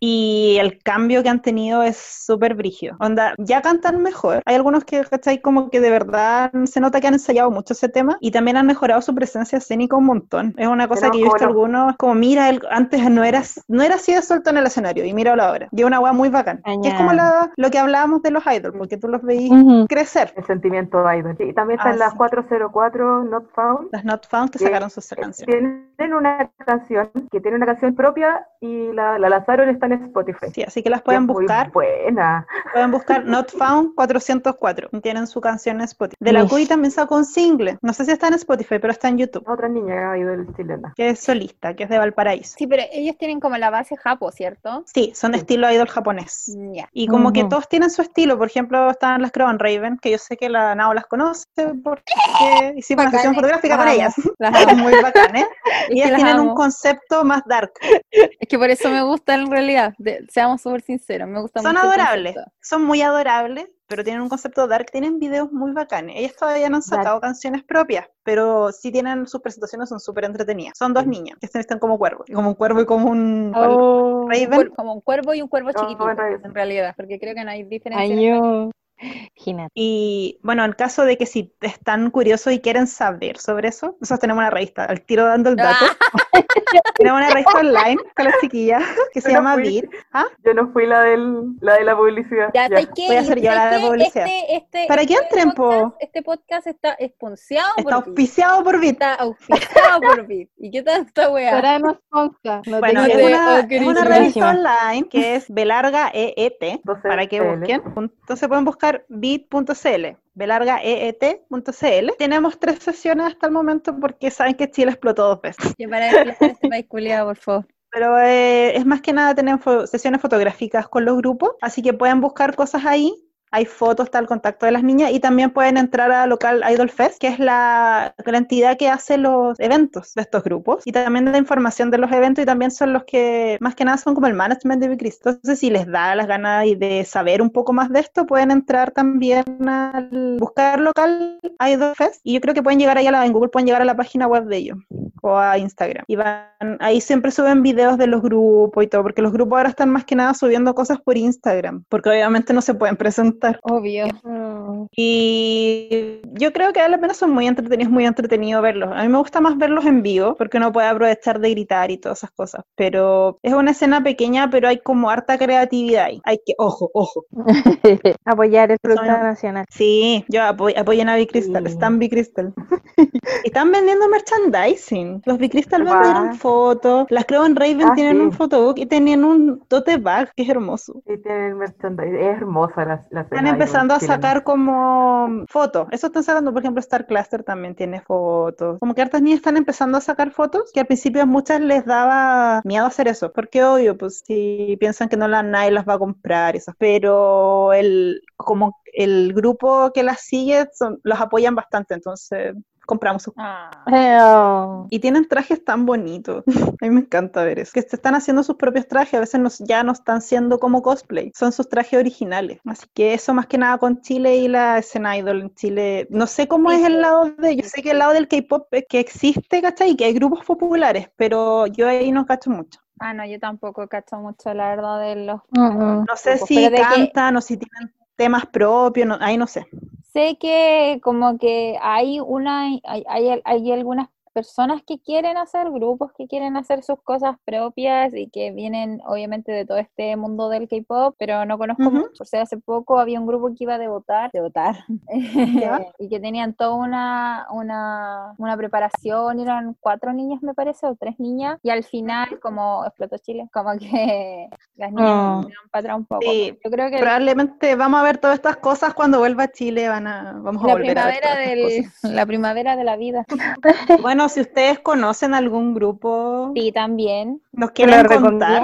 Y el cambio que han tenido es súper brígido. Onda, ya cantan mejor. Hay algunos que, ¿cachai? Como que de verdad se nota que han ensayado mucho ese tema y también han mejorado su presencia escénica un montón. Es una cosa Pero que yo he visto algunos, como mira, él antes no era, no era así de suelto en el escenario y míralo ahora. Y una weá muy bacán. Que es como la- lo que hablábamos de los idols, porque tú los veís Ujú. crecer. El sentimiento idol. Sí, y también Ah, están las sí. 404 Not Found. Las Not Found que que sacaron sus eh, canciones. Tienen una canción que tiene una canción propia y la, la lanzaron está en Spotify. Sí, así que las Y pueden muy buscar. buena. Pueden buscar Not Found 404. Tienen su canción en Spotify. De la. Cuy también sacó un single. No sé si está en Spotify, pero está en YouTube. Otra niña idol chilena. Que es solista, que es de Valparaíso. Sí, pero ellos tienen como la base japo, ¿cierto? Sí, son estilo idol japonés. Ya. Y como que Ujú. todos tienen su estilo. Por ejemplo, están las Crown Raven, que yo sé que la Nao las conoce porque hicimos una sesión fotográfica con ellas. Las Son muy bacanes. Es que Ellas las tienen un amo. concepto más dark. Es que por eso me gusta en realidad. de- seamos súper sinceros, me gusta Son mucho adorables, son muy adorables, pero tienen un concepto dark, tienen videos muy bacanes. Ellas todavía no han sacado canciones propias, pero sí tienen sus presentaciones, son súper entretenidas. Son dos niñas que se visten como cuervo, como un cuervo y como un Oh, Raven. Como un cuervo y un cuervo Oh, chiquitito, en realidad, porque creo que no hay diferencia. año. Y bueno, en caso de que si están curiosos y quieren saber sobre eso, nosotros tenemos una revista, al tiro dando el dato. tenemos una revista online con las chiquillas que se Yo no llama. Beat. ¿Ah? Yo no fui la, del, la de la publicidad. Ya, Ya. ¿sabes qué? Voy a hacer yo ¿Sabes la de qué? publicidad. Este, este, Para que este entren, po. Este podcast está esponciado Está por Bit. auspiciado por Beat. Está auspiciado por Bit. ¿Y qué tal esta weá? Traemos Ponca. No Bueno, es una, oh, es una revista online que es Belarga EET, para que busquen. Entonces pueden buscar bit.cl, belargaeet.cl. Tenemos tres sesiones hasta el momento porque saben que Chile explotó dos veces. Que para este país culiado, por favor. Pero eh, es más que nada tener sesiones fotográficas con los grupos, así que pueden buscar cosas ahí. Hay fotos, está el contacto de las niñas y también pueden entrar a Local Idol Fest, que es la, entidad que hace los eventos de estos grupos y también da información de los eventos y también son los que más que nada son como el management de Cristo. Entonces, si les da las ganas de saber un poco más de esto, pueden entrar también al buscar Local Idol Fest y yo creo que pueden llegar ahí a la, en Google, pueden llegar a la página web de ellos o a Instagram. Y van, ahí siempre suben videos de los grupos y todo, porque los grupos ahora están más que nada subiendo cosas por Instagram, porque obviamente no se pueden presentar. Obvio. Y yo creo que vale la pena son muy entretenidos, muy entretenido verlos. A mí me gusta más verlos en vivo, porque uno puede aprovechar de gritar y todas esas cosas. Pero es una escena pequeña, pero hay como harta creatividad ahí. Hay que, ojo, ojo. Apoyar el producto Son- nacional. Sí, yo apoy- apoyen a Bicrystal, Sí. están Bicrystal. Están vendiendo merchandising. Los Bicrystal Guau. vendieron fotos. Las Creo en Raven Ah, tienen sí. un photobook y tenían un tote bag que es hermoso. Sí, tiene el merchandising. Es hermosa la, la Están empezando a sacar como fotos. Eso están sacando, por ejemplo, Star Cluster también tiene fotos. Como que hartas niñas están empezando a sacar fotos, que al principio a muchas les daba miedo hacer eso, porque obvio, pues si piensan que no la nadie las va a comprar y esas. Pero el como el grupo que las sigue son, los apoyan bastante, entonces compramos sus Ah. Y tienen trajes tan bonitos. A mí me encanta ver eso. Que se están haciendo sus propios trajes. A veces no- ya no están siendo como cosplay. Son sus trajes originales. Así que eso más que nada con Chile y la escena idol en Chile. No sé cómo Sí, es el lado de... Yo sé que el lado del K-pop es que existe, ¿cachai? Y que hay grupos populares. Pero yo ahí no cacho mucho. Ah, no, yo tampoco cacho mucho la verdad de los... No sé Grupos, si de que- cantan o si tienen temas propios. no- ahí no sé. Sé que como que hay una, hay, hay, hay algunas personas que quieren hacer, grupos que quieren hacer sus cosas propias y que vienen obviamente de todo este mundo del K-pop, pero no conozco Ujú. mucho. O sea, hace poco había un grupo que iba a debutar, debutar, Ya. y que tenían toda una, una, una preparación, eran cuatro niñas me parece, o tres niñas, y al final como explotó Chile, como que las niñas Oh. dieron para atrás un poco. Sí, Yo creo que Probablemente vamos a ver todas estas cosas cuando vuelva a Chile, van a, vamos a la volver a ver primavera, del, cosas. la primavera de la vida. Bueno, si ustedes conocen algún grupo, Sí, también. nos quieren contar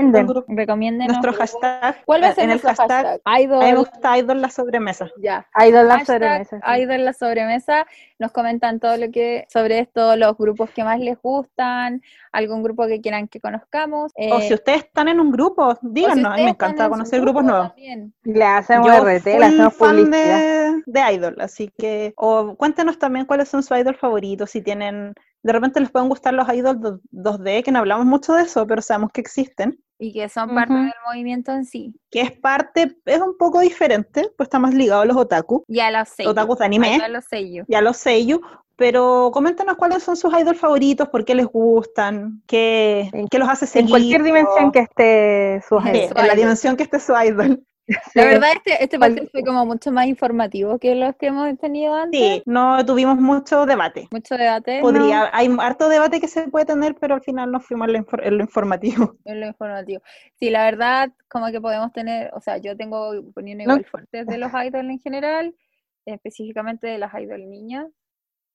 recomienden. nuestro hashtag, ¿Cuál va a ser en el hashtag, hashtag? a mí me Idol. gusta Idol la sobremesa. Ya. Idol la Hashtag sobremesa. sí. Idol la sobremesa. Nos comentan todo lo que sobre esto, los grupos que más les gustan, algún grupo que quieran que conozcamos. O eh, si ustedes están en un grupo, o si díganos, a mí ustedes me encanta conocer grupos grupo nuevos. también. Le hacemos Yo RT, le hacemos fan publicidad. de, de Idol, así que, o cuéntenos también cuáles son sus Idol favoritos, si tienen, de repente les pueden gustar los Idol do- 2D, que no hablamos mucho de eso, pero sabemos que existen, Y que son parte Ujú. del movimiento en sí. que es parte, es un poco diferente, pues está más ligado a los otaku, Ya los sellos. otakus de anime, Ya los sellos. ya los sellos, pero coméntenos cuáles son sus Idol favoritos, por qué les gustan, qué, En- qué los hace En seguir. cualquier dimensión que esté su Sí, Sí, en la idol. dimensión que esté su idol. La verdad, este, este podcast fue como mucho más informativo que los que hemos tenido antes. Sí, no tuvimos mucho debate. Mucho debate. Podría, hay harto debate que se puede tener, pero al final nos fuimos en lo, infor- en lo informativo. en lo informativo. Sí, la verdad, como que podemos tener, o sea, yo tengo opiniones No. igual fuertes de los idols en general, específicamente de las idol niñas,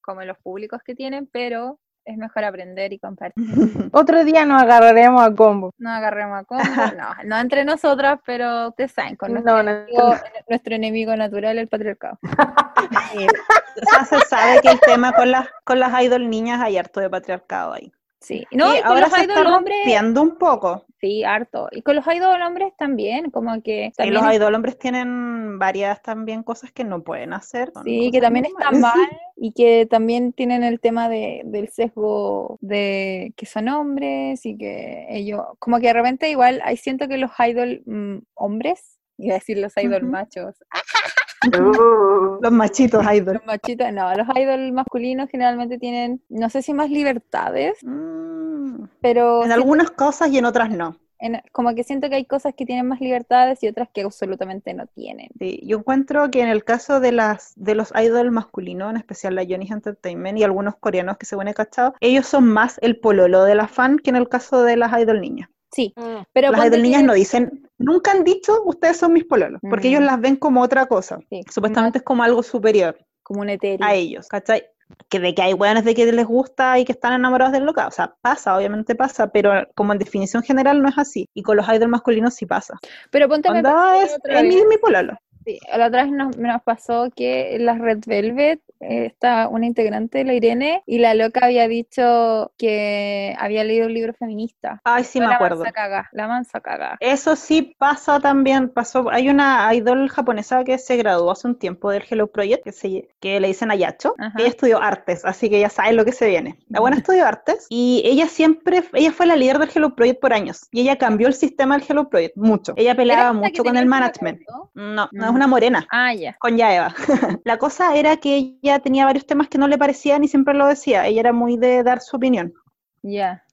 como los públicos que tienen, pero es mejor aprender y compartir. Otro día nos agarraremos a combo. No agarremos a combo, no, no entre nosotras, pero ustedes saben, con nuestro, No, no, enemigo, nuestro enemigo natural, el patriarcado. Sí. O sea, se sabe que el tema con las, con las idol niñas hay harto de patriarcado ahí. Sí, no, Y ahora se está rompiendo un poco. Sí, harto. Y con los idol hombres también, como que Y también los es- idol hombres tienen varias también cosas que no pueden hacer. Sí, que también está normales. mal y que también tienen el tema de, del sesgo de que son hombres y que ellos, como que de repente igual, ahí siento que los idol mm, hombres, iba a decir los idol machos, Los machitos idol. los machitos, no, los idol masculinos generalmente tienen, no sé si más libertades, Mm, pero En algunas cosas y en otras no. en- como que siento que hay cosas que tienen más libertades y otras que absolutamente no tienen. Sí, yo encuentro que en el caso de las de los idol masculinos, en especial la Johnny's Entertainment y algunos coreanos que se ven cachado, ellos son más el pololo de la fan que en el caso de las idol niñas. Sí, pero las niñas que- no dicen, nunca han dicho ustedes son mis pololos, porque ellos Mm. las ven como otra cosa. Sí, Supuestamente es como algo superior como un etéreo. a ellos, ¿cachai? Que de que hay hueones de que les gusta y que están enamorados del loca, o sea, pasa, obviamente pasa, pero como en definición general no es así. Y con los idol masculinos sí pasa. Pero ponte Onda es, es mi, mi pololo. Sí, la otra vez nos, nos pasó que en la Red Velvet eh, está una integrante, la Irene, y la loca había dicho que había leído un libro feminista. Ay, sí Fue me la acuerdo. mansa caga, la mansa caga. Eso sí pasa también, pasó, hay una idol japonesa que se graduó hace un tiempo del Hello Project, que, se, que le dicen Ayacho, Ajá. ella estudió artes, así que ya saben lo que se viene. La buena estudió artes y ella siempre, ella fue la líder del Hello Project por años, y ella cambió el sistema del Hello Project mucho. Ella ¿Era peleaba mucho con el management. No, no es Mm. Una morena. Ah, ya. Con Yaeva. la cosa era que ella tenía varios temas que no le parecían y siempre lo decía. Ella era muy de dar su opinión. Ya.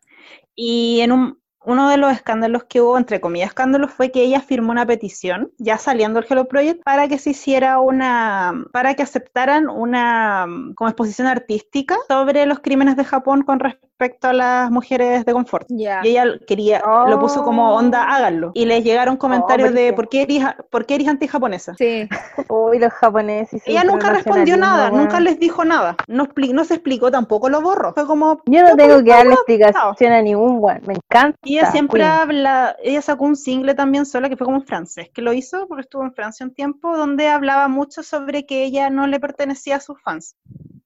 Y en un, uno de los escándalos que hubo, entre comillas escándalos, fue que ella firmó una petición, ya saliendo el Hello Project, para que se hiciera una, para que aceptaran una mm, como exposición artística sobre los crímenes de Japón con respecto a las mujeres de confort. Y ella quería, lo puso como onda, Oh. háganlo. Y les llegaron comentarios de. ¿por qué eres, por qué eres anti-japonesa? Sí. Uy, los japoneses. Ella nunca respondió nada, nunca les dijo nada. No, expli- no se explicó tampoco, lo borró. Fue como. Yo no "Ya, tengo que darle no, explicación a ningún weón. Me encanta. Y ella siempre Queen. habla, ella sacó un single también sola, que fue como en francés, que lo hizo porque estuvo en Francia un tiempo, donde hablaba mucho sobre que ella no le pertenecía a sus fans,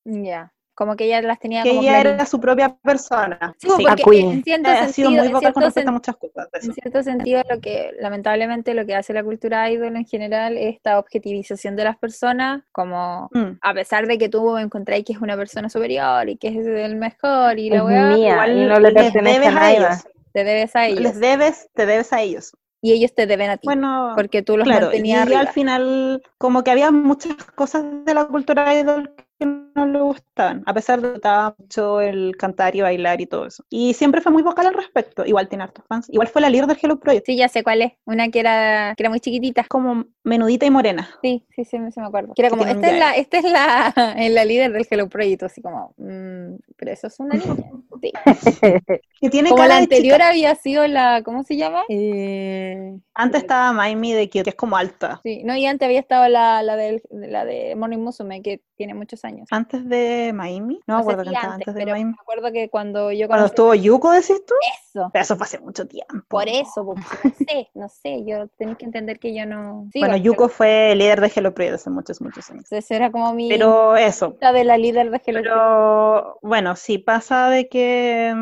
Ya. Como que ella las tenía que como ella era su propia persona. Sí, pues, Sí, porque A Queen. en cierto ha sido sentido, muy en vocal con respecto a muchas cosas. En cierto sentido, lo que lamentablemente lo que hace la cultura idol en general es esta objetivización de las personas, como Mm. a pesar de que tú encontráis que es una persona superior y que es el mejor y la Es weá, mía Igual y no le pertenece a debes a nadie ellos. te debes a ellos Les debes, te debes a ellos. y ellos te deben a ti, Bueno, porque tú los claro, y mantenías ella al final, como que había muchas cosas de la cultura idol que no le gustaban, a pesar de que estaba mucho el cantar y bailar y todo eso. Y siempre fue muy vocal al respecto. Igual tiene hartos fans. Igual fue la líder del Hello Project. Sí, ya sé cuál es. Una que era, que era muy chiquitita. Como menudita y morena. Sí, sí, sí, me- sí me acuerdo. Que era como, esta es, la, esta es la, la líder del Hello Project, así como, mm, pero eso es una niña. Sí. Que tiene Como la anterior había sido la, ¿cómo se llama? Eh, Antes estaba Maimi de que, que es como alta. sí, no, y antes había estado la, la, del, la de Morning Musume, que tiene muchos años. Antes de Maimi. No me sé acuerdo si estaba antes, antes de pero Maimi. me acuerdo que cuando yo Cuando estuvo Yuko, decís tú. eso, Pero eso fue hace mucho tiempo. por eso, porque no sé, no sé, yo tenéis que entender que yo no... Sí, Bueno, Yuko fue líder de Hello Project hace muchos, muchos años. Entonces era como mi Pero eso. de la líder de Hello Project. Pero bueno, sí pasa de que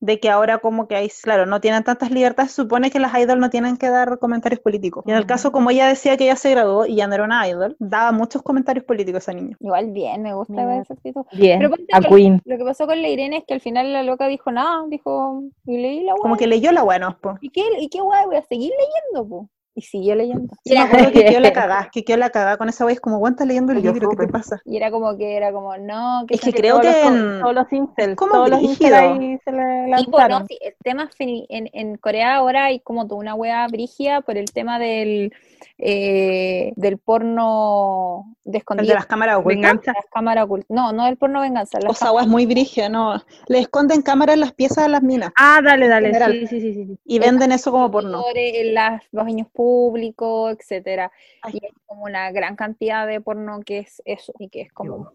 de que ahora como que hay, claro, no tienen tantas libertades, supone que las idols no tienen que dar comentarios políticos. Y en el caso, como ella decía que ella se graduó y ya no era una idol, daba muchos comentarios políticos esa niña. Igual bien, me gusta Bien. esa actitud. Bien, Pero a que- Queen. Lo que pasó con la Irene es que al final la loca dijo nada, dijo, y leí la Como weá. que leyó la buena, po. ¿Y qué, y qué guay, voy a seguir leyendo, po? Y siguió leyendo. Y Sí, me era, acuerdo que quedó la cagá, que quedó la cagá con esa wea, es como, ¿cuántas leyendo el Yo libro? ¿Qué te pasa? y era como que era como, no, que Es que se- creo todos que los, en- todos los incels, como todos los incels ahí se le Sí, po, no, lanzaron. sí, el tema en, en Corea ahora hay como toda una wea brígida por el tema del eh, del porno de El de escondido, las cámaras ocultas. Venganza. las cámaras ocultas. No, no el porno venganza, O sea, es muy brígida, ¿no? Le esconden cámaras en las piezas de las minas Ah, dale, dale. Sí, sí, sí, sí, y venden eso como porno. en las- los baños públicos, etcétera. Ay. Y hay como una gran cantidad de porno que es eso, y que es como Ugh.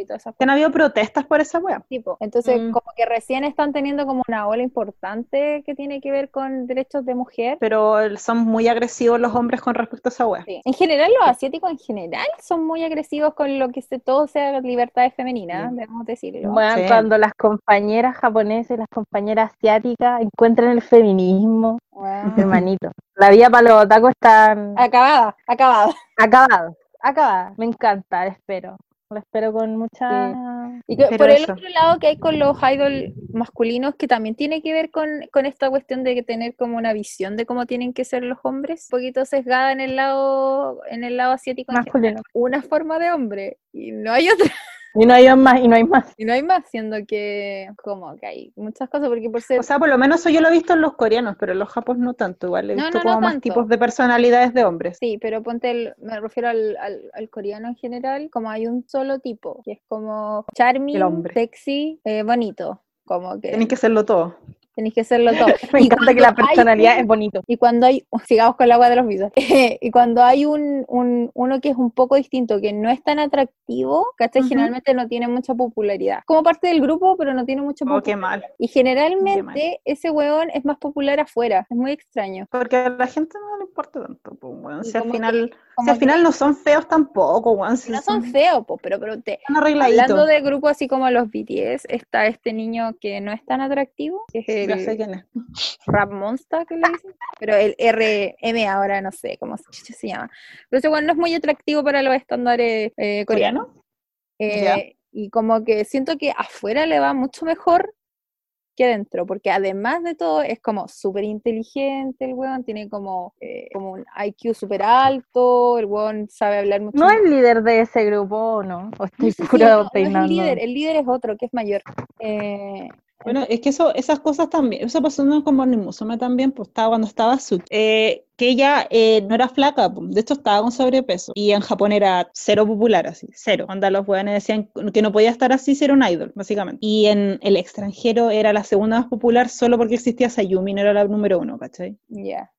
y todas esas Que han habido protestas por esa wea. tipo. Entonces, Mm. como que recién están teniendo como una ola importante que tiene que ver con derechos de mujer. Pero son muy agresivos los hombres con respecto a esa wea. Sí. En general, los asiáticos en general son muy agresivos con lo que se, todo sea libertades femeninas, debemos decirlo. Bueno, Sí. cuando las compañeras japonesas y las compañeras asiáticas encuentran el feminismo, hermanito. La vida para los otakus están Acabada, acabada. acabados, acabadas. Me encanta, espero. Lo espero con mucha... Y que por el otro lado que hay con los idol masculinos, que también tiene que ver con, con esta cuestión de tener como una visión de cómo tienen que ser los hombres, un poquito sesgada en el lado, en el lado asiático, Masculino. una forma de hombre, y no hay otra, Y no hay más, y no hay más. y no hay más, siendo que como que hay muchas cosas, porque por ser O sea, por lo menos eso yo lo he visto en los coreanos, pero en los japoneses no tanto. Igual he visto no, no como más tanto. tipos de personalidades de hombres. Sí, pero ponte, el- me refiero al, al, al coreano en general, como hay un solo tipo, que es como charming, El hombre. sexy, eh, bonito, como que Tienen que serlo todo. Tenéis que serlo todo. Me Y encanta que la hay personalidad es bonito. Y cuando hay, sigamos con el agua de los visos, y cuando hay un, un- uno que es un poco distinto, que no es tan atractivo, ¿cachai? Generalmente no tiene mucha popularidad. Como parte del grupo, pero no tiene mucha Oh, qué popularidad. mal. Y generalmente ese weón es más popular afuera, es muy extraño. Porque a la gente no le importa tanto, pues. Y Si al que- al que final no son feos tampoco. Si no son feos, po, pero, pero te, hablando de grupos así como los BTS, está este niño que no es tan atractivo, que es Ya sé quién es. Rap Monster, que le dicen, pero el RM ahora no sé cómo se se llama. Pero ese weón no es muy atractivo para los estándares eh, coreanos. ¿Coreano? Eh, y como que siento que afuera le va mucho mejor que adentro, porque además de todo es como súper inteligente el weón, tiene como, eh, como un IQ súper alto, el weón sabe hablar mucho. ¿No es líder de ese grupo o no? ¿O estoy Sí, sí, no, no es líder, el líder es otro, que es mayor. Eh, Bueno, es que eso, esas cosas también, eso pasó con Morning Musume también, pues estaba cuando estaba Suki, eh, que ella eh, no era flaca, pues, de hecho estaba con sobrepeso, y en Japón era cero popular, así, cero, cuando los weones decían que no podía estar así, ser un idol, básicamente, y en el extranjero era la segunda más popular solo porque existía Sayumi, no era la número uno, ¿cachai? ya.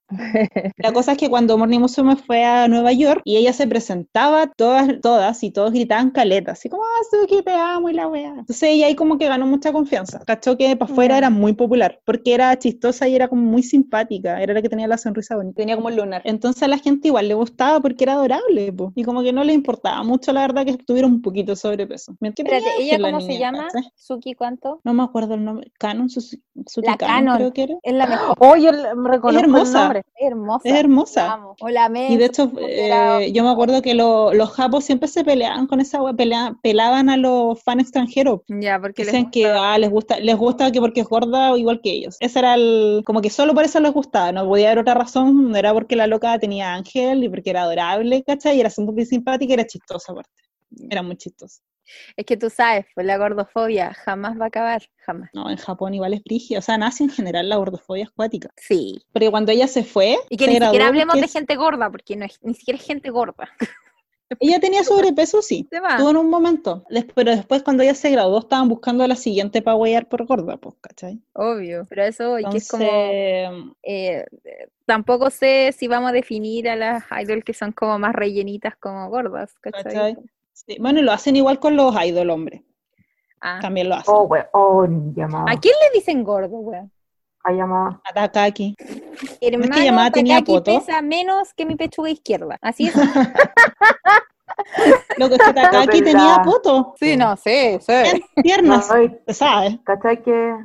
La cosa es que cuando Morning Musume fue a Nueva York y ella se presentaba, todas, todas y todos gritaban caleta, así como, ah, Suki, te amo y la wea. Entonces ella ahí como que ganó mucha confianza. Cachó que para afuera era muy popular, porque era chistosa y era como muy simpática, era la que tenía la sonrisa bonita, tenía como el lunar. Entonces a la gente igual le gustaba porque era adorable, po, y como que no le importaba mucho, la verdad, que estuviera un poquito sobrepeso. Me- Espérate, ¿ella cómo se niña, llama? ¿cachai? ¿Suki cuánto? No me acuerdo el nombre. Canon, Suzuki La Canon, Canon. creo que era. Es la mejor. Oye, me reconozco el hermosa. nombre. Es hermosa. Es hermosa. La amo. O la Y de hecho, eh, yo me acuerdo que lo- los japos siempre se peleaban con esa pelea- pelaban a los fans extranjeros. Ya, porque les Dicen que gusta- ah, les gusta, les gusta que porque es gorda o igual que ellos. Ese era el, como que solo por eso les gustaba, no podía haber otra razón, no era porque la loca tenía ángel y porque era adorable, ¿cachai? Y era súper simpática y era chistosa aparte. Era muy chistoso. Es que tú sabes, pues la gordofobia jamás va a acabar, jamás. No, en Japón igual es brígida. O sea, nace en general la gordofobia acuática. Sí. Porque cuando ella se fue, Y que se ni graduó siquiera hablemos de gente gorda, porque no es, ni siquiera es gente gorda. Ella tenía sobrepeso, sí. Se va. Tuvo en un momento. Pero después, cuando ella se graduó, estaban buscando a la siguiente para huear por gorda, pues, ¿cachai? Obvio. Pero eso, voy, que es como. Entonces, eh, tampoco sé si vamos a definir a las idols que son como más rellenitas como gordas, ¿cachai? ¿cachai? Sí, Bueno, y lo hacen igual con los idol, hombre. Ah. También lo hacen. Oh, weón, oh, llamada. ¿A quién le dicen gordo, weón? A llamada. A Takaki. Hermano, llamada tenía Takaki poto? pesa menos que mi pechuga izquierda. Así es. Lo que Takaki tenía poto. sí, no, sí, sí. Piernas, No, y- se sabe. ¿Cachai que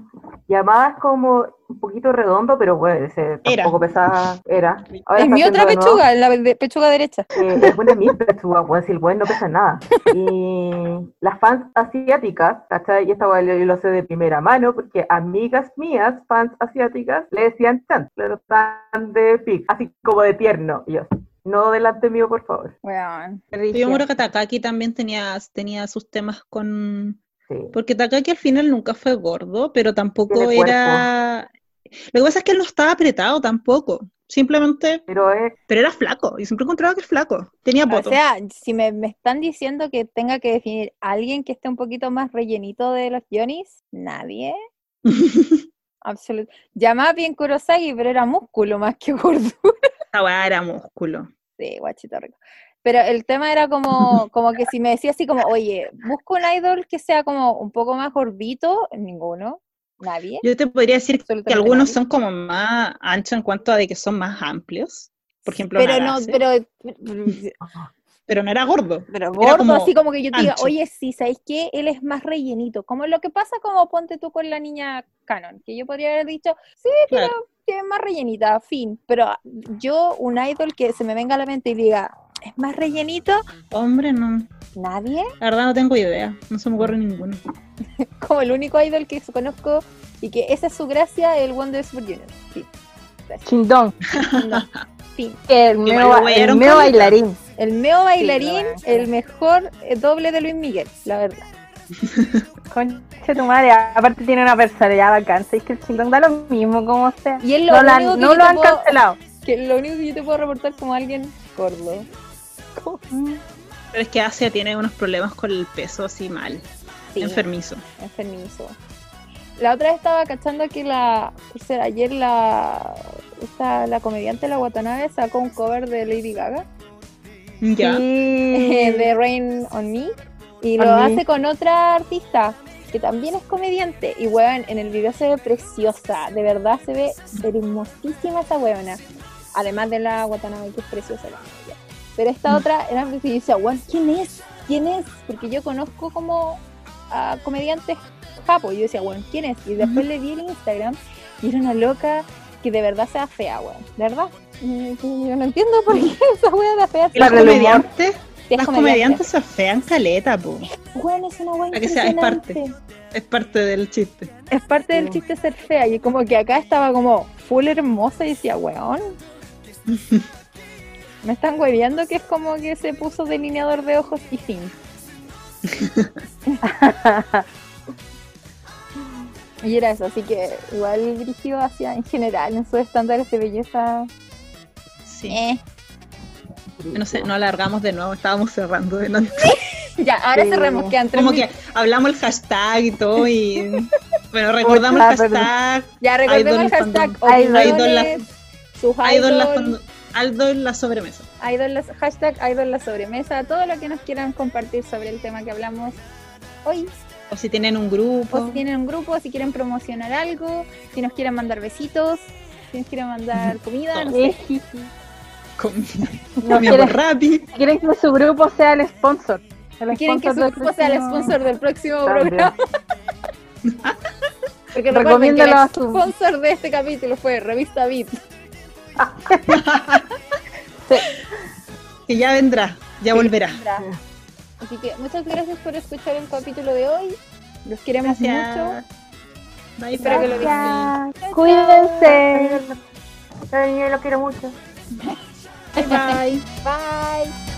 llamada es como un poquito redondo, pero bueno, ese Era. tampoco pesaba, era. Ahora Es mi otra de pechuga, la de- pechuga derecha. Eh, es buena mi pechuga, weón, si el no pesa nada. Y las fans asiáticas, ¿cachai? Y esta yo lo sé de primera mano, porque amigas mías, fans asiáticas, le decían chan, pero tan de pic, así como de tierno. Y yo, no delante mío, por favor. Weón. Yo me acuerdo que Takaki también tenía, tenía sus temas con... Sí. Porque Takaki al final nunca fue gordo, pero tampoco era... Lo que pasa es que él no estaba apretado tampoco. Simplemente... Pero es, Pero era flaco. Y siempre encontraba que es flaco. Tenía O poto. sea, si me, me están diciendo que tenga que definir a alguien que esté un poquito más rellenito de los Johnnies, nadie. Absoluto. Llamaba bien Kurosagi, pero era músculo más que gordura. Weá era músculo. Sí, guachito rico. Pero el tema era como, como que si me decía así como, oye, busco un idol que sea como un poco más gordito, ninguno, nadie. Yo te podría decir que algunos nadie. son como más anchos en cuanto a de que son más amplios. Por ejemplo, Pero no, pero, pero no era gordo. pero Era gordo, como así como que yo te diga, ancho. oye, sí, ¿sabéis qué? Él es más rellenito. Como lo que pasa como ponte tú con la niña Canon, que yo podría haber dicho, sí, Claro. pero que es más rellenita, fin. Pero yo, un idol que se me venga a la mente y diga, es más rellenito, Hombre, no. nadie. La verdad no tengo idea. No se me ocurre ninguno. Como el único idol que conozco y que esa es su gracia, el Wonder Super Junior. Sí, Chindón, no, fin. el caleta. bailarín. El meo bailarín, el mejor eh, doble de Luis Miguel, la verdad. Concha tu madre, aparte tiene una personalidad bacán. Es que el chindón da lo mismo como sea. Y es lo No, no yo lo te han puedo- cancelado. que lo único que yo te puedo reportar como alguien gordo. Pero es que Asia tiene unos problemas con el peso así mal. Sí, Enfermizo. enfermizo. La otra vez estaba cachando que la, o sea, ayer la, esta, la comediante la Watanabe sacó un cover de Lady Gaga, Ya. de Rain on Me, y lo hace con otra artista que también es comediante. Y weón, en el video se ve preciosa, de verdad se ve hermosísima esa weona. Además de la Watanabe que es preciosa la. Pero esta otra era yo decía, weón, ¿quién es? ¿Quién es? Porque yo conozco como a comediantes japo. Y yo decía, weón, ¿quién es? Y después le vi el Instagram y era una loca que de verdad sea fea, weón. ¿De verdad? Y Yo no entiendo por qué esa weón era fea. Y las comediantes, Es las comediante. comediantes se fean caleta, po. Weón, es una Para que sea, es parte. Es parte del chiste. Es parte del chiste ser fea. Y como que acá estaba como full hermosa y decía, weón. Me están hueviando que es como que se puso delineador de ojos y fin. y era eso, así que igual dirigido hacia en general, en sus estándares de belleza. Sí. eh. No sé, no alargamos de nuevo, estábamos cerrando delante. Ya, ahora Sí. cerremos, quedan tres Como que hablamos el hashtag y todo y bueno, recordamos el hashtag. Ya, recordemos el hashtag fandom. opiniones, sus Idol la, sobremesa. idol la- hashtag idol la sobremesa, todo lo que nos quieran compartir sobre el tema que hablamos hoy. O si tienen un grupo. O si tienen un grupo, si quieren promocionar algo, si nos quieren mandar besitos, si nos quieren mandar comida, no sé. No mi quieren, que su grupo sea el sponsor. El quieren que su grupo sea el sponsor del próximo También. programa. Porque recuerden que el Recomiéndalo a su- sponsor de este capítulo fue Revista Beat. Que ya vendrá, ya volverá. Así que muchas gracias por escuchar el capítulo de hoy. Los queremos mucho. Gracias. Bye, Espero que lo bye. Gracias. Cuídense. Ay, lo quiero mucho. Bye, bye. Bye.